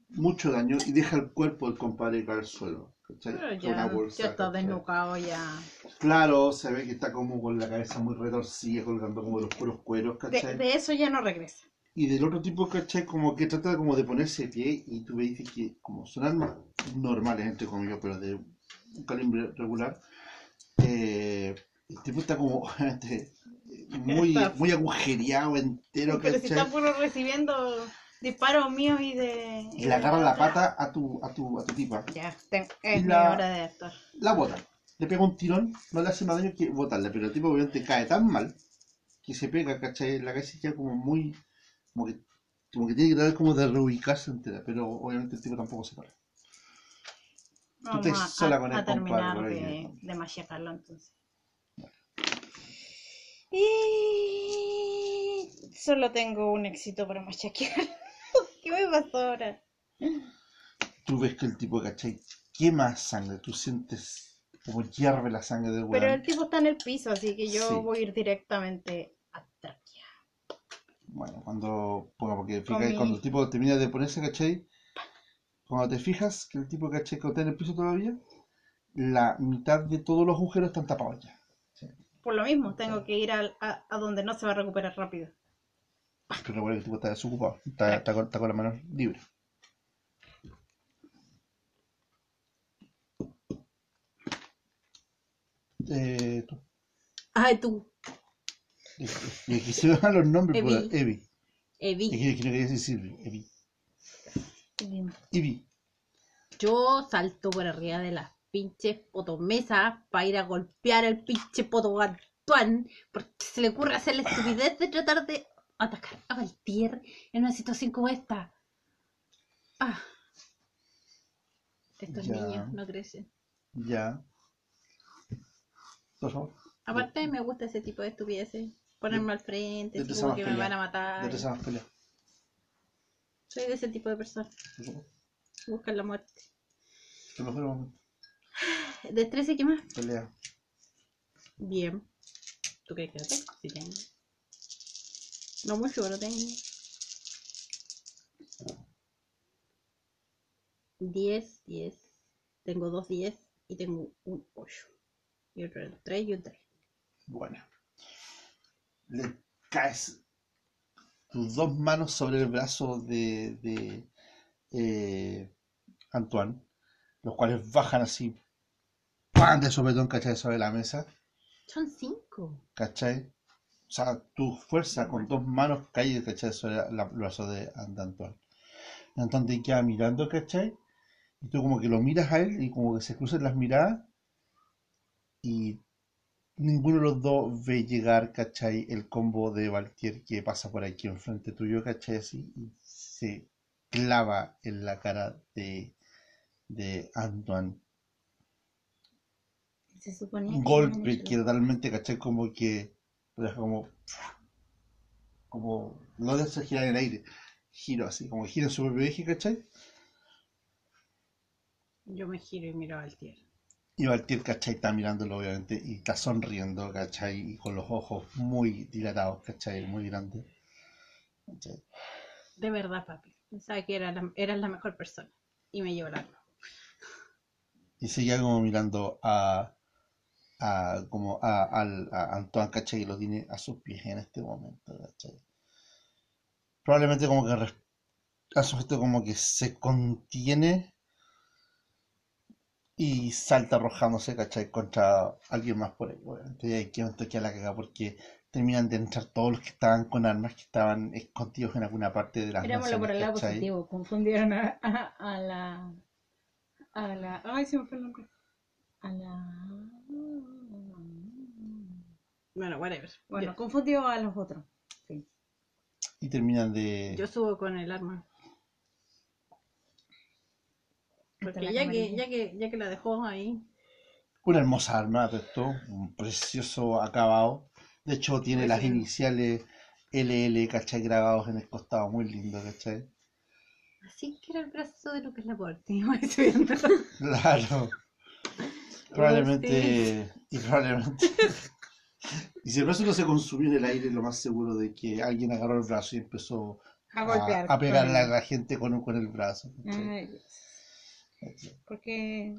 mucho daño y deja el cuerpo del compadre caer al suelo. ¿Cachai? Pero Con una ya, bolsa, ya está ¿cachai? desnucado ya. Claro, se ve que está como con la cabeza muy retorcida, colgando como de los puros cueros, ¿cachai? de eso ya no regresa. Y del otro tipo, ¿cachai? Como que trata como de ponerse de pie y tú ves que como son armas normales, entre comillas, pero de un calibre regular, eh, el tipo está como obviamente, muy, muy agujereado entero, Pero si está ¿cachai? puro recibiendo disparos míos y de. Y le agarra la pata a tu, a tu, a tu tipa. Ya, ten- es Y mi la- hora de actuar. La bota. Le pega un tirón, no le hace más daño que botarle, pero el tipo obviamente cae tan mal que se pega, ¿cachai? La cabeza y queda como muy. como que, como que tiene que tratar como de reubicarse entera, pero obviamente el tipo tampoco se para. Vamos te a, sola a- con el a terminar compadre, de, de machacarlo entonces. Y solo tengo un éxito para machaquear. ¿Qué me pasó ahora? Tú ves que el tipo, ¿cachai? Quema sangre, tú sientes como hierve la sangre del Pero el weón. tipo está en el piso, así que yo Sí. voy a ir directamente a tráquea. Bueno, cuando. Bueno, porque fíjate, mi- cuando el tipo termina de ponerse, ¿cachai? Cuando te fijas que el tipo, ¿cachai? Que está en el piso todavía, la mitad de todos los agujeros están tapados ya. Por lo mismo, tengo que ir al- a, a donde no se va a recuperar rápido. Pero recuerda que el tipo está desocupado, está, está con, está con las manos libres. Eh, tú. Ay, tú, Y, y aquí se van los nombres, Evi. pues, Evi. Evi. Que, que no quería decir Evi. Evi. Yo salto por arriba de las pinches potomesas para ir a golpear al pinche poto Antoine porque se le ocurre hacer la estupidez de tratar de atacar a Valtier en una situación como esta. Ah. Estos Ya. niños no crecen. Ya. Por favor. Aparte me gusta ese tipo de estupideces. Ponerme al frente, de como que me van a matar. De más pelea. Soy de ese tipo de persona. Buscan la muerte. Que mejor momento. ¿Destreza y qué más? Pelea. Bien. ¿Tú crees que lo tengo? Sí tengo. No mucho, pero tengo. 10, 10. Tengo dos 10 y tengo un 8. Y otro 3 y un 3. Bueno. Le caes tus dos manos sobre el brazo de, de eh, Antoine, los cuales bajan así, ¡pam! de sopetón, ¿cachai? Sobre la mesa, Son 5. ¿cachai? O sea, tu fuerza con dos manos cae, ¿cachai? Sobre el brazo de, Antoine. Antoine queda mirando, ¿cachai? Y tú como que lo miras a él y como que se cruzan las miradas y ninguno de los dos ve llegar, ¿cachai? El combo de Valtier que pasa por aquí enfrente tuyo, ¿cachai? Así, y se clava en la cara de, de Antoine. Se suponía Un que golpe a que totalmente, ¿cachai? Como que como... Como... No deja girar en el aire. Giro así, como gira en su propio eje, ¿cachai? Yo me giro y miro al tierra. Y Valtier, ¿cachai? Está mirándolo, obviamente, y está sonriendo, ¿cachai? Y con los ojos muy dilatados, ¿cachai? Muy grandes. ¿cachai? De verdad, papi. Pensaba que era la, eras la mejor persona. Y me llevó arma. Y seguía como mirando a, a como a, al- a Antoine, ¿cachai? Y lo tiene a sus pies en este momento, ¿cachai? Probablemente como que res- a su gesto como que se contiene y salta arrojándose, ¿cachai? Contra alguien más por ahí, obviamente. Y ahí que toque a la caga porque terminan de entrar todos los que estaban con armas que estaban escondidos en alguna parte de las Mirámoslo por el lado positivo. Confundieron a, a, a la. A la. Ay, se me fue el nombre. A la. Bueno, whatever. Bueno, confundió a los otros. Sí. Y terminan de... Yo, yo subo con el arma. Porque es ya que, ya que, ya que la dejó ahí. Una hermosa arma, esto, un precioso acabado. De hecho, tiene las iniciales LL, ¿cachai? Grabados en el costado, muy lindo, ¿cachai? Así que era el brazo de Lucas Laporte. iba estudiando. Claro. Probablemente, y probablemente. Y si el brazo no se consumió en el aire, lo más seguro de que alguien agarró el brazo y empezó A golpear. a pegarle a la gente con, con el brazo.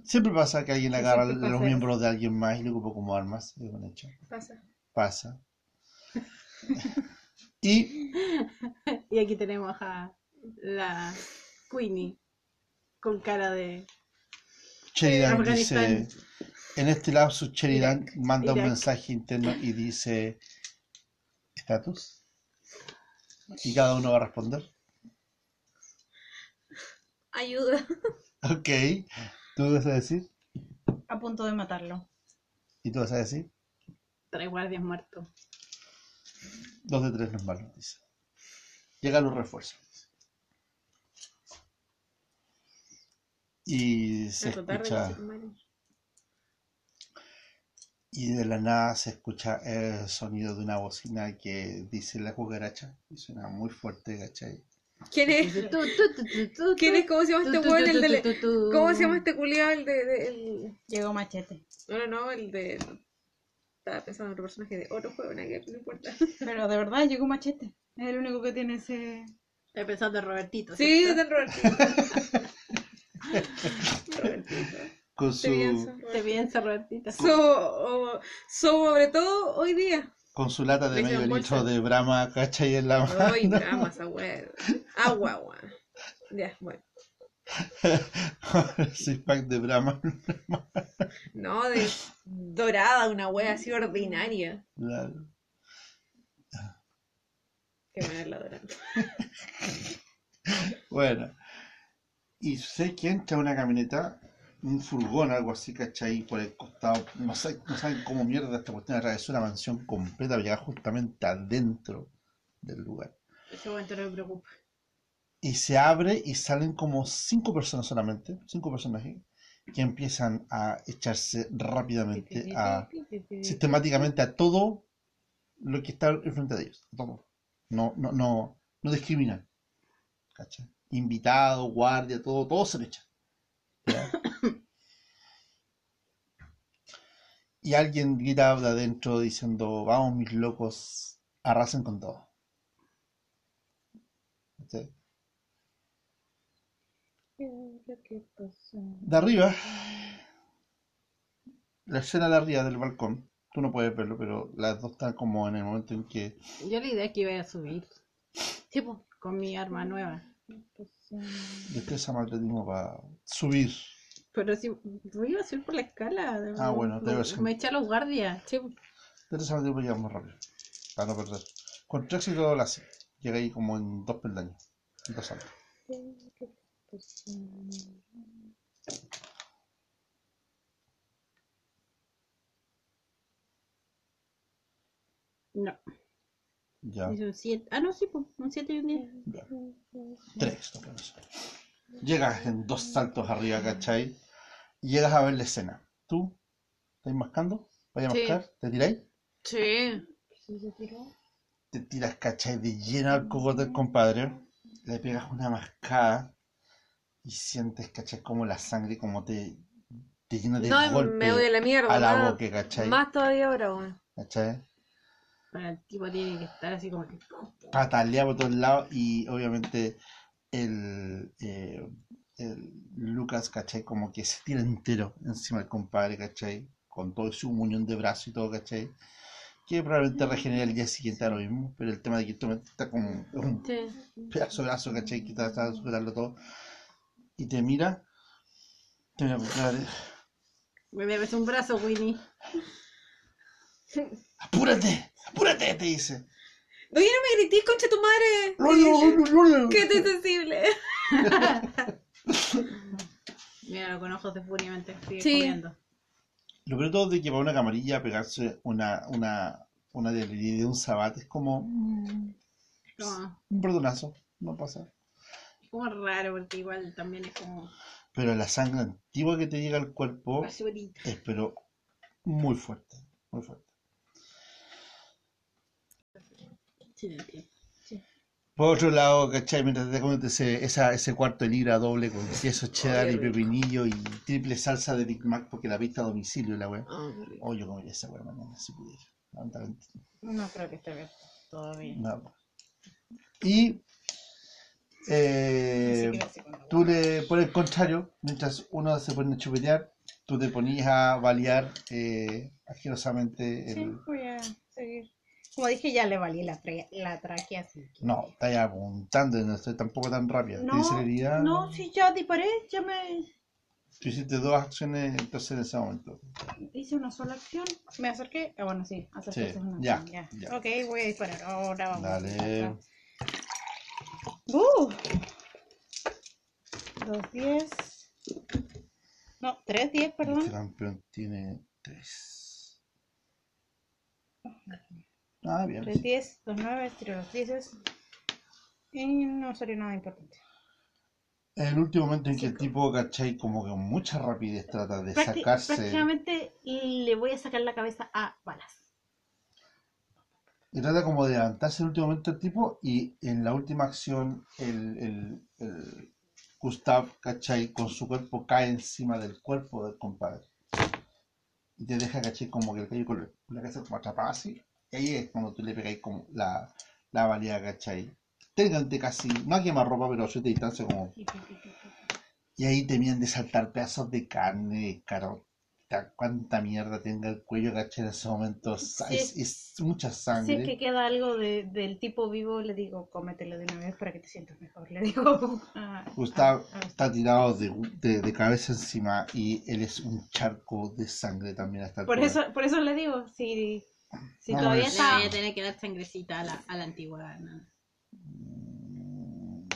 Siempre pasa que alguien agarra los pasa miembros de alguien más y lo ocupa como armas. Es un hecho. pasa. Pasa. Y y aquí tenemos a la Queenie con cara de. Sheridan dice, en este lapsus Sheridan manda un mensaje interno y dice, ¿estatus? Y cada uno va a responder. Ayuda. Ok, ¿tú vas a decir? A punto de matarlo. ¿Y tú vas a decir? Tres guardias muertos. Dos de tres no es malo, dice. Llegan los refuerzos. Y se tarde, escucha. Y de la nada se escucha el sonido de una bocina que dice la cucaracha. Y suena muy fuerte, ¿cachai? ¿Quién es? ¿Quién es? ¿Cómo se llama este weón? El de... ¿Cómo se llama este culiado? El de... de- el... Llegó machete. No, no, no, el de... Estaba pensando en otro personaje de otro juego, no importa. Pero de verdad llegó machete. Es el único que tiene ese. Estoy pensando en Robertito. Sí, ¿cierto? de Robertito. Robertito. Con Te su, pienso, Te piensa Robertito. So- sobre todo hoy día. con su lata de medio litro de Brahma, ¿cachai? En la mano. Ay, drama esa weá. Agua, agua. Ya, bueno. Six pack de Brahma. No, de dorada, una wea así ordinaria. Claro. Qué buena la dorada. Bueno, y sé que entra una camioneta, un furgón, algo así, ¿cachai? Por el costado, no, sé, no saben cómo mierda esta cuestión atravesó una mansión completa, llega justamente adentro del lugar. Ese momento no me preocupa. Y se abre y salen como cinco personas solamente, cinco personajes, que empiezan a echarse rápidamente, a, sistemáticamente a todo lo que está enfrente de ellos, a todo. No, no, no, no discriminan. ¿Cachai? Invitado, guardia, todo, todo se le echa. ¿Ya? Y alguien grita de adentro diciendo, vamos mis locos, arrasen con todo. ¿Cachai? De arriba, la escena de arriba del balcón, tú no puedes verlo, pero las dos están como en el momento en que Yo la idea es que iba a subir. Tipo, con mi arma nueva. destreza atletismo para subir. Pero si yo iba a subir por la escala. Ah, bueno, me, debe ser. me echa a los guardias. Destreza atletismo llega más rápido, para no perder. Con tres y todo lo hace. Llega ahí como en dos peldaños, en dos saltos. No, Ya, dice un 7. Ah, no, sí, pues, un 7 y un 10. ya. Tres, no puede ser. Llegas en dos saltos arriba, ¿cachai? Y llegas a ver la escena. ¿Tú? ¿Estás mascando? ¿Vaya a Sí. mascar? ¿Te tiráis? sí. te tiras, ¿cachai? De lleno al cogote del compadre, le pegas una mascada y sientes, ¿cachai? Como la sangre como te, te llena de No, golpe me voy a la mierda. a la más, boca, ¿cachai? más todavía ahora, weón. ¿Cachai? Pero el tipo tiene que estar así como que. Patalea por todos lados y obviamente el, eh, el Lucas, ¿cachai? Como que se tira entero encima del compadre, ¿cachai? Con todo su muñón de brazo y todo, ¿cachai? Que probablemente regenera el día siguiente a lo mismo, pero el tema de que está como un Sí. pedazo de brazo, ¿cachai? Que está tratando de superarlo todo. Y te mira, te mira de, Me bebes un brazo, Winnie. ¡Apúrate! ¡Apúrate! Te dice. Oye, no me gritís, concha tu madre. ¡Lolo, lolo, lolo! Qué sensible. Míralo con ojos de furia mientras sigue Sí. comiendo. Lo peor de todo es de que para una camarilla pegarse una, una, una de, de un sabat es como mm, Como, un perdonazo, no pasa. como raro, porque igual también es como Pero la sangre antigua que te llega al cuerpo basurita. es pero muy fuerte, muy fuerte. Sí. Por otro lado, ¿cachai? Mientras te comes ese, esa, ese cuarto de libra doble con queso cheddar Ay, y pepinillo y triple salsa de Big Mac porque la viste a domicilio la. Oh, qué rico. Oh, yo comería esa wea mañana si pudiera. No creo que esté abierto todavía. no. Y eh, tú le, por el contrario, mientras uno se pone a chupetear, tú te ponías a balear eh, asquerosamente Sí, el... voy a seguir. Como dije, ya le valí la, tra- la tráquea, así que... No, estás apuntando y no estoy tampoco tan rápida. No, no, si ya disparé, ya me Tú hiciste dos acciones entonces en ese momento. hice una sola acción. Me acerqué. Ah, bueno, sí, acercarse Sí, una ya, acción. Ya. ya. Ok, voy a disparar. Ahora vamos. Dale. Uh. Dos diez. No, tres diez, perdón. campeón tiene tres. Ah, bien. Tres diez, dos nueve, tiro los dieces. Y no salió nada importante. El último momento en que el tipo, ¿cachai? Como que con mucha rapidez trata de Prácti- sacarse. Prácticamente le voy a sacar la cabeza a balas. Y trata como de levantarse en el último momento el tipo y en la última acción el, el, el Gustav, ¿cachai? Con su cuerpo cae encima del cuerpo del compadre. Y te deja, ¿cachai? Como que el la- con la cabeza como atrapada así. Y ahí es cuando tú le pegáis como la, la valía, ¿cachai? Técnicamente casi, no a quemar ropa, pero a cierta distancia como... Y ahí temían de saltar pedazos de carne, carota, cuánta mierda tenga el cuello, ¿cachai? En ese momento Sí. es, es mucha Si sangre. es que queda algo de- del tipo vivo, le digo, cómetelo de una vez para que te sientas mejor. Le digo. a- Gustav a- a- está tirado de, de- de cabeza encima y él es un charco de sangre también hasta Por eso, por eso le digo, si, si todavía Le está, voy a tener que dar sangrecita a la, a la antigua. ¿no?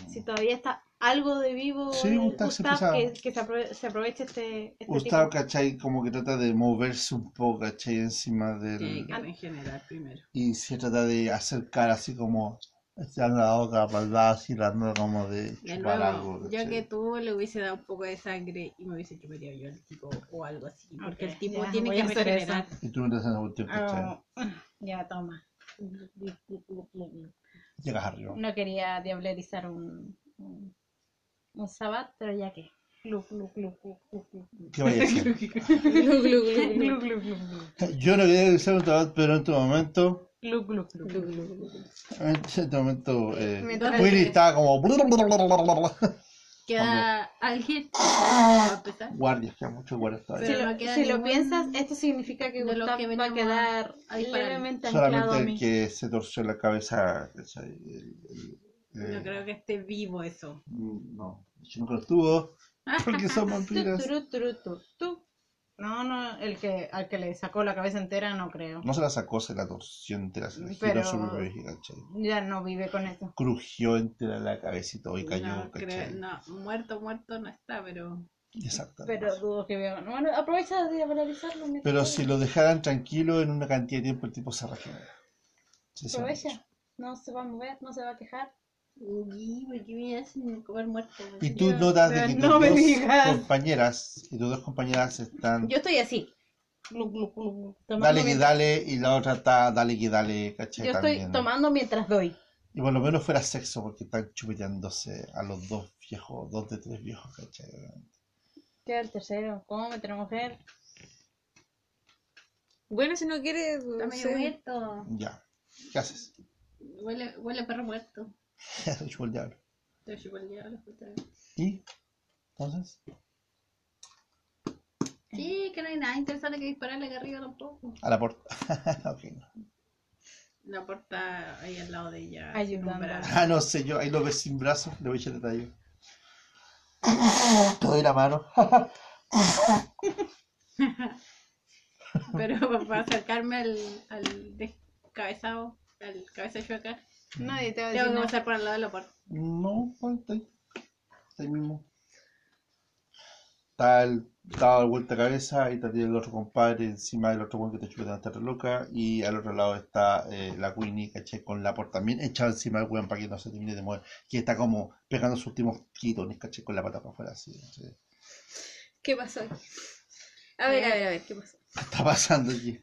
si todavía está algo de vivo, Sí, el Gustav se Gustav, que, que se, aprove- se aproveche este, este Gustav, tipo. ¿cachai? Como que trata de moverse un poco, ¿cachai? Encima del... que regenerar primero. Y se trata de acercar así como... Echando la boca para el lado, así como de De chupar nuevo, algo, que tú le hubiese dado un poco de sangre y me hubiese chuparía yo al tipo o algo así. Porque el tipo ya, tiene que a hacer eso. regenerar. Y tú mientras en el último, ¿cachai? Ah, ya, toma. Llegas arriba. No quería diablerizar un, un, un sabat, pero ya que. Yo no quería usar un tabaco, pero en este momento... Glu, glu, glu, Glu, glu. glu, glu, glu. En este momento... Eh, Mientras- Willy estaba como... Queda alguien a. Guardias, que muchos guardias Si lo, no queda si lo ningún piensas, esto significa que de los Gustav que va a venimos quedar a disparar. levemente anclado Solamente a el mí. que se torció la cabeza. ¿cachai? El- el- eh, No creo que esté vivo eso. No, yo nunca lo estuvo. Porque son vampiras. Tu, turu, turu, tu, tu. No, no, el que al que le sacó la cabeza entera no creo. No se la sacó, se la torció entera, se la giró ¿cachai? Ya no vive con eso. Crujió entera la cabecita y cayó, no, ¿cachai? creo, no, muerto, muerto no está, pero Exactamente. Pero dudo que vea. Bueno, aprovecha de valorizarlo. Pero si lo dejaran tranquilo en una cantidad de tiempo, el tipo se regenera. Aprovecha. No se va a mover, no se va a quejar. Uy, ¿por qué me hacen comer muerto? Y tú notas de que tus no dos compañeras y tus dos compañeras están Yo estoy así. Glu, glu, glu, glu, tomando dale que mientras- dale y la otra está dale que dale, ¿cachai? Yo estoy También. tomando mientras doy. Y por lo menos fuera sexo porque están chupeteándose a los dos viejos, dos de tres viejos, ¿cachai? Queda el tercero. ¿Cómo meter a mujer? Bueno, si no quiere, Está medio muerto. Ya. ¿Qué haces? Huele, huele a perro muerto. Chupo el diablo. Te chupa el diablo, puta. ¿Y? Entonces, Sí, que no hay nada interesante que dispararle acá arriba tampoco. a la puerta. ok. La puerta ahí al lado de ella. Ayudando. sin un brazo. Ah, no sé, yo ahí lo ves sin brazo, le voy a echar detalle. Te doy la mano. Pero para acercarme al, al descabezado, al cabeza chueca, Nadie te va a decir tengo que nada. pasar por al lado de la puerta. No, pues, está ahí. Está ahí mismo. Está el, dado de vuelta de cabeza, y está el otro compadre encima del otro buen que te chupeta esta loca. Y al otro lado está eh, la Queenie, ¿cachai? Con la puerta también echada encima del weón para que no se termine de mover. Que está como pegando sus últimos quitones, ¿cachai? Con la pata para afuera, así. ¿cachai? ¿Qué pasó aquí? A ver, a ver, a ver, ¿qué pasó? ¿Qué está pasando aquí?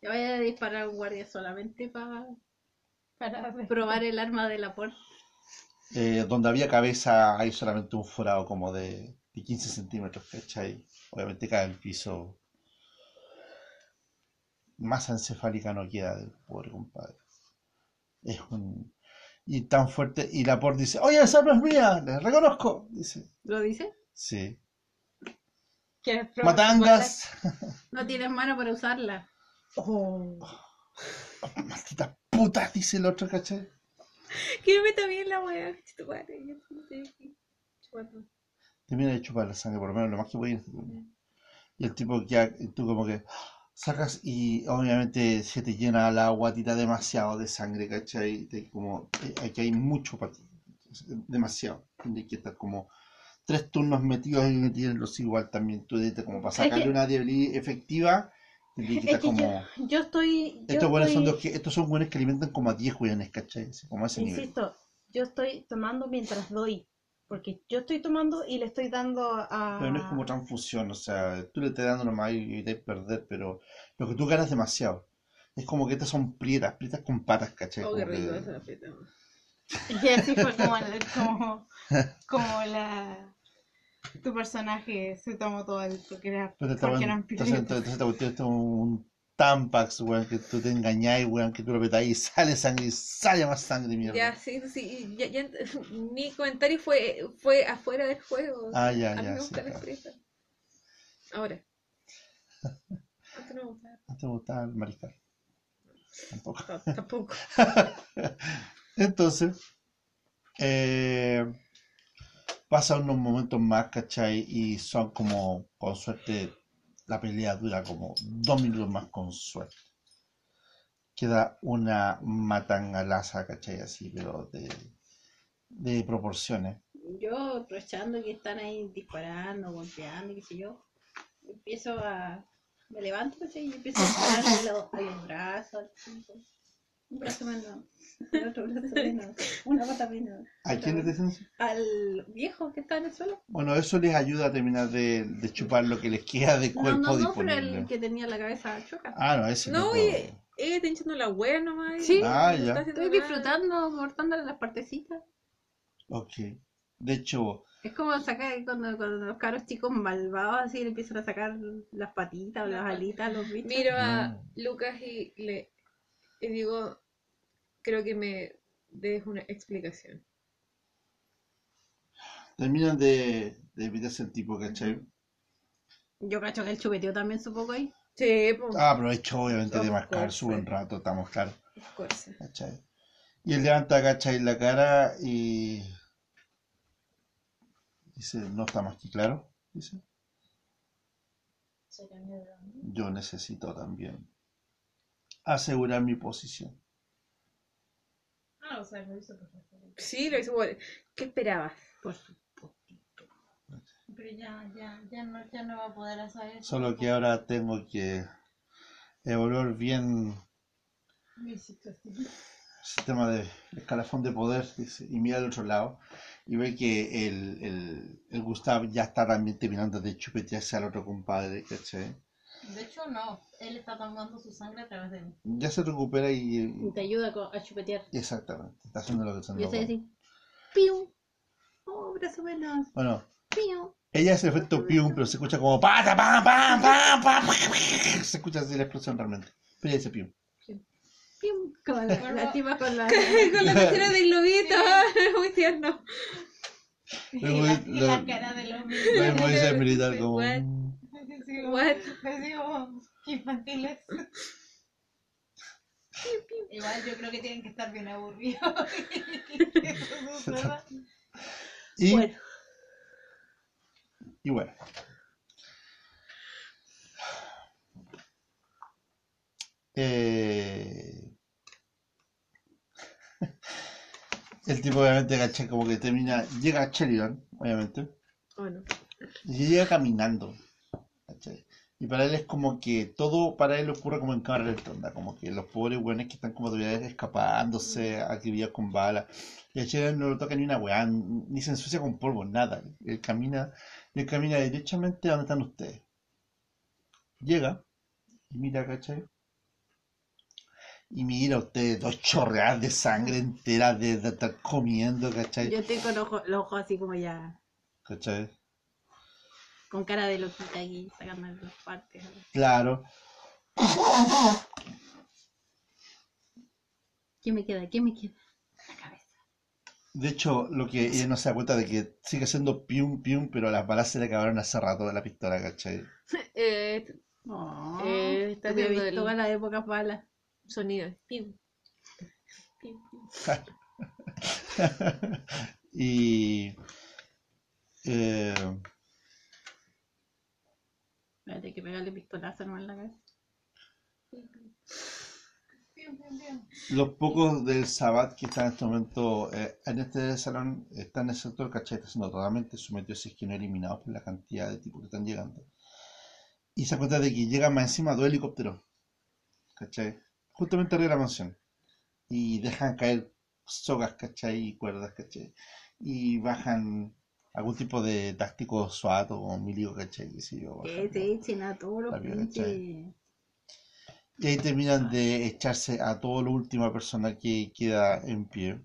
Le voy a disparar a un guardia solamente para Para probar el arma de la puerta. Eh, donde había cabeza hay solamente un forado como de, de 15 centímetros, ¿cachai? Obviamente cae el piso. Masa encefálica no queda del pobre compadre. Es un... Y tan fuerte, y la por dice, oye, esa no es mía, le reconozco. Dice, ¿Lo dice? sí. ¿Quieres probar? Matangas. No tienes mano para usarla. Oh. Maldita puta, dice el otro, ¿cachai? Que me meta bien la chupando. Termina de chupar la sangre, por lo menos lo más que podía. Y el tipo ya, tú como que sacas y obviamente se te llena la guatita demasiado de sangre, ¿cachai? Te- como, eh, aquí hay mucho para. Demasiado. Tienes que estar como tres turnos metidos y metiéndolos igual también. Tú como para sacarle una debilidad efectiva. Es que como... yo, yo estoy. Yo Estos buenos son los que, estos son buenos que alimentan como a 10 weones, ¿cachai? Así, como a ese nivel. Insisto, yo estoy tomando mientras doy. Porque yo estoy tomando y le estoy dando a. Pero no es como transfusión, o sea, tú le estás dando nomás y evitas perder, pero lo que tú ganas es demasiado. Es como que estas son prietas, prietas con patas, ¿cachai? Oh, qué rico que- esa fiesta. Y así fue como, el- como, como la. Tu personaje se tomó todo el. Porque era. Pero porque eran entonces, entonces esta cuestión es un Tampax, weón, que tú te engañáis, weón, que tú lo petáis y sale sangre y sale más sangre, mierda. Ya, sí, sí, ya, ya, mi comentario fue, fue afuera del juego. Ah, ya, A mí ya, me sí, gusta la claro. Ahora. Antes no me gustaba. No te gusta el mariscal. Tampoco. No, tampoco. Entonces, eh, pasan unos momentos más, ¿cachai? Y son como, con suerte, la pelea dura como dos minutos más con suerte. Queda una matangalaza, ¿cachai? Así, pero de, de proporciones. Yo, aprovechando que están ahí disparando, golpeando, qué sé yo, empiezo a. Me levanto, ¿cachai? Y empiezo a dispararle a los brazos. Un brazo menos, el otro brazo menos, una pata menos. ¿A quién les dicen eso? Al viejo que está en el suelo. Bueno, eso les ayuda a terminar de, de chupar lo que les queda de No, cuerpo no, no, pero disponible. el que tenía la cabeza choca. Ah, no, ese No, no. y ella está hinchando la wea nomás. Sí. no Ah, está ya. haciendo Estoy nada. disfrutando, cortándole las partecitas. Ok. De hecho, Es como sacar cuando, cuando los caros chicos malvados así le empiezan a sacar las patitas o las alitas a los bichos. Miro a Mm. Lucas y le y digo, creo que me des una explicación. terminan de, de evitarse el tipo, ¿cachai? Yo cacho que el chupeteo también supongo ahí. Sí, pues, Ah, aprovecho obviamente de marcar su buen sí. rato, estamos claros, of course. ¿cachai? Y él levanta, ¿cachai? La cara y dice, no está más que claro, dice. Yo necesito también asegurar mi posición. Ah, o sea, lo hizo perfecto. Sí, lo hizo bueno. ¿Qué esperabas? Por supuesto. Pero ya, ya, ya no, ya no va a poder hacer eso. Solo que ahora tengo que evaluar bien Mi situación. el sistema de escalafón de poder dice, y mira al otro lado y ve que el, el, el Gustav ya está también terminando de chupetearse al otro compadre, ¿cachai? De hecho, no. Él está tomando su sangre a través de mí. Ya se recupera y, Y te ayuda a chupetear. exactamente, está haciendo lo que se Yo estoy así. ¡Piu! Oh, brazo menos. Bueno, ¡Piu! ella hace el efecto pium, pero se escucha como pata, pam, pam, pam, pam, se escucha así la explosión realmente. Pero ella dice pium. ¡Piu! Con la, la tipa con la. Con la pechera de globito, muy tierno. Y la, y la cara de los lo mismo dice el militar como... What? Decimos, What? infantiles. Igual yo creo que tienen que estar bien aburridos. Y Bueno. Y bueno. Eh, El tipo obviamente, ¿cachai? Como que termina, llega a Sheridan, obviamente, Bueno, y llega caminando. Y para él es como que todo para él ocurre como en cámara onda, como que los pobres buenos que están como todavía escapándose, acribillados con balas, y a Sheridan no lo toca ni una weá, ni se ensucia con polvo, nada. Él camina, él camina derechamente a donde están ustedes. Llega, y mira, ¿cachai? Y mira ustedes dos chorreadas de sangre entera de, de estar comiendo, ¿cachai? Yo estoy con los ojos así como ya, ¿Cachai? Con cara de loquita aquí, sacando las partes. Claro. ¿Qué me queda? ¿Qué me queda? La cabeza. De hecho, lo que ella no se da cuenta de que sigue siendo pium pium, pero las balas se le acabaron hace rato de la pistola, ¿cachai? eh, Oh, Eh, está visto el- a la época balas. sonido. Piu. Piu, piu. y eh, Espérate que pegarle pistolazo nomás en la cabeza. Los pocos del Sabbat que están en este momento eh, en este salón están en el sector, ¿cachai? Están siendo totalmente sometidos, si es que no eliminados por la cantidad de tipos que están llegando. Y se cuenta de que llegan más encima dos helicópteros, ¿cachai? Justamente arriba de la mansión. Y dejan caer sogas, ¿cachai? Y cuerdas, ¿cachai? Y bajan algún tipo de táctico SWAT o milico, ¿cachai? Qué sé yo, Que bajan, se echen a todos los pinches. Y ahí terminan de echarse a toda la última persona que queda en pie.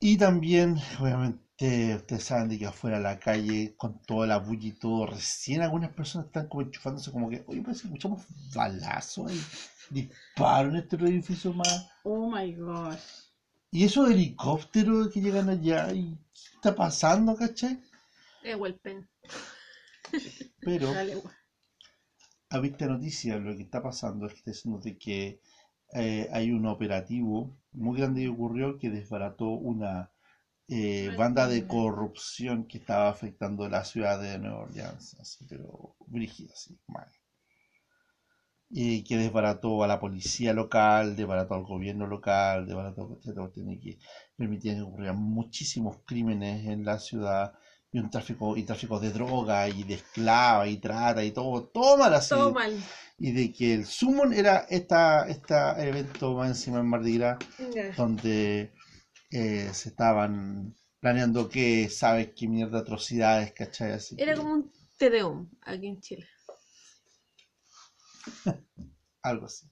Y también, obviamente, ustedes saben de que afuera a la calle, con toda la bulla y todo, recién algunas personas están como enchufándose como que, oye, parece que escuchamos balazos ahí, disparos en este edificio más. Oh my gosh. Y esos helicópteros que llegan allá, y ¿qué está pasando, cachai? Eh, Walpen. Pero... A vista noticia, lo que está pasando es que está diciendo de que eh, hay un operativo muy grande que ocurrió que desbarató una eh, banda de corrupción que estaba afectando la ciudad de Nueva Orleans, así, pero brígida, así, mal. Y que desbarató a la policía local, desbarató al gobierno local, desbarató, tiene que permitir que ocurrieran muchísimos crímenes en la ciudad y un tráfico y tráfico de droga y de esclava y trata y todo, todo mal así. Todo mal. Y de que el summon era esta, esta evento más encima en Mardi Gras, Ya. donde eh, se estaban planeando qué, sabes, qué mierda de atrocidades, ¿cachai? Así Era que como un Tedeum aquí en Chile. algo así.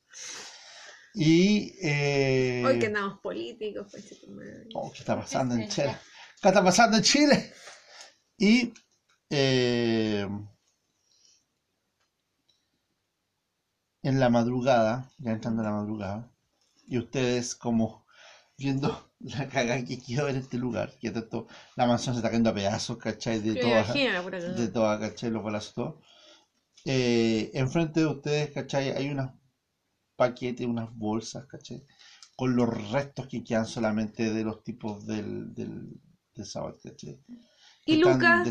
Y eh, Hoy que andamos políticos, madre. oh, ¿qué está pasando en Chile? ¿Qué está pasando en Chile? Y eh, en la madrugada, ya entrando en la madrugada, y ustedes como viendo la cagada que quedó en este lugar, que tanto la mansión se está cayendo a pedazos, ¿cachai? De Me toda, imagino la pura de cagada. toda, ¿cachai? Los balazos, todo. Eh, enfrente de ustedes, ¿cachai? Hay unos paquetes, unas bolsas, ¿cachai? Con los restos que quedan solamente de los tipos del, del, del sábado, ¿cachai? ¿Y Lucas?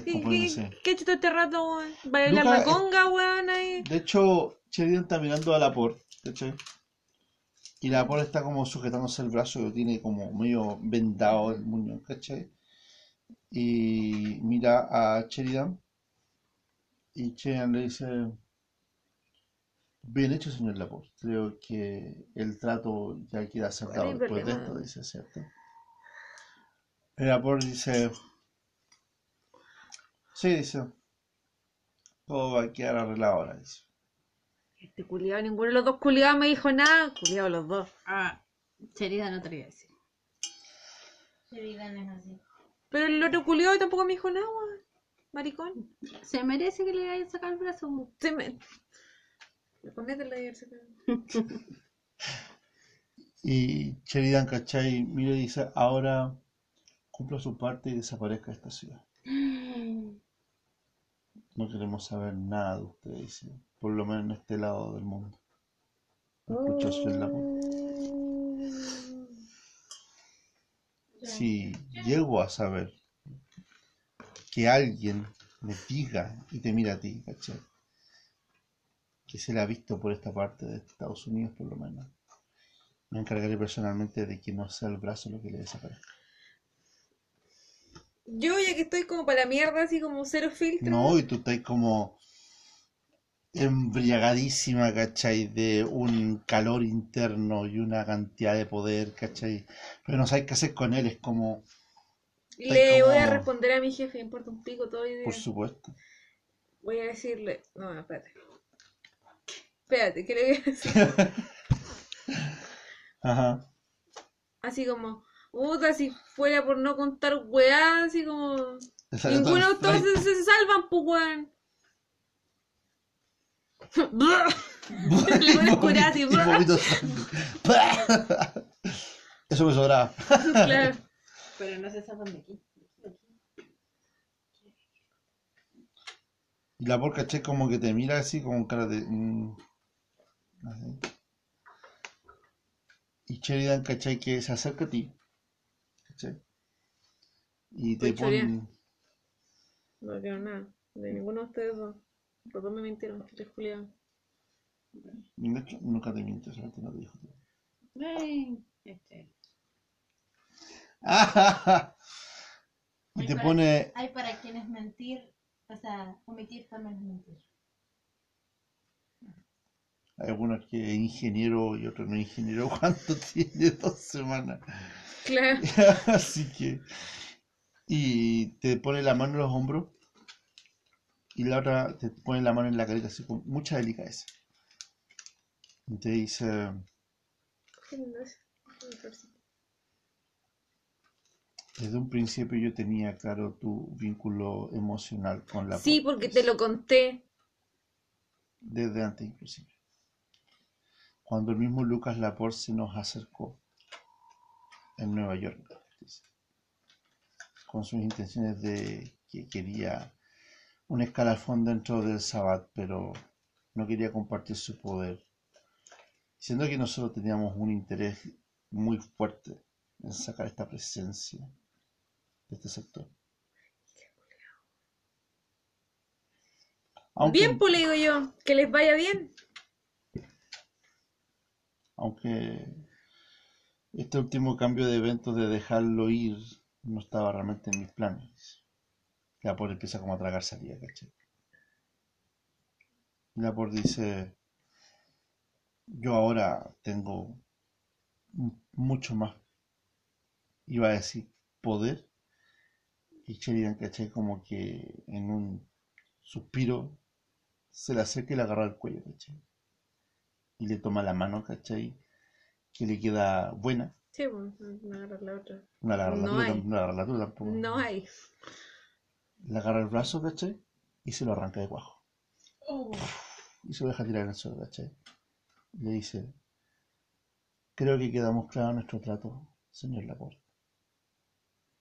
¿Qué, todo este rato, weón? ¿Va a bailar la es- conga, weón, ahí? De hecho, Sheridan está mirando a Laporte, ¿cachai? Y Laporte está como sujetándose el brazo, lo tiene como medio vendado el muñón, ¿cachai? Y mira a Sheridan. Y Sheridan le dice, bien hecho, señor Laporte. Creo que el trato ya queda acertado ¿Cuál es el después de esto, dice, ¿cierto? Y Laporte dice, sí, dice, todo va a quedar arreglado ahora, dice. Este culiado, ninguno de los dos culiados me dijo nada. Culiado los dos. Ah, Cherida no te lo iba a decir. Sheridan es así. Pero el otro culiado tampoco me dijo nada, weón. Maricón. Se merece que le hayan sacado el brazo. Se me... Ponete la diversidad. Y Sheridan, ¿cachai? Mira y dice, ahora cumpla su parte y desaparezca de esta ciudad. No queremos saber nada de usted, dice, por lo menos en este lado del mundo. Escuchó Sri Lanka. Si llego a saber que alguien me diga y te mira a ti, ¿cachai? Que se le ha visto por esta parte de Estados Unidos, por lo menos. Me encargaré personalmente de que no sea el brazo lo que le desaparezca. Yo ya que estoy como para la mierda, así como cero filtro. No, y tú estás como embriagadísima, ¿cachai? De un calor interno y una cantidad de poder, ¿cachai? Pero no sabes qué hacer con él, es como, Le voy a responder a mi jefe, me importa un pico todo hoy día. por supuesto. Voy a decirle. No, no, espérate. Espérate, ¿qué le voy a decir? Ajá. Así como, puta, si fuera por no contar weá, así como. Ninguno de ustedes se, se salvan, pues weón. Eso me sobraba. claro. Pero no se sacan de aquí. Y la por, ¿cachai? Como que te mira así, con cara de. mm, así. Y Sheridan, ¿cachai? Que se acerca a ti. ¿cachai? Y te pone. No quiero nada. De ninguno de ustedes dos. Los dos me mintieron, tres hecho, nunca te mientes, solamente no te dijo. Ay, este. Y te para- pone. Hay para quienes mentir, o sea, omitir también es mentir. Hay algunos que es ingeniero y otros no ingeniero. ¿Cuánto tiene? Dos semanas. Claro. Así que. Y te pone la mano en los hombros. Y la otra te pone la mano en la carita, así con mucha delicadeza. Y te dice: Qué lindo es. Desde un principio yo tenía claro tu vínculo emocional con la Sí, porque te lo conté. Desde antes, inclusive. Cuando el mismo Lucas Laporte se nos acercó en Nueva York, con sus intenciones de que quería un escalafón dentro del Sabbat, pero no quería compartir su poder. Siendo que nosotros teníamos un interés muy fuerte en sacar esta presencia de este sector. Aunque- Bien, pues le digo yo. Que les vaya bien. aunque este último cambio de eventos de dejarlo ir no estaba realmente en mis planes. La por empieza como a tragar salida, ¿cachai? La por dice, yo ahora tengo mucho más, iba a decir, poder. Y Sheridan, ¿cachai? Como que en un suspiro se le acerca y le agarra el cuello, ¿cachai? y le toma la mano, ¿cachai? Que le queda buena. Sí, pues, me agarrar la otra. No agarra la No hay. no la agarra la tuya tampoco. No hay. Le agarra el brazo, ¿cachai? Y se lo arranca de cuajo. Oh, Y se lo deja tirar en el suelo, ¿cachai? Y le dice, creo que quedamos claros nuestro trato, señor Laporte.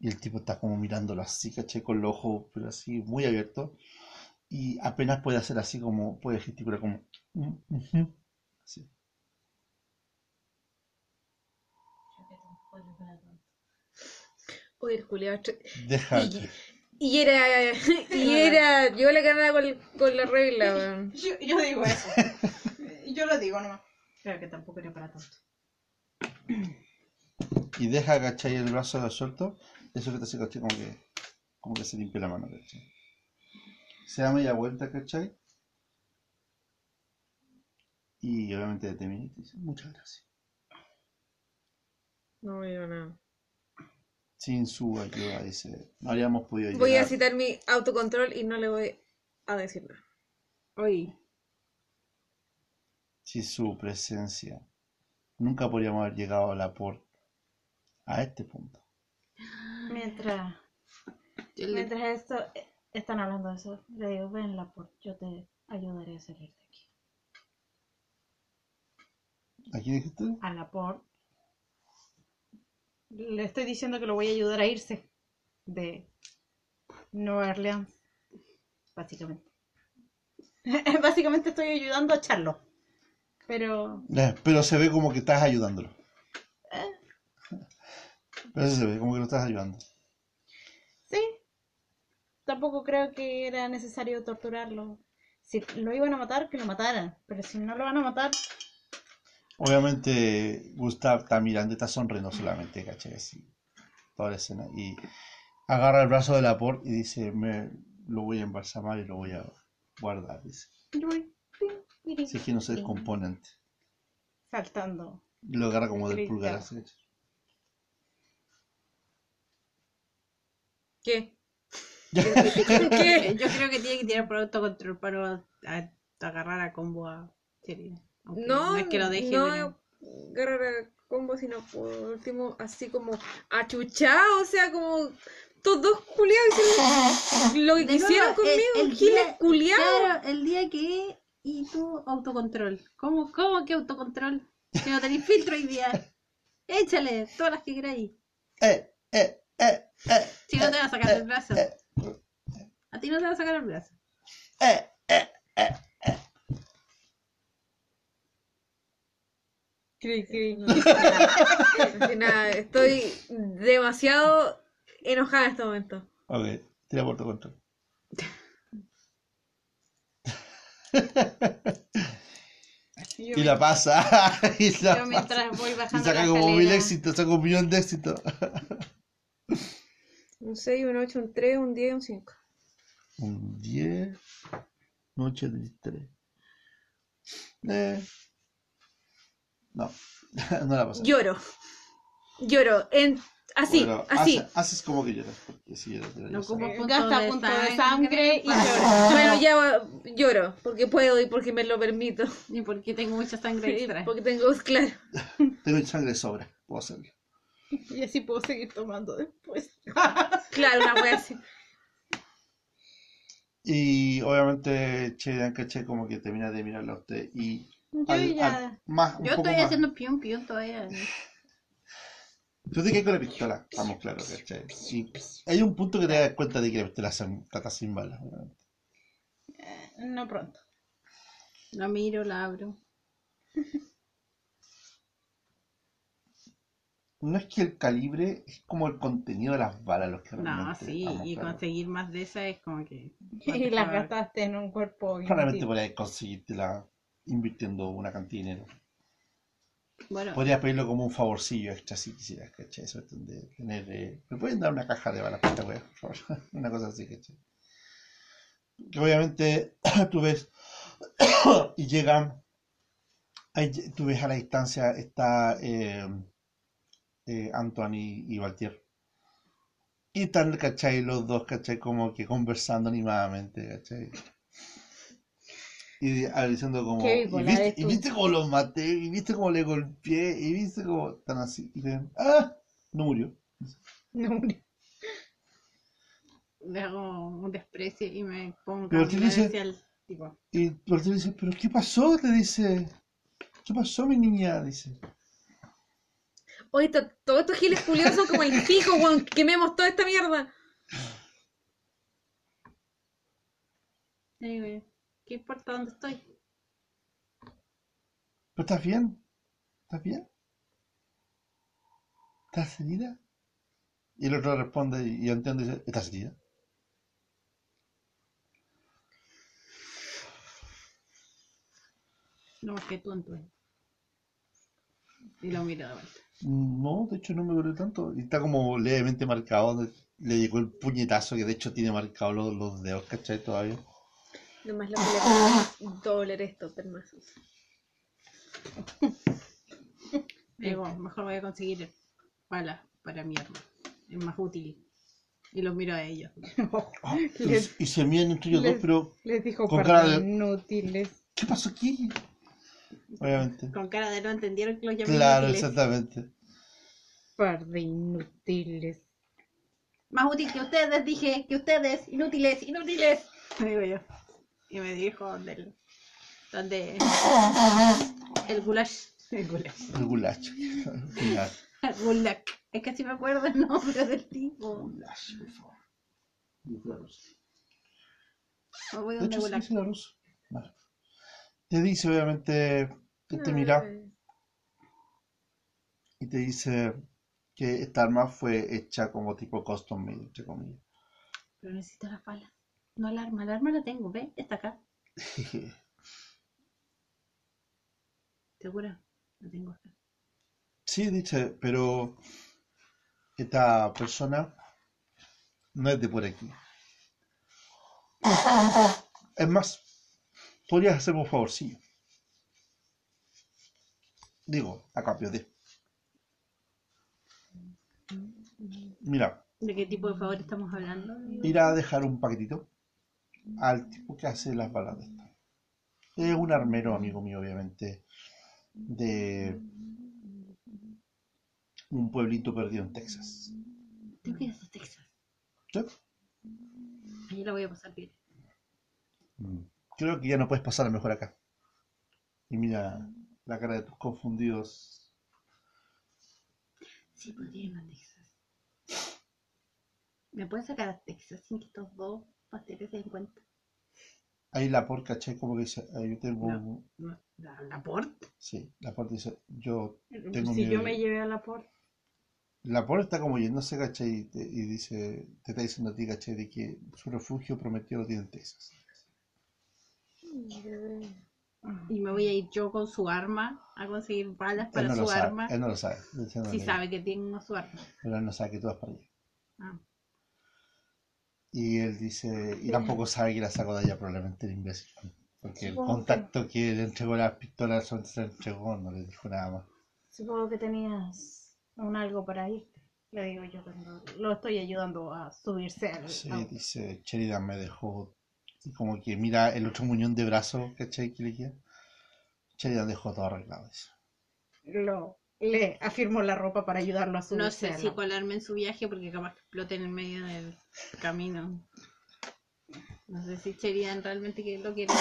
Y el tipo está como mirándolo así, ¿cachai? Con los ojos, pero así, muy abiertos. Y apenas puede hacer así como, puede gesticular como... "Mm, ujú", así. yo que tampoco era tonto. Oye, este- Deja... Y, y era. Y era. Yo la ganaba con, con la regla, weón. Yo, yo digo eso. yo lo digo nomás. Creo que tampoco era para tanto. y deja, ¿cachai? El brazo suelto, eso que te hace, ¿cachai? Como que, como que se limpia la mano, ¿cachai? Se da media vuelta, ¿cachai? Y obviamente te mira y te dice, muchas gracias. No me digo nada. Sin su ayuda, dice, no habríamos podido Voy a llegar. citar mi autocontrol y no le voy a decir nada. Oye, Sin su presencia, nunca podríamos haber llegado a la por a este punto. Mientras, le- mientras esto, eh, están hablando de eso, le digo, ven Laporte, yo te ayudaré a salir de aquí. ¿A quién dijiste? A Laporte. Le estoy diciendo que lo voy a ayudar a irse. de Nueva Orleans, básicamente. básicamente estoy ayudando a echarlo. Pero Pero se ve como que estás ayudándolo. Pero se ve como que lo estás ayudando. sí, tampoco creo que era necesario torturarlo. Si lo iban a matar, que lo mataran. Pero si no lo van a matar, Obviamente, Gustav está mirando, está sonriendo solamente, ¿cachai? Así, toda la escena. Y agarra el brazo de la por y dice: Me lo voy a embalsamar y lo voy a guardar. Dice: Si es que no se pim, descompone antes. saltando. Lo agarra como del pulgar. así, ¿Qué? ¿Qué? Yo creo que tiene que tirar por autocontrol para a- agarrar a combo a Sheridan. Aunque No, es que lo deje. no pero- agarrar a combo, sino por último, así como achuchado, o sea, como todos dos culiados hicieron lo que De quisieron nuevo, el- conmigo, el giles día- culiados. Claro, el día que y tu autocontrol. ¿Cómo, cómo que autocontrol? Que no tenéis filtro hoy día. Échale todas las que queráis. Eh, eh, eh, eh, Si no te va a sacar el brazo. eh, A ti no te va a sacar el brazo. eh, eh. Cri, cri. Nada, estoy demasiado enojada en este momento. Ok, tira por tu control. Yo Y la pasa. y la Yo pasa. voy Y la saca como mil éxitos, saca un millón de éxitos. Un 6, un 8, un 3, un 10, un 5. Un 10, noche de 3. Eh. No, no la pasa. Lloro. Lloro. En, así, Bueno, así. hace- haces como que lloras, porque si lloras, te No como eh, punto gasta de punto de sangre sangre y llora. Bueno, ya lloro, porque puedo y porque me lo permito. Y porque tengo mucha sangre extra. Porque tengo, claro. Tengo sangre sobra, puedo hacerlo. Y así puedo seguir tomando después. Claro, una wea así. Y obviamente Che caché como que termina de mirarla a usted y Yo al- ya. al- más, un Yo poco estoy más. haciendo pion pion todavía. Tú te quedas con la pistola, estamos claros, ¿cachai? Y hay un punto que te das cuenta de que la pistola se trata sin balas. obviamente. No pronto. La miro, la abro. No es que el calibre, es como el contenido de las balas los que No, realmente sí, y conseguir más de esas es como que. Y las gastaste en un cuerpo Claramente inútil. podrías conseguírtela invirtiendo una cantidad de dinero. Bueno, Podrías pedirlo como un favorcillo extra si quisieras, ¿cachai? Eso de tener. eh, ¿Me pueden dar una caja de balas para esta wea, por favor? una cosa así, ¿cachai? Que obviamente tú ves y llegan. Tú ves a la distancia está eh, eh, Antoine y, y Valtier. Y están, ¿cachai? Los dos, ¿cachai? Como que conversando animadamente, ¿cachai? Y diciendo como, y viste, y tú". viste cómo los maté, y viste cómo le golpeé, y viste cómo están así, y ven, ¡ah! No murió. No, hombre. le hago un desprecio y me pongo Pero a ¿qué mirar dice? tipo. Y Valtier dice, ¿pero qué pasó? Le dice, ¿qué pasó, mi niña? Dice, Oye, to- todos estos giles culiados son como el pico, weón. Quememos toda esta mierda. ¿qué importa dónde estoy? ¿pero estás bien? ¿Estás bien? ¿Estás herida? Y el otro responde y entiende y dice, ¿estás herida? No tú, Antonio. Y lo miro de vuelta. No, de hecho no me duele tanto. Y está como levemente marcado. donde Le llegó el puñetazo que de hecho tiene marcado los, los dedos, ¿cachai? Todavía. Nomás lo que le doler esto, permazos. Digo, mejor voy a conseguir balas para mi arma. Es más útil. Y los miro a ellos. Ah, y, Les- y se miran entre ellos les- dos, pero Les dijo Con cara de- inútiles. ¿qué pasó aquí? Obviamente. Con cara de no entendieron que los llamé Claro, inútiles. exactamente. Par de inútiles. Más útil que ustedes, dije, que ustedes, inútiles, inútiles. Digo yo. Y me dirijo donde el, donde el goulash. El goulash. El. Final. Gulak. Es que si me acuerdo el nombre del tipo. Goulash, por favor. Me voy De donde. Vale. Te dice, obviamente, que te mira y te dice que esta arma fue hecha como tipo custom made, entre comillas. Pero necesito las balas. No el arma. El arma la tengo, ¿ves? Está acá. ¿Segura? La tengo acá. Sí, dice, pero esta persona no es de por aquí. Es más, podrías hacerme un favorcillo. Digo, a cambio de. Mira, ¿De qué tipo de favor estamos hablando? ir a dejar un paquetito al tipo que hace las esta. Es un armero, amigo mío, obviamente, de un pueblito perdido en Texas. Que ir hasta Texas. ¿Sí? Ahí la voy a pasar bien. Mm. Creo que ya no puedes pasar a mejor acá. Y mira la cara de tus confundidos. Sí, podría irme a Texas. ¿Me puedes sacar a Texas sin que estos dos pasteles se den cuenta? Ahí la por caché como que dice, ahí yo tengo No. un- No, ¿La, la port? Sí, la por dice, yo tengo Si yo me llevé a la puerta. La por está como yéndose, caché, y, te- y dice, te está diciendo a ti, caché, de que su refugio prometido lo tiene en Texas. Y me voy a ir yo con su arma a conseguir balas para no su sabe, arma. él no lo sabe. diciéndole, Sí sabe que tengo su arma. Pero él no sabe que tú vas para allá. Ah. Y él dice, y tampoco sabe que la sacó de allá probablemente el imbécil. Porque el Supongo que- contacto que le entregó las pistolas se la entregó, no le dijo nada más. Supongo que tenías un algo para irte. Le digo yo cuando lo estoy ayudando a subirse al Sí, dice, Sheridan me dejó, y como que mira el otro muñón de brazo, ¿cachai? Que le queda. Sheridan dejó todo arreglado. dice. Lo, le afirmo la ropa para ayudarlo a subirse No sé si colarme en su viaje porque capaz que explote en el medio del camino. No sé si Sheridan realmente que lo quiere.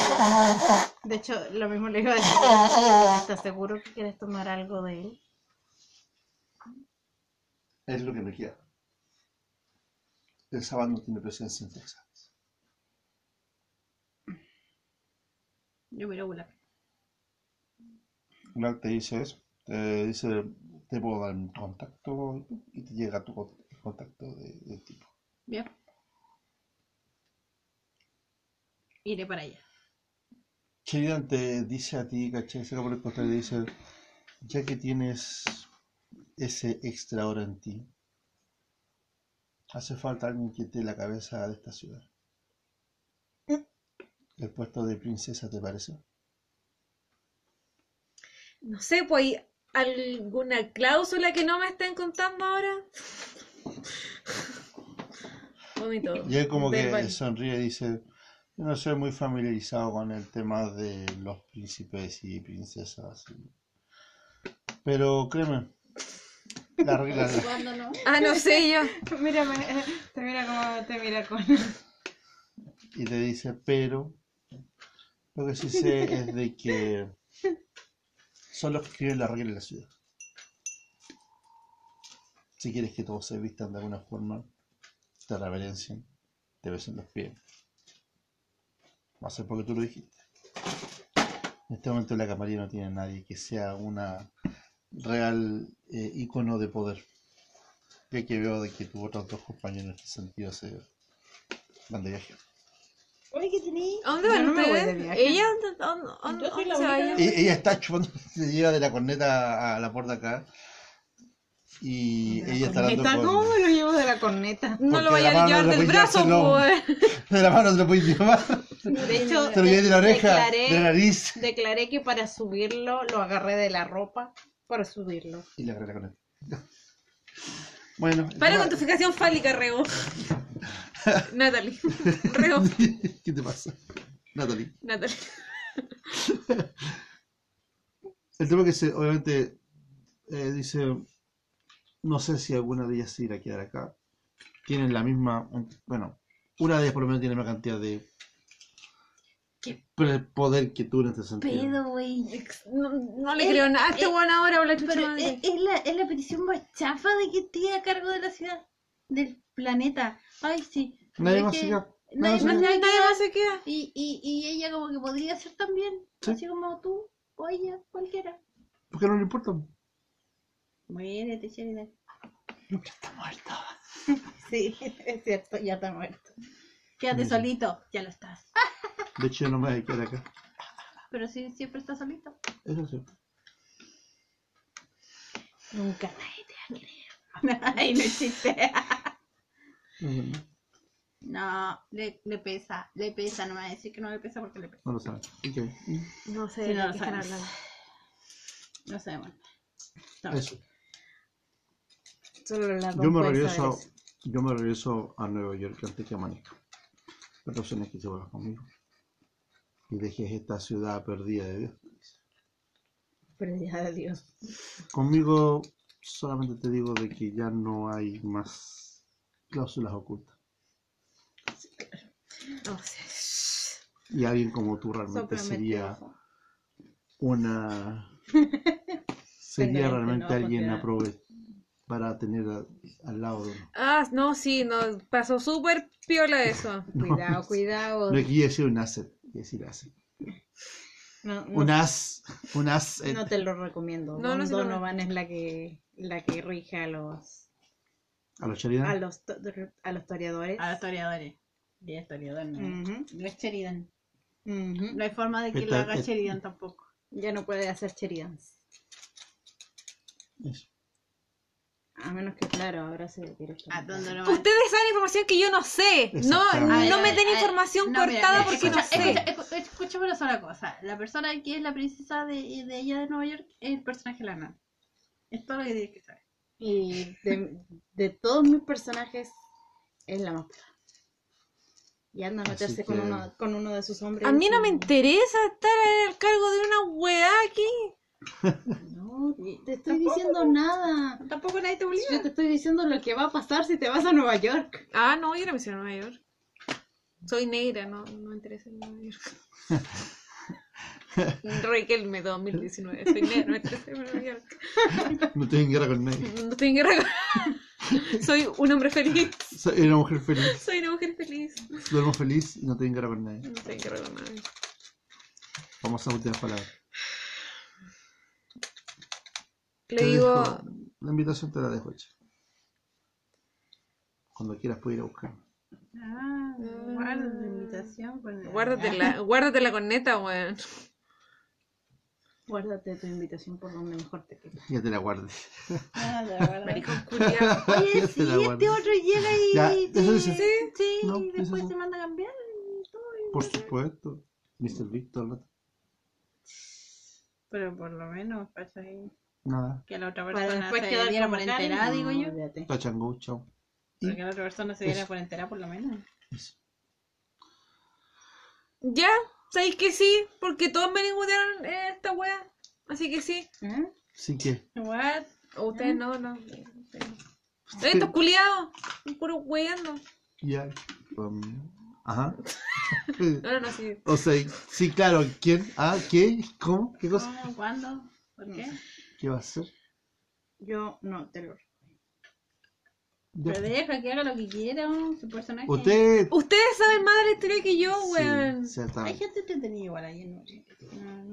De hecho, lo mismo le iba a decir. ¿Estás seguro que quieres tomar algo de él? Es lo que me queda. El sábado no tiene presencia en Yo miro a Gulak. Clark te dice eso. Te dice, te puedo dar mi contacto y te llega tu contacto de- tipo. Bien. Iré para allá. Sheridan te dice a ti, ¿cachai? Se por el contrario, dice, ya que tienes ese extra ahora en ti, hace falta alguien que te la cabeza de esta ciudad. ¿El puesto de princesa te parece? No sé, pues hay alguna cláusula que no me estén contando ahora. Vomito. Y él como que Verbal. sonríe y dice, yo no soy muy familiarizado con el tema de los príncipes y princesas. y- Pero créeme, la regla la- ¿Cuándo no? Ah, no sé yo. Mírame, te mira como te mira con. y te dice, pero lo que sí sé es de que son los que escriben la regla en la ciudad. Si quieres que todos se vistan de alguna forma, te reverencien, te besen los pies. Va a ser porque tú lo dijiste. En este momento en la camarilla no tiene nadie que sea una real eh, ícono de poder. Ya que veo de que tus otros dos compañeros en este sentido se van de viaje. Oye, ¿qué tenéis? ¿A dónde van no ustedes? ¿Ella? ¿Dónde, Yo soy la única- ella? Ella está chupando, se lleva de la corneta a la puerta acá. Y ella está hablando ¿Corneta? ¿Cómo con. me lo llevo de la corneta? No Porque lo vaya a llevar no del brazo, pues. De la mano te lo puedes llevar. De hecho, Te lo de la oreja, declaré, de la nariz. declaré que para subirlo lo agarré de la ropa para subirlo. Y le agarré la corneta. Bueno. Para con tu fijación fálica, Reo. Natalie. Reo. ¿Qué te pasa? Natalie. Natalie. El tema que se, obviamente, eh, dice, no sé si alguna de ellas se irá a quedar acá. Tienen la misma, bueno, una de ellas por lo menos tiene la misma cantidad de el poder que tú en este sentido. Pedo, güey. No, no le Eh, creo nada este eh, weón ahora, por la chucha Pero madre. es, es la, es la petición más chafa de que esté a cargo de la ciudad, del planeta. Ay, sí. Nadie Es más que se queda. Nadie Nadie más se Nadie más queda. Y, y, y ella como que podría ser también, Sí. así como tú o ella, cualquiera. ¿Por qué no le importa? Muérete, Sheridan. Está muerta. Sí, es cierto, ya está muerto. Quédate Sí. solito, ya lo estás. De hecho, no me voy a quedar acá. Pero sí, siempre estás solito. Eso sí. Nunca nadie te va a querer. Ay, no existe. No, le, le pesa, le pesa, no me va a decir que no le pesa porque le pesa. no lo saben. Ok. No sé Sí, no qué lo están sabes. hablando. No sabemos. No. Eso. Solo la Yo me regreso, yo me regreso a Nueva York antes que amanezca. La opción es que se vuelva conmigo. Y dejes esta ciudad perdida de Dios. Pero ya de Dios. Conmigo solamente te digo de que ya no hay más cláusulas ocultas. Y alguien como tú realmente sería una... sería realmente ¿no? alguien aprove para tener a- al lado de uno. Ah, no, sí, no, pasó súper piola eso. Cuidado, cuidado. No quería decir un asset, quería decir asset. No, no, Un as, un as. eh, no te lo recomiendo. No, no Donovan es la que la que rige a los a los a los a los toreadores. A los historiadores. Y es historiador, no, es Sheridan. ujú. No hay forma de que Esta- lo haga et- Sheridan tampoco. Ya no puede hacer Cheridans. Eso. A menos que, claro, ahora se directo. ¿A dónde? Ustedes saben información que yo no sé. No, no me den ay, información cortada mira, porque no escucha, sé. escucha, escu- escúchame una sola cosa. La persona que es la princesa de, de ella de Nueva York es el personaje de la nana. Es todo lo que tienes que saber. Y de, de todos mis personajes es la más. Y anda a meterse con, uno, con uno de sus hombres. A mí no me interesa estar al cargo de una weá aquí. No, te estoy diciendo nada. Tampoco nadie te Yo obliga. te estoy diciendo lo que va a pasar si te vas a Nueva York. Ah, no, yo no me hicieron Nueva York. Soy negra, no, no me interesa en Nueva York. Riquelme 2019. Soy negra, no me interesa en Nueva York. No estoy en guerra con nadie. No estoy en guerra. con- Soy un hombre feliz. Soy una mujer feliz. Soy una mujer feliz. Duermo feliz y no en guerra con nadie. No en guerra con nadie. Vamos a últimas palabras. Le Te digo, dejo- La invitación te la dejo hecha. Cuando quieras puedes ir a buscar. Ah, guarda tu invitación. pues. guárdatela, guárdatela con neta, weón. Guárdate tu invitación por donde mejor te quede. Ya te la guardé. Ah, la culiao. Oye, Ya sí, te la guardo. este otro llega y, Ya, eso dice. sí, sí, No, y eso después sí. se manda a cambiar todo. Por supuesto. Mr. Victor, Pero por lo menos, pasa ahí. nada. Que la otra Para persona después se quedar diera por enterada, no, digo yo. Tachango, chao. Para que la otra persona se diera Eso. por enterada, por lo menos. Eso. Ya, ¿sabéis que sí? Porque todos me ningunearon en esta wea. Así que sí. ¿Eh? Sí que. What? O ustedes no, no. Estos culiados. Puro weando. Ya. um, ajá. No, no, no, sí. o sea, sí, claro. ¿Quién? Ah, ¿qué? ¿Cómo? ¿Qué cosa? ¿Cómo? ¿Cuándo? ¿Por qué? ¿Qué va a hacer? Yo no te lo Ya. Pero deja que haga lo que quiera, su personaje. Usted. Ustedes saben más de la historia que yo, weón. Sí. Hay gente entretenida igual ahí en noche. No,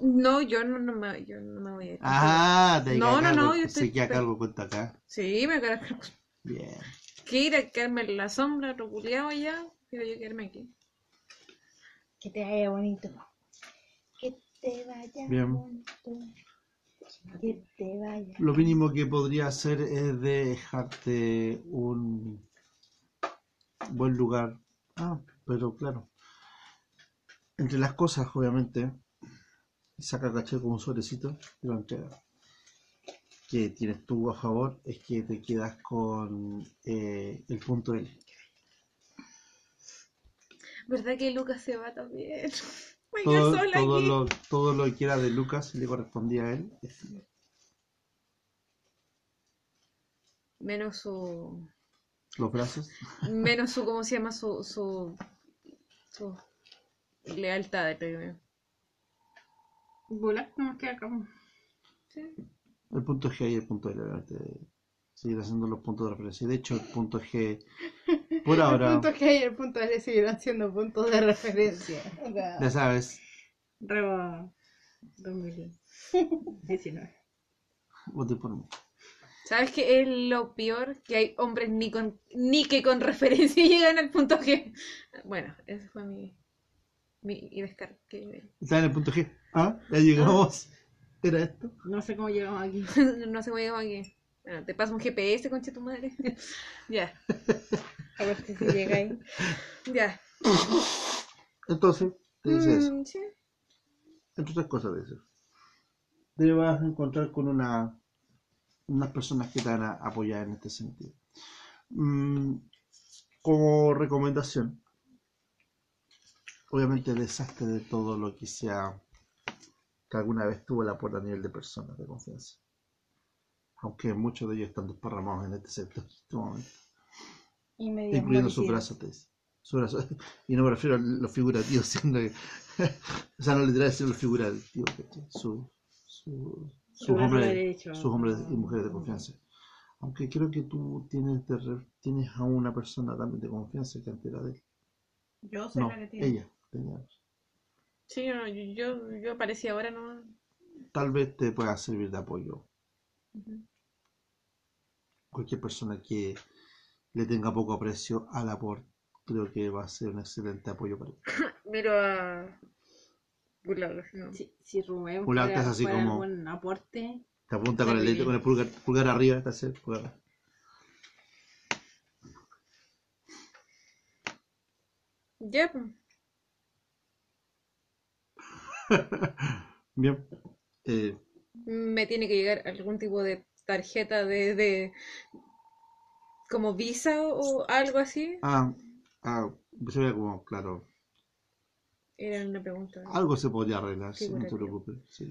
no yo no, no me, yo no me voy a ir. Ah, te No, no, no, yo Se estoy- queda cargo cuenta acá. Sí, me quedo Bien. que ir a quedarme en la sombra, otro culiado ya. Quiero yo quedarme aquí. Que te vaya bonito. Que te vaya Bien. bonito. Que te vaya. Lo mínimo que podría hacer es dejarte un buen lugar. Ah, pero claro. Entre las cosas, obviamente, saca caché con un sobrecito y lo entrega. Que tienes tú a favor es que te quedas con eh, el punto L. ¿Verdad que Lucas se va también? Todo, sola todo aquí. lo, todo lo que era de Lucas le correspondía a él. Menos su. Los brazos. Menos su. ¿Cómo se llama? Su. Su. su lealtad de premio. Bulak no nos queda como. El punto G y el punto L, obviamente, seguir haciendo los puntos de referencia. De hecho, el punto G, por ahora, El punto G y el punto L seguirán siendo puntos de referencia. O sea, ya sabes, Reba 2019. voté por mí. ¿Sabes qué es lo peor? Que hay hombres ni con ni que con referencia llegan al punto G. Bueno, ese fue mi mi descargue. Está en el punto G. Ah, ya llegamos. ¿Era esto? No sé cómo llegamos aquí. no sé cómo llegamos aquí. Bueno, te paso un GPS, concha tu madre. ya, a ver si llega ahí. ya. Entonces, te dice eso. Mm, sí. Entre otras cosas de eso. Te vas a encontrar con una unas personas que te van a apoyar en este sentido. Mm, como recomendación, obviamente deshazte de todo lo que sea que alguna vez tuvo el aporte a nivel de personas de confianza. Aunque muchos de ellos están desparramados en este sector en este momento. Incluyendo sus brazos, te dice. Sus brazos. Y no me refiero a los figurativos, sino que. o sea, no literal, sino los figurativos. ¿cachai? Su, su, sus brazo hombres, derecho. sus hombres y mujeres de confianza. Aunque creo que tú tienes, de re- tienes a una persona también de confianza que antes era de él. Yo soy No, la que tiene. ella. tenía. Sí, no, yo, yo, yo aparecí ahora, ¿no? Tal vez te pueda servir de apoyo. Ujú. Cualquier persona que le tenga poco aprecio al aporte, creo que va a ser un excelente apoyo para él. Miro a Gulag, ¿no? Si, si Rubén fuera, es así fuera como- algún aporte, Te apunta con el dedo, con el pulgar, pulgar arriba, está así, pulgar. Ya. Bien. Eh, me tiene que llegar algún tipo de tarjeta de, de como visa o algo así. ah, ah, se ve como, claro, Era una pregunta. algo se podría arreglar, sí, no te preocupes, sí.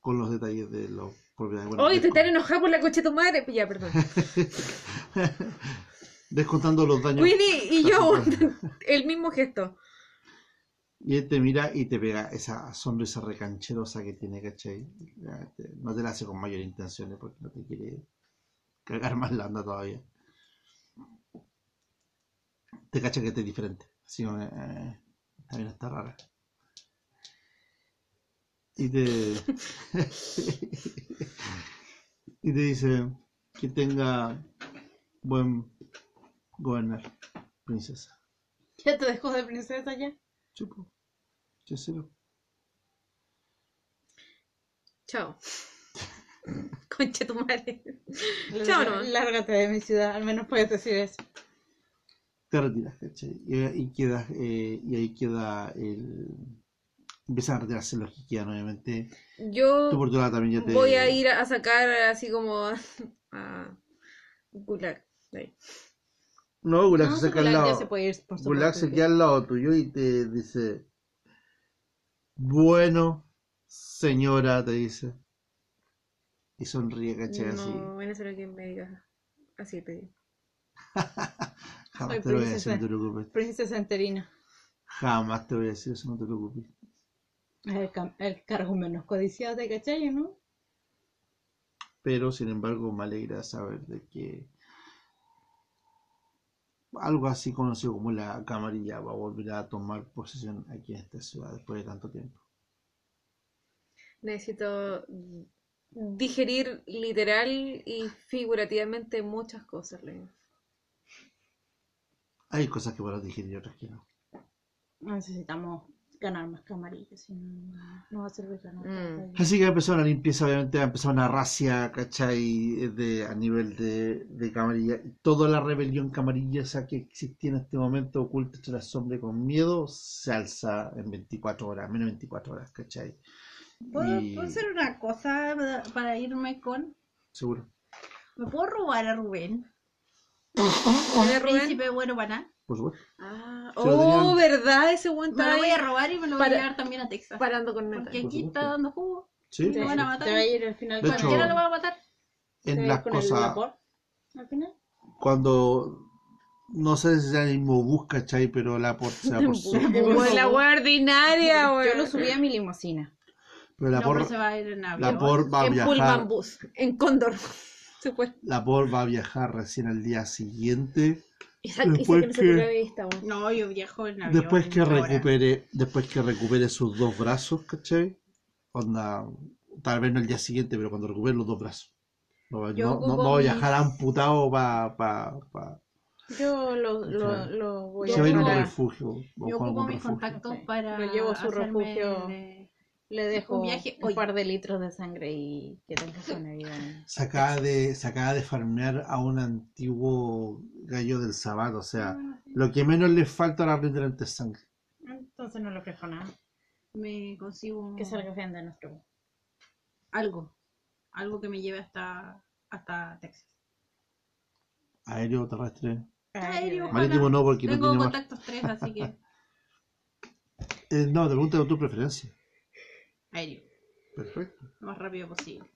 Con los detalles de los propiedades. bueno, ¡Oye, te están enojado por la coche de tu madre! Ya, perdón. Descontando los daños. Winnie y yo, el mismo gesto. Y él te mira y te pega esa sonrisa recancherosa que tiene, ¿cachai? No te la hace con mayor intenciones porque no te quiere cagar más la onda todavía. Te cacha que te es diferente. Así como, eh, también está rara. Y te. y te dice que tenga buen gobernar, princesa. ¿Ya te dejó de princesa ya? Chupo. Sé lo- Chao. Concha tu madre. Chao, Lárgate- no. Lárgate de mi ciudad, al menos puedes decir eso. te retiras, ¿cachai? Y, y quedas, eh, y ahí queda el... Empiezan a retirarse los que quedan, obviamente. Tu Yo también ya te... voy a ir a sacar así como a, Gulag. Ahí. No, Gulag No, se saca al lado. por Gulag se queda al lado tuyo y te dice... Bueno, señora, te dice. Y sonríe, ¿cachai? Así. No, es necesario que me digas así, te digo. Jamás Soy te lo voy a decir, princesa. no te preocupes. Princesa enterina. Jamás te voy a decir eso, no te preocupes. Es el, cam- el cargo menos codiciado de cachai, ¿no? pero sin embargo me alegra saber de que algo así conocido como la camarilla va a volver a tomar posesión aquí en esta ciudad después de tanto tiempo. Necesito digerir literal y figurativamente muchas cosas, Leo. Hay cosas que para digerir y otras que no. necesitamos ganar más camarillas, si no, no va a servir nada. Mm. Así que empezó una limpieza, obviamente ha empezado una racia, ¿cachai? De, a nivel de, de camarilla. Toda la rebelión camarillesa que existía en este momento oculta entre las sombras con miedo se alza en 24 horas, menos 24 horas, ¿cachai? ¿Puedo, Y- puedo hacer una cosa para irme con... Seguro. ¿Me puedo robar a Rubén? ¿Tiene Rubén? Príncipe bueno para nada. Por supuesto. Ah, Se lo oh, tenían- ¿verdad? Ese buen Me lo voy a está robar y me lo voy Para- a llevar también a Texas. parando con Porque Nata. Por aquí supuesto. está dando jugo. Sí. Te van a matar. Te va a ir al final De con hecho- Cualquiera el- lo va a matar. te va En a ir las con el cosas, vapor, al final. cuando no sé si sea el mismo bus, ¿cachai? Pero la por se va por su. Como la wea ordinaria, Yo weón. lo subí a mi limusina. Pero la No, pero por, se va a ir en la avión. por va a En viajar. Pullman Bus, en Cóndor. Se fue. La por va a viajar recién al día siguiente. Esa, esa Después que no se que- visto, weón. No, yo viajo en avión. Después que recupere, después que recupere sus dos brazos, ¿cachai? Onda, tal vez no el día siguiente, pero cuando recupere los dos brazos. No, no, no, no voy a mis- viajar amputado para pa, pa, Yo lo, lo, lo voy se a va a ir a un refugio. Yo ocupo mis refugio. contactos para. Lo llevo a su hacerme refugio. de- Le dejo Un un, viaje hoy. par de litros de sangre y que tenga buena vida. Se acaba de, de farmear a un antiguo gallo del Sabat, o sea, lo que menos le falta a la rendirante es sangre. Entonces no le ofrezco nada. Me consigo Que salga bien de nuestro. algo. Algo que me lleve hasta, hasta Texas. Aéreo, terrestre. Aéreo. Marítimo no, porque no Tengo tiene mar. contactos tres, así que Eh, no, te pregunto tu preferencia. Aéreo. Perfecto. Lo más rápido posible.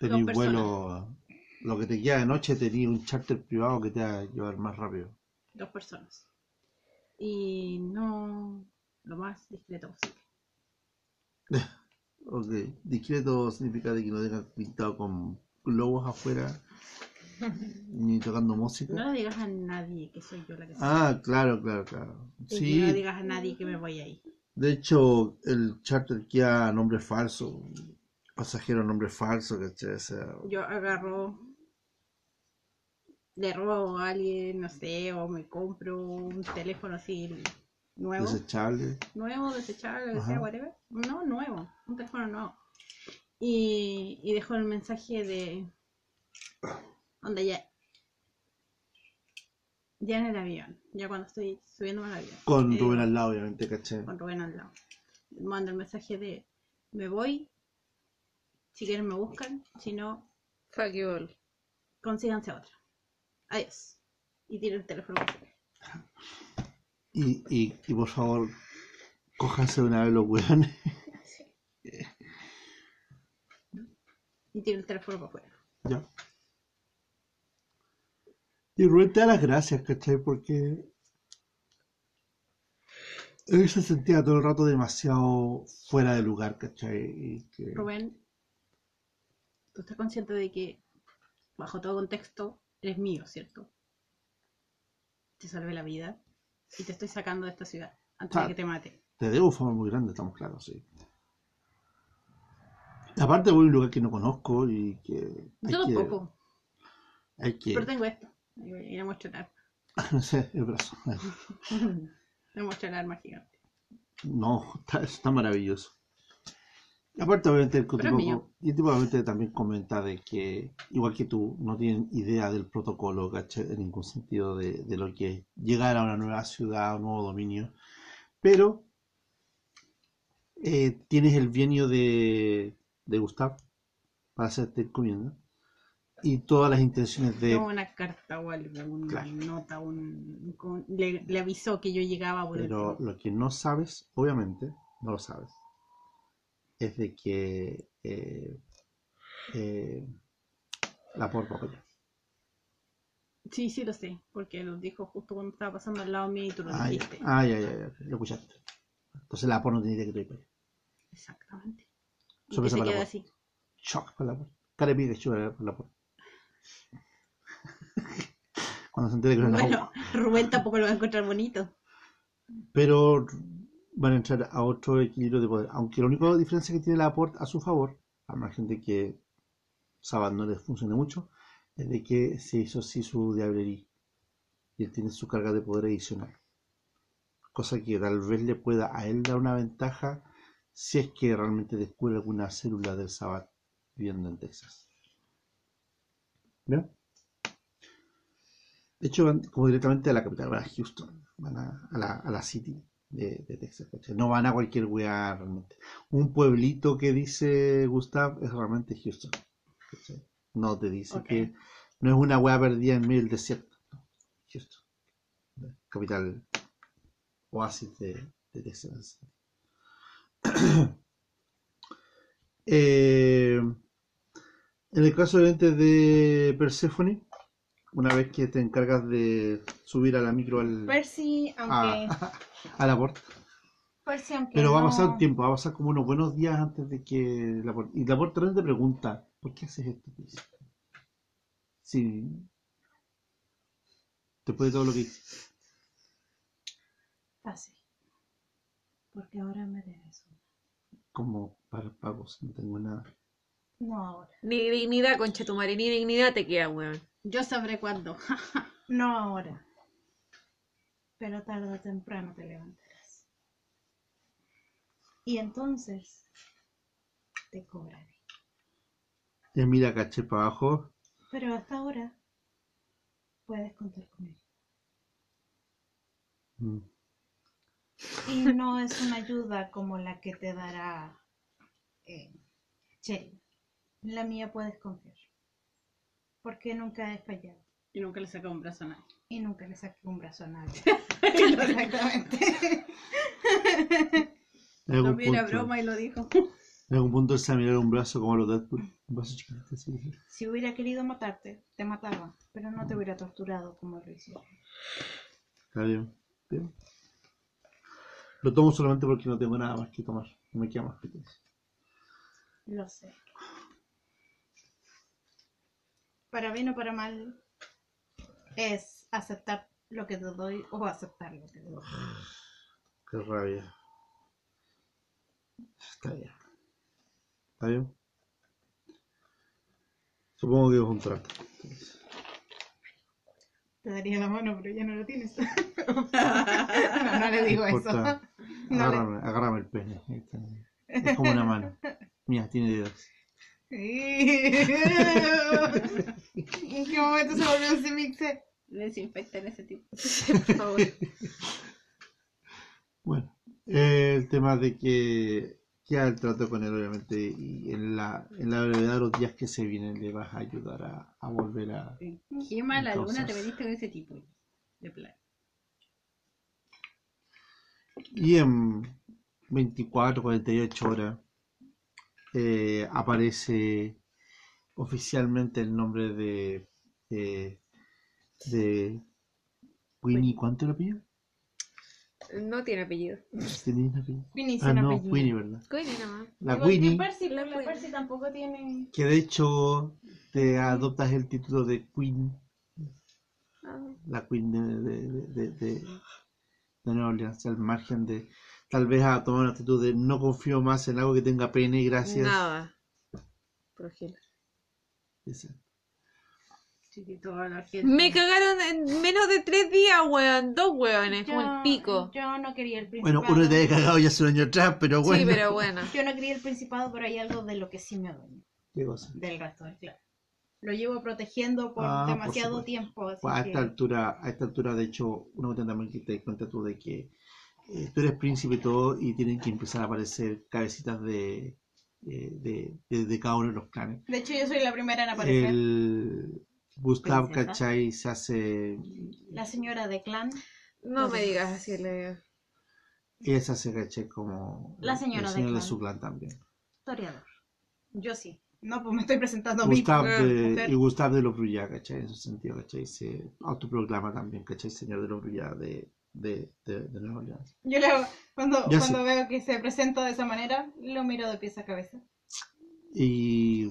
Personas. vuelo, lo que te queda de noche, tenéis un charter privado que te va a llevar más rápido. Dos personas. Y no lo más discreto posible. Ok, discreto significa de que no tengas pintado con globos afuera, ni tocando música. No le digas a nadie que soy yo la que soy. Ah, claro, claro, claro. Y no le Sí, digas a nadie que me voy ahí. De hecho, el charter queda a nombre falso, pasajero a nombre falso, ¿cachai? O sea, Yo agarro, le robo a alguien, no sé, o me compro un teléfono así nuevo. desechable. nuevo, desechable, que sea, whatever. No, nuevo, un teléfono nuevo. Y, y dejo el mensaje de. Onda ya. Ya en el avión, ya cuando estoy subiendo al avión. Con eh, Rubén al lado, obviamente, ¿cachai? Con Rubén al lado. Mando el mensaje de: Me voy. Si quieren, me buscan. Si no, Fuck you all. consíganse otra. Adiós. Y tiro el teléfono. Y, y, y por favor, cójanse de una vez los weones. Y tiro el teléfono para afuera. Ya. Y Rubén te da las gracias, ¿cachai? Porque él se sentía todo el rato demasiado fuera de lugar, ¿cachai? Y que- Rubén, tú estás consciente de que, bajo todo contexto, eres mío, ¿cierto? Te salvé la vida y te estoy sacando de esta ciudad antes Ah. de que te mate. te debo fama muy grande, estamos claros, sí. Aparte voy a un lugar que no conozco y que Yo que, tampoco, hay que, pero tengo esto. Y y le muestro el arma. no sé, el brazo. Muestro el arma gigante. No, está, está maravilloso. Aparte, obviamente, el tipo, y el tipo obviamente también comenta de que, igual que tú, no tienen idea del protocolo. En ningún sentido de, de lo que es llegar a una nueva ciudad, a un nuevo dominio. Pero eh, tienes el bienio de, de Gustav para hacerte encomienda y todas las intenciones de... Una carta o algo, una Claro. nota, un, con- le, le avisó que yo llegaba por Pero lo que no sabes, obviamente, no lo sabes, es de que eh, eh, la por papel. Sí, sí lo sé, porque lo dijo justo cuando estaba pasando al lado mío y tú lo Ah, ya, dijiste. ah, ya, ya, ya, lo escuchaste. Entonces la por no idea que te voy Exactamente. Y que Sorpresa se para queda por. así. Shock para la por. Cara pide para la por. Cuando se entere que no Bueno, Rubén tampoco lo va a encontrar bonito. pero van a entrar a otro equilibrio de poder. Aunque la única diferencia que tiene la aporte a su favor, a margen de que Sabat no les funcione mucho, es de que se hizo así su diablería y él tiene su carga de poder adicional. Cosa que tal vez le pueda a él dar una ventaja si es que realmente descubre alguna célula del Sabat viviendo en Texas. De hecho, van como directamente a la capital, van a Houston, van a, a la, a la city de, de Texas. ¿cachai? No van a cualquier lugar realmente. Un pueblito que dice Gustav es realmente Houston. ¿cachai? No te dice que no es una weá perdida en medio del desierto. no. Houston, capital oasis de, de Texas. Eh, en el caso obviamente de Persephone, una vez que te encargas de subir a la micro al, Percy, aunque. a, a la puerta. Percy, aunque. Pero va a no- pasar un tiempo, va a pasar como unos buenos días antes de que la puerta. Y la puerta realmente te pregunta, ¿por qué haces esto? Sí. Después de todo lo que hice. Fácil. Porque ahora me debes. Como para pagos, no tengo nada. No ahora. Ni dignidad, concha tu madre, ni dignidad te queda, weón. Yo sabré cuándo. No ahora. Pero tarde o temprano te levantarás. Y entonces te cobraré. Y mira, caché para abajo. Pero hasta ahora puedes contar con él. Mm. Y no es una ayuda como la que te dará eh, Cheryl. En la mía puedes confiar. Porque nunca he fallado. Y nunca le saca un brazo a nadie. Y nunca le saqué un brazo a nadie. Exactamente. En algún, También era punto, broma y lo dijo. en algún punto se mirar un brazo como los Deadpool. Un brazo chiquitito así. Si hubiera querido matarte, te mataba. Pero no te hubiera torturado como lo hicieron. Está bien. bien. Lo tomo solamente porque no tengo nada más que tomar. No me queda más que eso. Lo sé. Para bien o para mal, es aceptar lo que te doy o aceptar lo que te doy. Qué rabia. Está bien. ¿Está bien? Supongo que es un trato. Te daría la mano, pero ya no lo tienes. no, no le digo No eso. importa. No le- Agárrame, el pene. Está. Es como una mano. Mira, tiene dedos. ¿En qué momento se volvió ese mixer? Desinfectan ese tipo. Por favor. Bueno, eh, el tema de que queda el trato con él, obviamente, y en la, en la brevedad de los días que se vienen le vas a ayudar a, a volver a. Qué mala luna te veniste con ese tipo de plan. Y en 24, 48 horas eh, aparece oficialmente el nombre de. de, de Winnie, ¿cuánto le apellido? No tiene apellido. ¿Tenía un apellido? Winnie Ah, no, apellido. Winnie, ¿verdad? Coño, nada más. La Igual que Winnie, Percy, La la Winnie. Percy tampoco tiene. que de hecho te adoptas el título de Queen Ah, la Queen de, de, de, de, de- de Nueva Orleans, al margen de tal vez a tomar una actitud de no confío más en algo que tenga pene, gracias. Nada. Progel. Ese. Chiquito a la gente. Me cagaron en menos de tres días, weón. Dos weones, como el pico. Yo no quería el Bueno, principado. uno te había cagado ya hace un año atrás, pero bueno. Sí, pero bueno. Yo no quería el principado, pero hay algo de lo que sí me duele. ¿Qué cosa? Del resto clan. Lo llevo protegiendo por Ah, demasiado tiempo. Así Pues a que... esta altura, a esta altura, de hecho, uno también que te das cuenta tú de que eh, tú eres príncipe y todo, y tienen que empezar a aparecer cabecitas de, eh, de, de, de cada uno de los clanes. De hecho, yo soy la primera en aparecer. El Gustav, Princesa. ¿cachai? Se hace La señora de clan. No me digas así, le Ella se hace, ¿cachai? Como La señora de señor de clan. su clan también. Historiador. Yo sí. No, pues me estoy presentando a mí. Gustav eh, de, mujer. y Gustav de los Bruyá, ¿cachai? En ese sentido, ¿cachai? Se autoproclama también, ¿cachai? Señor de los Bruyá de, de, de, de Nueva Orleans. Yo le hago- cuando, cuando veo que se presenta de esa manera, lo miro de pies a cabeza. Y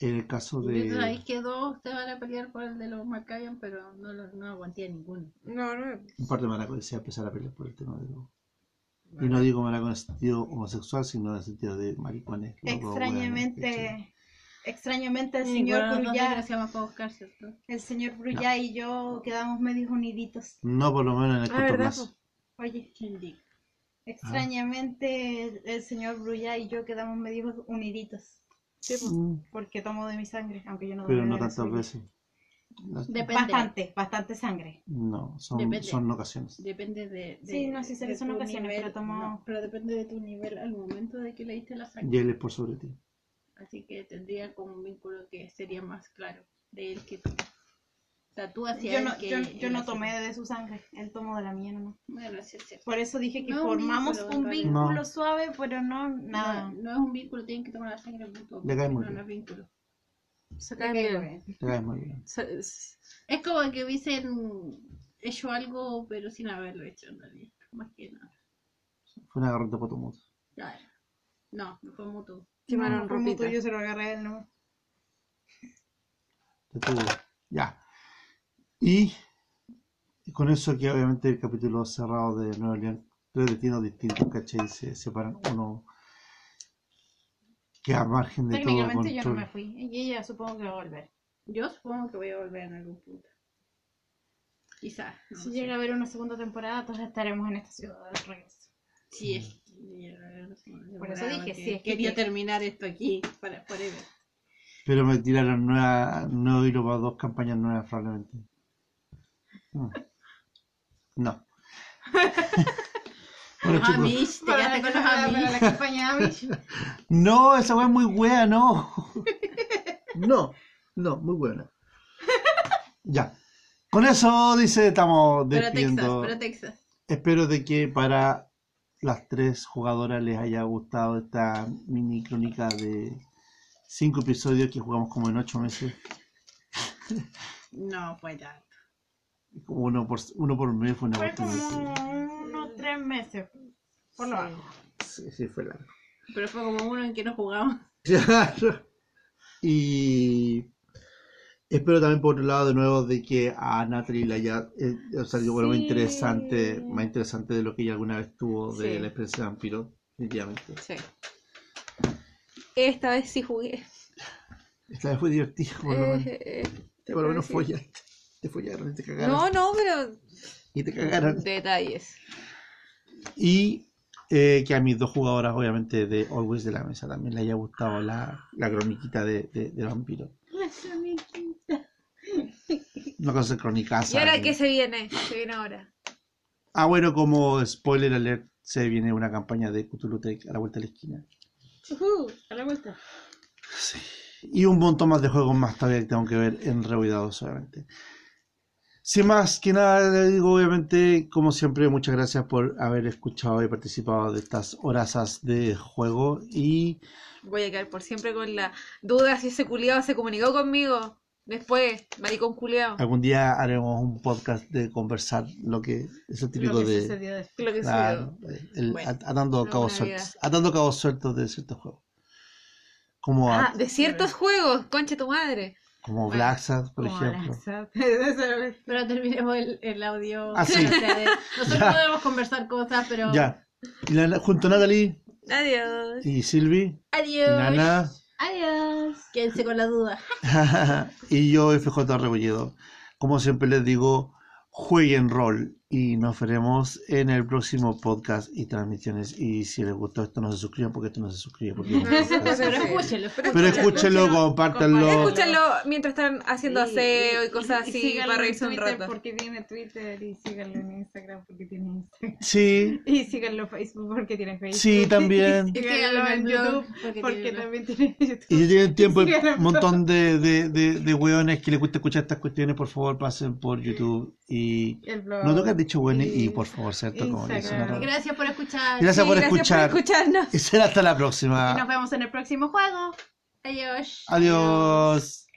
en el caso Y yo ahí de quedó, ustedes van a pelear por el de los Macabian, pero no, lo- no aguanté a ninguno. No, no. un par de maracos desea empezar a pelear por el tema de los... Y no digo maraco en el sentido homosexual, sino en el sentido de maricones. Extrañamente, extrañamente el Y señor buscar, ¿cierto? el señor Bruyá y yo quedamos medios uniditos. No, por lo menos en el Ah, corto ¿verdad, plazo. Oye, extrañamente el, el señor Bruyá y yo quedamos medios uniditos. Mm, Porque tomo de mi sangre, aunque yo no Pero doy no tantas veces. No, Depende. Bastante, bastante sangre. No, son, Depende. son ocasiones. Depende de, de- Sí, no, sí sé que son tu ocasiones, pero tomo- no, pero depende de tu nivel al momento de que le diste la Y sangre. él es por sobre ti. Así que tendría como un vínculo que sería más claro de él que tú. O sea, tú hacías Yo no, que yo, no tomé de su sangre, él tomó de la mía nomás. Bueno, sí, sí. Por eso dije que No, un formamos vínculo, un vínculo No. suave, pero no nada. No, no es un vínculo, tienen que tomar la sangre mutuo. Le cae muy no, bien. no es vínculo. Se caen caigo bien. caes muy bien. Es como que hubiesen hecho algo, pero sin haberlo hecho en realidad. Más que nada. Fue un agarrón de Potomuto. Claro. No, no fue mutuo. Quemaron No, ropita. yo se lo agarré a él, ¿no? Ya. Y, y con eso que obviamente el capítulo cerrado de Nueva Orleans, tres destinos distintos, ¿cachai? Se separan uno que a margen de todo Técnicamente yo no me fui. Y ella supongo que va a volver. Yo supongo que voy a volver en algún punto. Quizás. no si sé. llega a haber una segunda temporada, todos estaremos en esta ciudad de regreso. Sí, es Por eso dije, sí, es que quería terminar esto aquí para forever. Pero me tiraron nueva, nuevo hilo para dos campañas nuevas probablemente. No. bueno, Los chicos. Amish, te quedaste con los para Amish. la campaña Amish. No, esa weá es muy wea, no. No, no, muy buena. Ya. Con eso, dice, estamos Pero Texas, despidiendo. pero Texas. Espero de que para las tres jugadoras les haya gustado esta mini crónica de cinco episodios que jugamos como en ocho meses. No fue tanto. Como uno por, uno por mes fue una Fue como unos tres meses. Por lo bajo. Sí, sí, fue largo. Pero fue como uno en que no jugamos. Claro. Y espero también por otro lado de nuevo de que a Natalie le haya eh, salido bueno, más Sí. interesante, más interesante de lo que ella alguna vez tuvo de Sí. la experiencia de vampiro, definitivamente. Sí. Esta vez sí jugué. Esta vez fue divertido, por lo menos. Eh, eh, te por lo menos follaste. Te follaron y te cagaron. No, no, pero Y te cagaron. detalles. Y eh, que a mis dos jugadoras, obviamente, de Always de la Mesa también le haya gustado la, la croniquita de, de, de vampiro. No cosa de cronicaza. ¿Y ahora qué se viene? Se viene ahora. Ah, bueno, como spoiler alert, se viene una campaña de Cthulhu Tech a la vuelta de la esquina. A la vuelta. Y un montón más de juegos más todavía que tengo que ver en Rehuidados, obviamente. Sin más que nada, le digo, obviamente, como siempre, muchas gracias por haber escuchado y participado de estas horas de juego. Y Voy a quedar por siempre con la duda si ese culiado se comunicó conmigo. Después, maricón culiado. algún día haremos un podcast de conversar lo que es el típico Lo que de. sucedió después. Lo que sucedió. el- Bueno, at- atando cabos sueltos. Atando cabos sueltos de ciertos juegos. Como, a- Ah, de ciertos juegos, concha tu madre. como bueno, Black Sabbath, por Como ejemplo. Alexa. Pero terminemos el, el audio. Ah, sí. Nosotros Ya. podemos conversar cosas, pero. Ya. Y la- junto a Natalie Adiós. y Silvi, y Adiós. Nana. Adiós. Quédense con la duda. y yo, FJ Rebolledo. Como siempre les digo, jueguen rol y nos veremos en el próximo podcast y transmisiones. Y si les gustó esto, no se suscriban porque esto no se suscribe. Porque. Pero escúchenlo. Pero escúchenlo, compártanlo. Escúchalo mientras están haciendo aseo y cosas así síganlo para en reírse un rato. porque tiene Twitter y síganlo en Instagram porque tiene Instagram. Sí, Y síganlo en Facebook porque tiene Facebook. Sí, también. Y síganlo en YouTube porque porque tiene- también tiene YouTube. y si tienen tiempo, un montón de, de, de, de hueones que les gusta escuchar estas cuestiones, por favor, pasen por YouTube. Y El blog. no toca dicho bueno y por favor, ¿cierto? Como dice Instagram. una. Gracias por escuchar. Gracias por Sí, escuchar. por escucharnos. Y será hasta la Y nos próxima. vemos en el próximo juego. Adiós. Adiós.